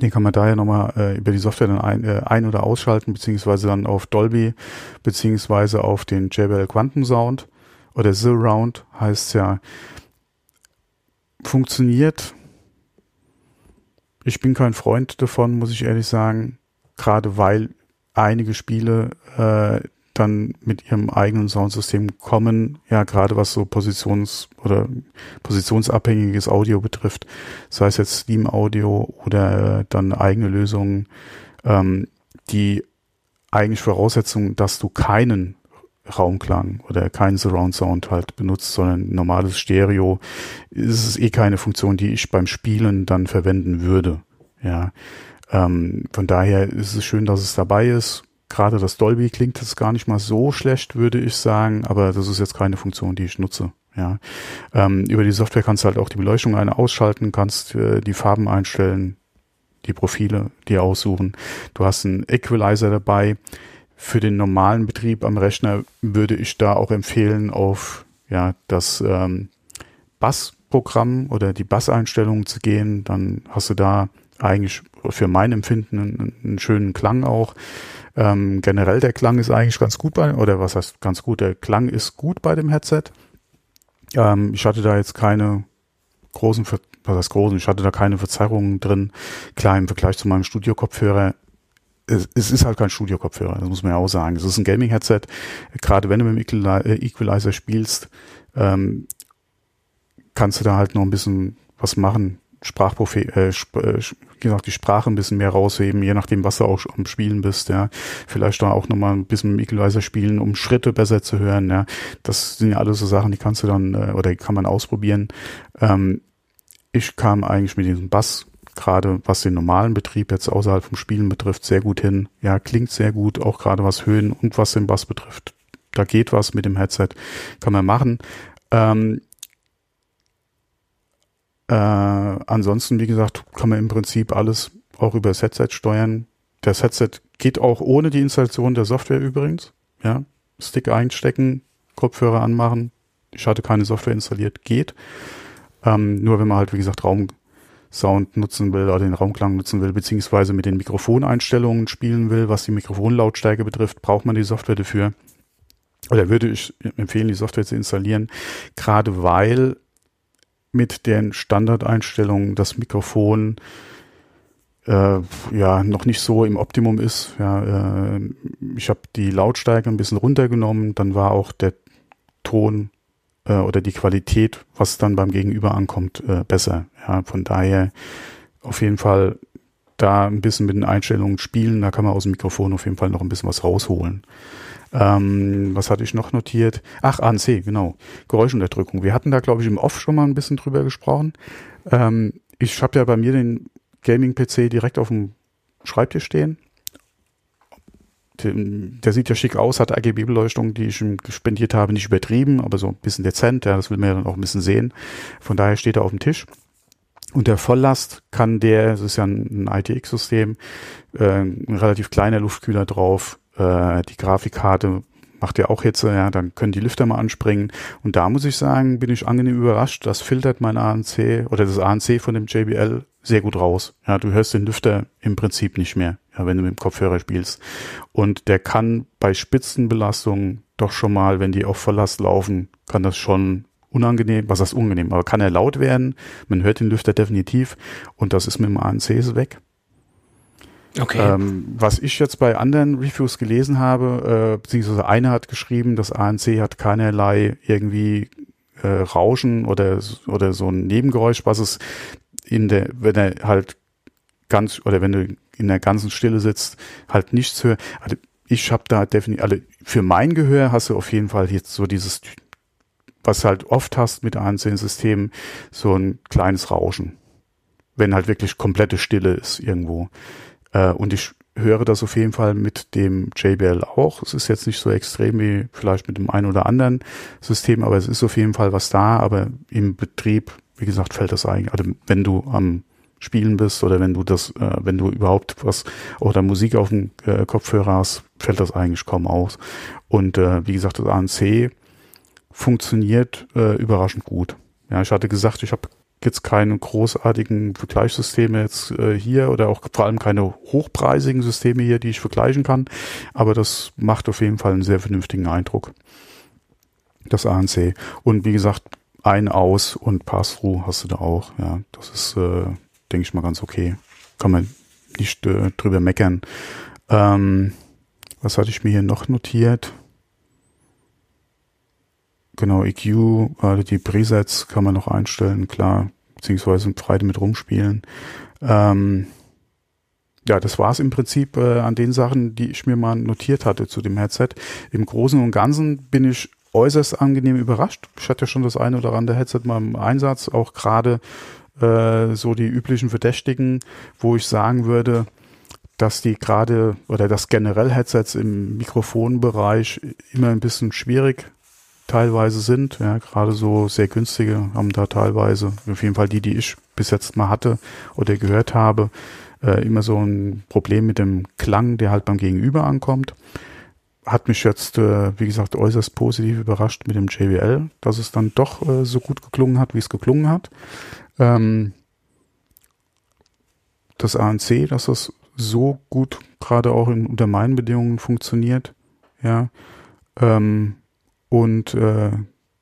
den kann man daher nochmal äh, über die Software dann ein, äh, ein- oder ausschalten, beziehungsweise dann auf Dolby, beziehungsweise auf den JBL Quantum Sound oder Surround heißt ja, funktioniert. Ich bin kein Freund davon, muss ich ehrlich sagen, gerade weil einige Spiele äh, dann mit ihrem eigenen Soundsystem kommen, ja, gerade was so Positions- oder positionsabhängiges Audio betrifft, sei es jetzt Steam Audio oder dann eigene Lösungen, ähm, die eigentlich Voraussetzung, dass du keinen Raumklang oder keinen Surround Sound halt benutzt, sondern normales Stereo, ist es eh keine Funktion, die ich beim Spielen dann verwenden würde. Ja, ähm, von daher ist es schön, dass es dabei ist gerade das Dolby klingt jetzt gar nicht mal so schlecht, würde ich sagen, aber das ist jetzt keine Funktion, die ich nutze. Ja, ähm, über die Software kannst du halt auch die Beleuchtung ein ausschalten, kannst äh, die Farben einstellen, die Profile dir aussuchen. Du hast einen Equalizer dabei. Für den normalen Betrieb am Rechner würde ich da auch empfehlen, auf ja das ähm, Bassprogramm oder die Basseinstellungen zu gehen. Dann hast du da eigentlich für mein Empfinden einen, einen schönen Klang auch. Ähm, generell der Klang ist eigentlich ganz gut bei, oder was heißt ganz gut, der Klang ist gut bei dem Headset. Ähm, ich hatte da jetzt keine großen, was heißt großen, ich hatte da keine Verzerrungen drin. Klar, im Vergleich zu meinem Studio-Kopfhörer es, es ist halt kein Studio-Kopfhörer, das muss man ja auch sagen. Es ist ein Gaming-Headset. Gerade wenn du mit dem äh, Equalizer spielst, ähm, kannst du da halt noch ein bisschen was machen. Sprachprofil, äh, sp äh, wie gesagt, die Sprache ein bisschen mehr rausheben, je nachdem, was du auch am Spielen bist, ja. Vielleicht da auch nochmal ein bisschen Equalizer spielen, um Schritte besser zu hören, ja. Das sind ja alles so Sachen, die kannst du dann, äh, oder kann man ausprobieren. Ähm, ich kam eigentlich mit diesem Bass, gerade was den normalen Betrieb jetzt außerhalb vom Spielen betrifft, sehr gut hin. Ja, klingt sehr gut, auch gerade was Höhen und was den Bass betrifft. Da geht was mit dem Headset, kann man machen. Ähm, äh, ansonsten, wie gesagt, kann man im Prinzip alles auch über das Headset steuern. Das Headset geht auch ohne die Installation der Software übrigens. Ja, Stick einstecken, Kopfhörer anmachen. Ich hatte keine Software installiert, geht. Ähm, nur wenn man halt, wie gesagt, Raumsound nutzen will oder den Raumklang nutzen will, beziehungsweise mit den Mikrofoneinstellungen spielen will, was die Mikrofonlautstärke betrifft, braucht man die Software dafür. Oder würde ich empfehlen, die Software zu installieren, gerade weil mit den Standardeinstellungen das Mikrofon äh, ja noch nicht so im Optimum ist. Ja, äh, ich habe die Lautstärke ein bisschen runtergenommen, dann war auch der Ton äh, oder die Qualität, was dann beim Gegenüber ankommt, äh, besser. Ja, von daher auf jeden Fall da ein bisschen mit den Einstellungen spielen, da kann man aus dem Mikrofon auf jeden Fall noch ein bisschen was rausholen. Ähm, was hatte ich noch notiert? Ach, ANC, genau. Geräuschunterdrückung. Wir hatten da, glaube ich, im Off schon mal ein bisschen drüber gesprochen. Ähm, ich habe ja bei mir den Gaming-PC direkt auf dem Schreibtisch stehen. Der, sieht ja schick aus, hat RGB-Beleuchtung, die ich ihm gespendiert habe, nicht übertrieben, aber so ein bisschen dezent. Ja, das will man ja dann auch ein bisschen sehen. Von daher steht er auf dem Tisch. Und der Volllast kann der, das ist ja ein, ein ITX-System, äh, ein relativ kleiner Luftkühler drauf, äh, die Grafikkarte macht ja auch jetzt, ja, dann können die Lüfter mal anspringen. Und da muss ich sagen, bin ich angenehm überrascht. Das filtert mein ANC oder das ANC von dem JBL sehr gut raus. Ja, du hörst den Lüfter im Prinzip nicht mehr, ja, wenn du mit dem Kopfhörer spielst. Und der kann bei Spitzenbelastungen doch schon mal, wenn die auf Verlass laufen, kann das schon unangenehm, was heißt unangenehm, aber kann er laut werden. Man hört den Lüfter definitiv und das ist mit dem ANC weg. Okay. Ähm, was ich jetzt bei anderen Reviews gelesen habe, äh, beziehungsweise einer hat geschrieben, das ANC hat keinerlei irgendwie äh, Rauschen oder, oder so ein Nebengeräusch, was es in der, wenn er halt ganz, oder wenn du in der ganzen Stille sitzt, halt nichts hört. Also ich habe da definitiv, also für mein Gehör hast du auf jeden Fall jetzt so dieses, was halt oft hast mit ANC-Systemen, so ein kleines Rauschen. Wenn halt wirklich komplette Stille ist irgendwo. Äh, und ich höre das auf jeden Fall mit dem JBL auch. Es ist jetzt nicht so extrem wie vielleicht mit dem einen oder anderen System, aber es ist auf jeden Fall was da. Aber im Betrieb, wie gesagt, fällt das eigentlich, also wenn du am Spielen bist oder wenn du das, äh, wenn du überhaupt was oder Musik auf dem äh, Kopfhörer hast, fällt das eigentlich kaum aus. Und äh, wie gesagt, das ANC funktioniert äh, überraschend gut. Ja, ich hatte gesagt, ich habe jetzt keine großartigen Vergleichssysteme jetzt äh, hier oder auch vor allem keine hochpreisigen Systeme hier, die ich vergleichen kann. Aber das macht auf jeden Fall einen sehr vernünftigen Eindruck. Das ANC. Und wie gesagt, ein Aus und Pass-Through hast du da auch. Ja, das ist, äh, denke ich mal, ganz okay. Kann man nicht äh, drüber meckern. Ähm, was hatte ich mir hier noch notiert? Genau, EQ, also die Presets kann man noch einstellen, klar, beziehungsweise frei damit rumspielen. Ähm, ja, das war es im Prinzip äh, an den Sachen, die ich mir mal notiert hatte zu dem Headset. Im Großen und Ganzen bin ich äußerst angenehm überrascht. Ich hatte schon das eine oder andere Headset mal im Einsatz, auch gerade äh, so die üblichen Verdächtigen, wo ich sagen würde, dass die gerade oder dass generell Headsets im Mikrofonbereich immer ein bisschen schwierig teilweise sind. Ja, gerade so sehr günstige haben da teilweise, auf jeden Fall die, die ich bis jetzt mal hatte oder gehört habe, äh, immer so ein Problem mit dem Klang, der halt beim Gegenüber ankommt. Hat mich jetzt, äh, wie gesagt, äußerst positiv überrascht mit dem JBL, dass es dann doch äh, so gut geklungen hat, wie es geklungen hat. Ähm, das ANC, dass das so gut gerade auch in, unter meinen Bedingungen funktioniert. Ja, ähm, und äh,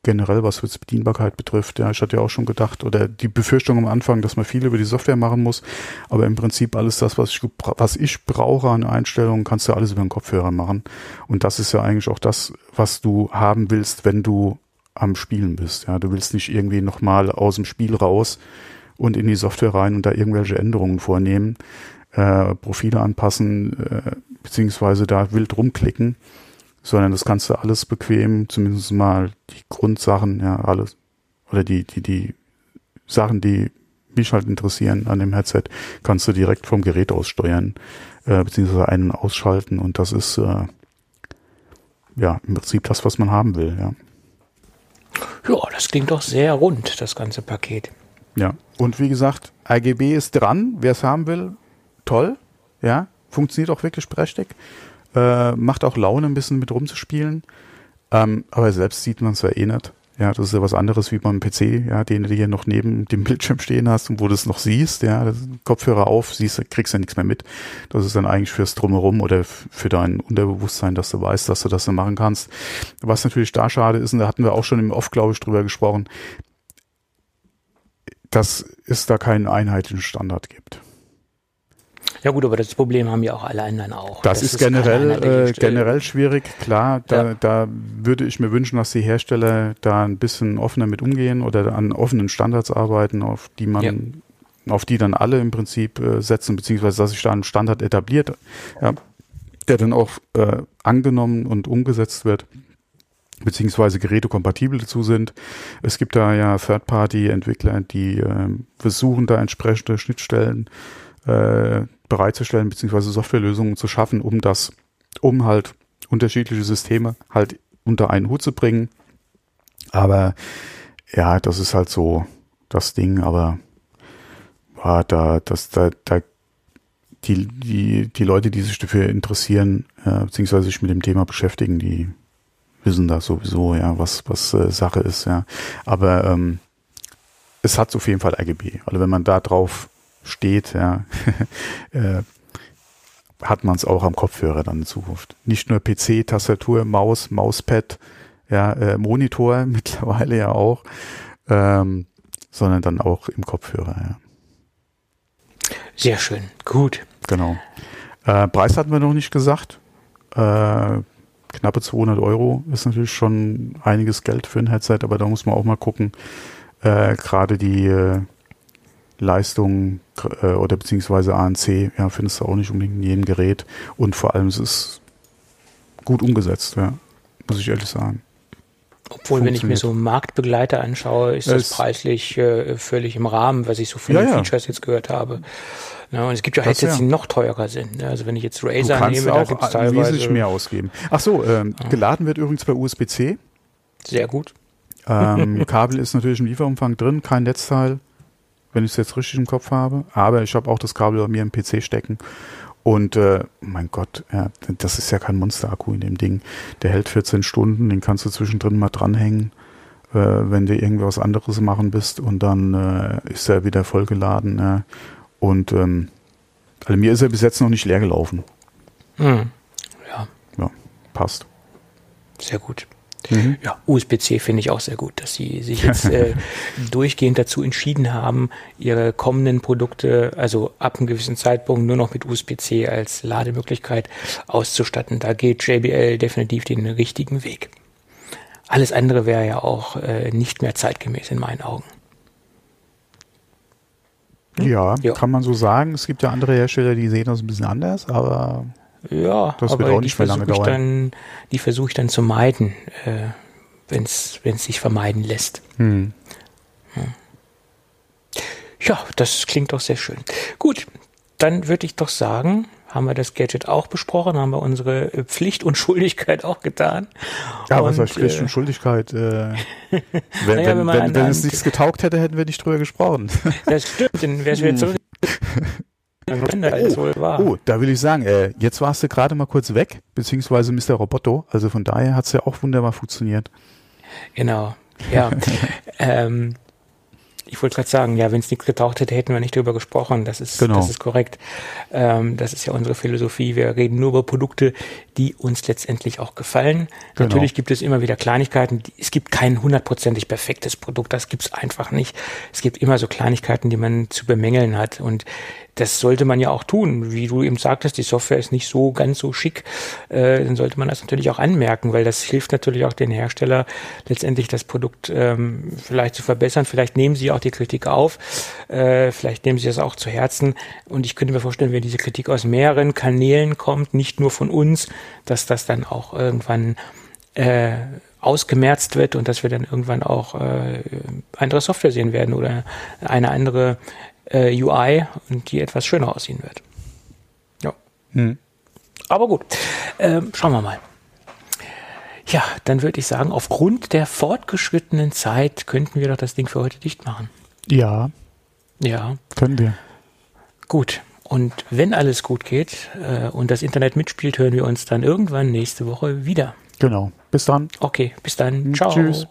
generell, was jetzt Bedienbarkeit betrifft, ja, ich hatte ja auch schon gedacht, oder die Befürchtung am Anfang, dass man viel über die Software machen muss, aber im Prinzip alles das, was ich, was ich brauche an Einstellungen, kannst du alles über den Kopfhörer machen. Und das ist ja eigentlich auch das, was du haben willst, wenn du am Spielen bist. Ja, du willst nicht irgendwie nochmal aus dem Spiel raus und in die Software rein und da irgendwelche Änderungen vornehmen, äh, Profile anpassen, äh, beziehungsweise da wild rumklicken sondern das kannst du alles bequem, zumindest mal die Grundsachen, ja, alles, oder die, die, die Sachen, die mich halt interessieren an dem Headset, kannst du direkt vom Gerät aus steuern, äh, beziehungsweise einen ausschalten und das ist, äh, ja, im Prinzip das, was man haben will, ja. Ja, das klingt doch sehr rund, das ganze Paket. Ja, und wie gesagt, RGB ist dran, wer es haben will, toll, ja, funktioniert auch wirklich prächtig. Äh, macht auch Laune, ein bisschen mit rumzuspielen. Ähm, aber selbst sieht man es ja eh nicht. Ja, das ist ja was anderes wie beim PC, ja, den du hier noch neben dem Bildschirm stehen hast und wo du es noch siehst, ja, Kopfhörer auf, siehst, kriegst ja nichts mehr mit. Das ist dann eigentlich fürs Drumherum oder für dein Unterbewusstsein, dass du weißt, dass du das so machen kannst. Was natürlich da schade ist, und da hatten wir auch schon im Off, glaube ich, drüber gesprochen, dass es da keinen einheitlichen Standard gibt. Ja gut, aber das Problem haben ja auch alle anderen auch. Das, das ist, generell, äh, generell schwierig, klar. Da, ja. da würde ich mir wünschen, dass die Hersteller da ein bisschen offener mit umgehen oder an offenen Standards arbeiten, auf die man, ja. auf die dann alle im Prinzip äh, setzen, beziehungsweise dass sich da ein Standard etabliert, ja, der dann auch äh, angenommen und umgesetzt wird beziehungsweise Geräte kompatibel dazu sind. Es gibt da ja Third-Party-Entwickler, die äh, versuchen da entsprechende Schnittstellen äh, bereitzustellen, beziehungsweise Softwarelösungen zu schaffen, um das, um halt unterschiedliche Systeme halt unter einen Hut zu bringen. Aber ja, das ist halt so das Ding, aber ja, da, das, da, da, die, die, die Leute, die sich dafür interessieren, äh, beziehungsweise sich mit dem Thema beschäftigen, die, wissen das sowieso, ja, was, was äh, Sache ist, ja. Aber ähm, es hat auf jeden Fall RGB. Also wenn man da drauf steht, ja, äh, hat man es auch am Kopfhörer dann in Zukunft. Nicht nur PC, Tastatur, Maus, Mauspad, ja, äh, Monitor mittlerweile ja auch, ähm, sondern dann auch im Kopfhörer, ja. Sehr schön, gut. Genau. Äh, Preis hatten wir noch nicht gesagt. Äh, knappe 200 Euro ist natürlich schon einiges Geld für ein Headset, aber da muss man auch mal gucken. Äh, Gerade die äh, Leistung äh, oder beziehungsweise ANC, ja, findest du auch nicht unbedingt in jedem Gerät. Und vor allem es ist gut umgesetzt, ja, muss ich ehrlich sagen. Obwohl, wenn ich mir so Marktbegleiter anschaue, ist das es preislich äh, völlig im Rahmen, was ich so viele ja, ja. Features jetzt gehört habe. Ja, und es gibt ja Headsets, ja. die noch teurer sind. Ne? Also wenn ich jetzt Razer nehme, da gibt es teilweise wesentlich mehr ausgeben. Ach so, ähm, geladen wird übrigens bei USB-C. Sehr gut. Ähm, Kabel ist natürlich im Lieferumfang drin, kein Netzteil, wenn ich es jetzt richtig im Kopf habe. Aber ich habe auch das Kabel bei mir im PC stecken. Und äh, mein Gott, ja, das ist ja kein Monster-Akku in dem Ding. Der hält 14 Stunden, den kannst du zwischendrin mal dranhängen, äh, wenn du irgendwas anderes machen bist und dann äh, ist er wieder vollgeladen. Ja. Und ähm, also mir ist er bis jetzt noch nicht leer gelaufen. Hm. Ja. Ja, passt. Sehr gut. Mhm. Ja, USB-C finde ich auch sehr gut, dass sie sich jetzt äh, durchgehend dazu entschieden haben, ihre kommenden Produkte, also ab einem gewissen Zeitpunkt nur noch mit USB-C als Lademöglichkeit auszustatten. Da geht JBL definitiv den richtigen Weg. Alles andere wäre ja auch äh, nicht mehr zeitgemäß in meinen Augen. Ja, ja, kann man so sagen. Es gibt ja andere Hersteller, die sehen das ein bisschen anders, aber ja, das wird auch nicht mehr lange dauern. Dann, die versuche ich dann zu meiden, äh, wenn es sich vermeiden lässt. Hm. Ja, das klingt doch sehr schön. Gut, dann würde ich doch sagen, haben wir das Gadget auch besprochen, haben wir unsere äh, Pflicht und Schuldigkeit auch getan. Ja, und, was heißt Pflicht äh, und Schuldigkeit? Äh, wenn, naja, wenn, wenn, wenn, wenn es nichts getaugt hätte, hätten wir nicht drüber gesprochen. Das stimmt, dann wäre es wieder zurück. Oh, oh, da will ich sagen, äh, jetzt warst du gerade mal kurz weg, beziehungsweise Mr. Roboto, also von daher hat es ja auch wunderbar funktioniert. Genau, ja. ähm, ich wollte gerade sagen, ja, wenn es nichts getaucht hätte, hätten wir nicht darüber gesprochen. Das ist, genau. das ist korrekt. Ähm, das ist ja unsere Philosophie. Wir reden nur über Produkte, die uns letztendlich auch gefallen. Genau. Natürlich gibt es immer wieder Kleinigkeiten. Es gibt kein hundertprozentig perfektes Produkt. Das gibt es einfach nicht. Es gibt immer so Kleinigkeiten, die man zu bemängeln hat. Und das sollte man ja auch tun. Wie du eben sagtest, die Software ist nicht so ganz so schick. Äh, dann sollte man das natürlich auch anmerken, weil das hilft natürlich auch den Hersteller letztendlich das Produkt ähm, vielleicht zu verbessern. Vielleicht nehmen sie auch die Kritik auf. Äh, vielleicht nehmen sie das auch zu Herzen. Und ich könnte mir vorstellen, wenn diese Kritik aus mehreren Kanälen kommt, nicht nur von uns, dass das dann auch irgendwann äh, ausgemerzt wird und dass wir dann irgendwann auch äh, andere Software sehen werden oder eine andere äh, UI und die etwas schöner aussehen wird. Ja. Hm. Aber gut, ähm, schauen wir mal. Ja, dann würde ich sagen, aufgrund der fortgeschrittenen Zeit könnten wir doch das Ding für heute dicht machen. Ja. Ja. Können wir. Gut. Und wenn alles gut geht äh, und das Internet mitspielt, hören wir uns dann irgendwann nächste Woche wieder. Genau. Bis dann. Okay, bis dann. Ciao. Tschüss.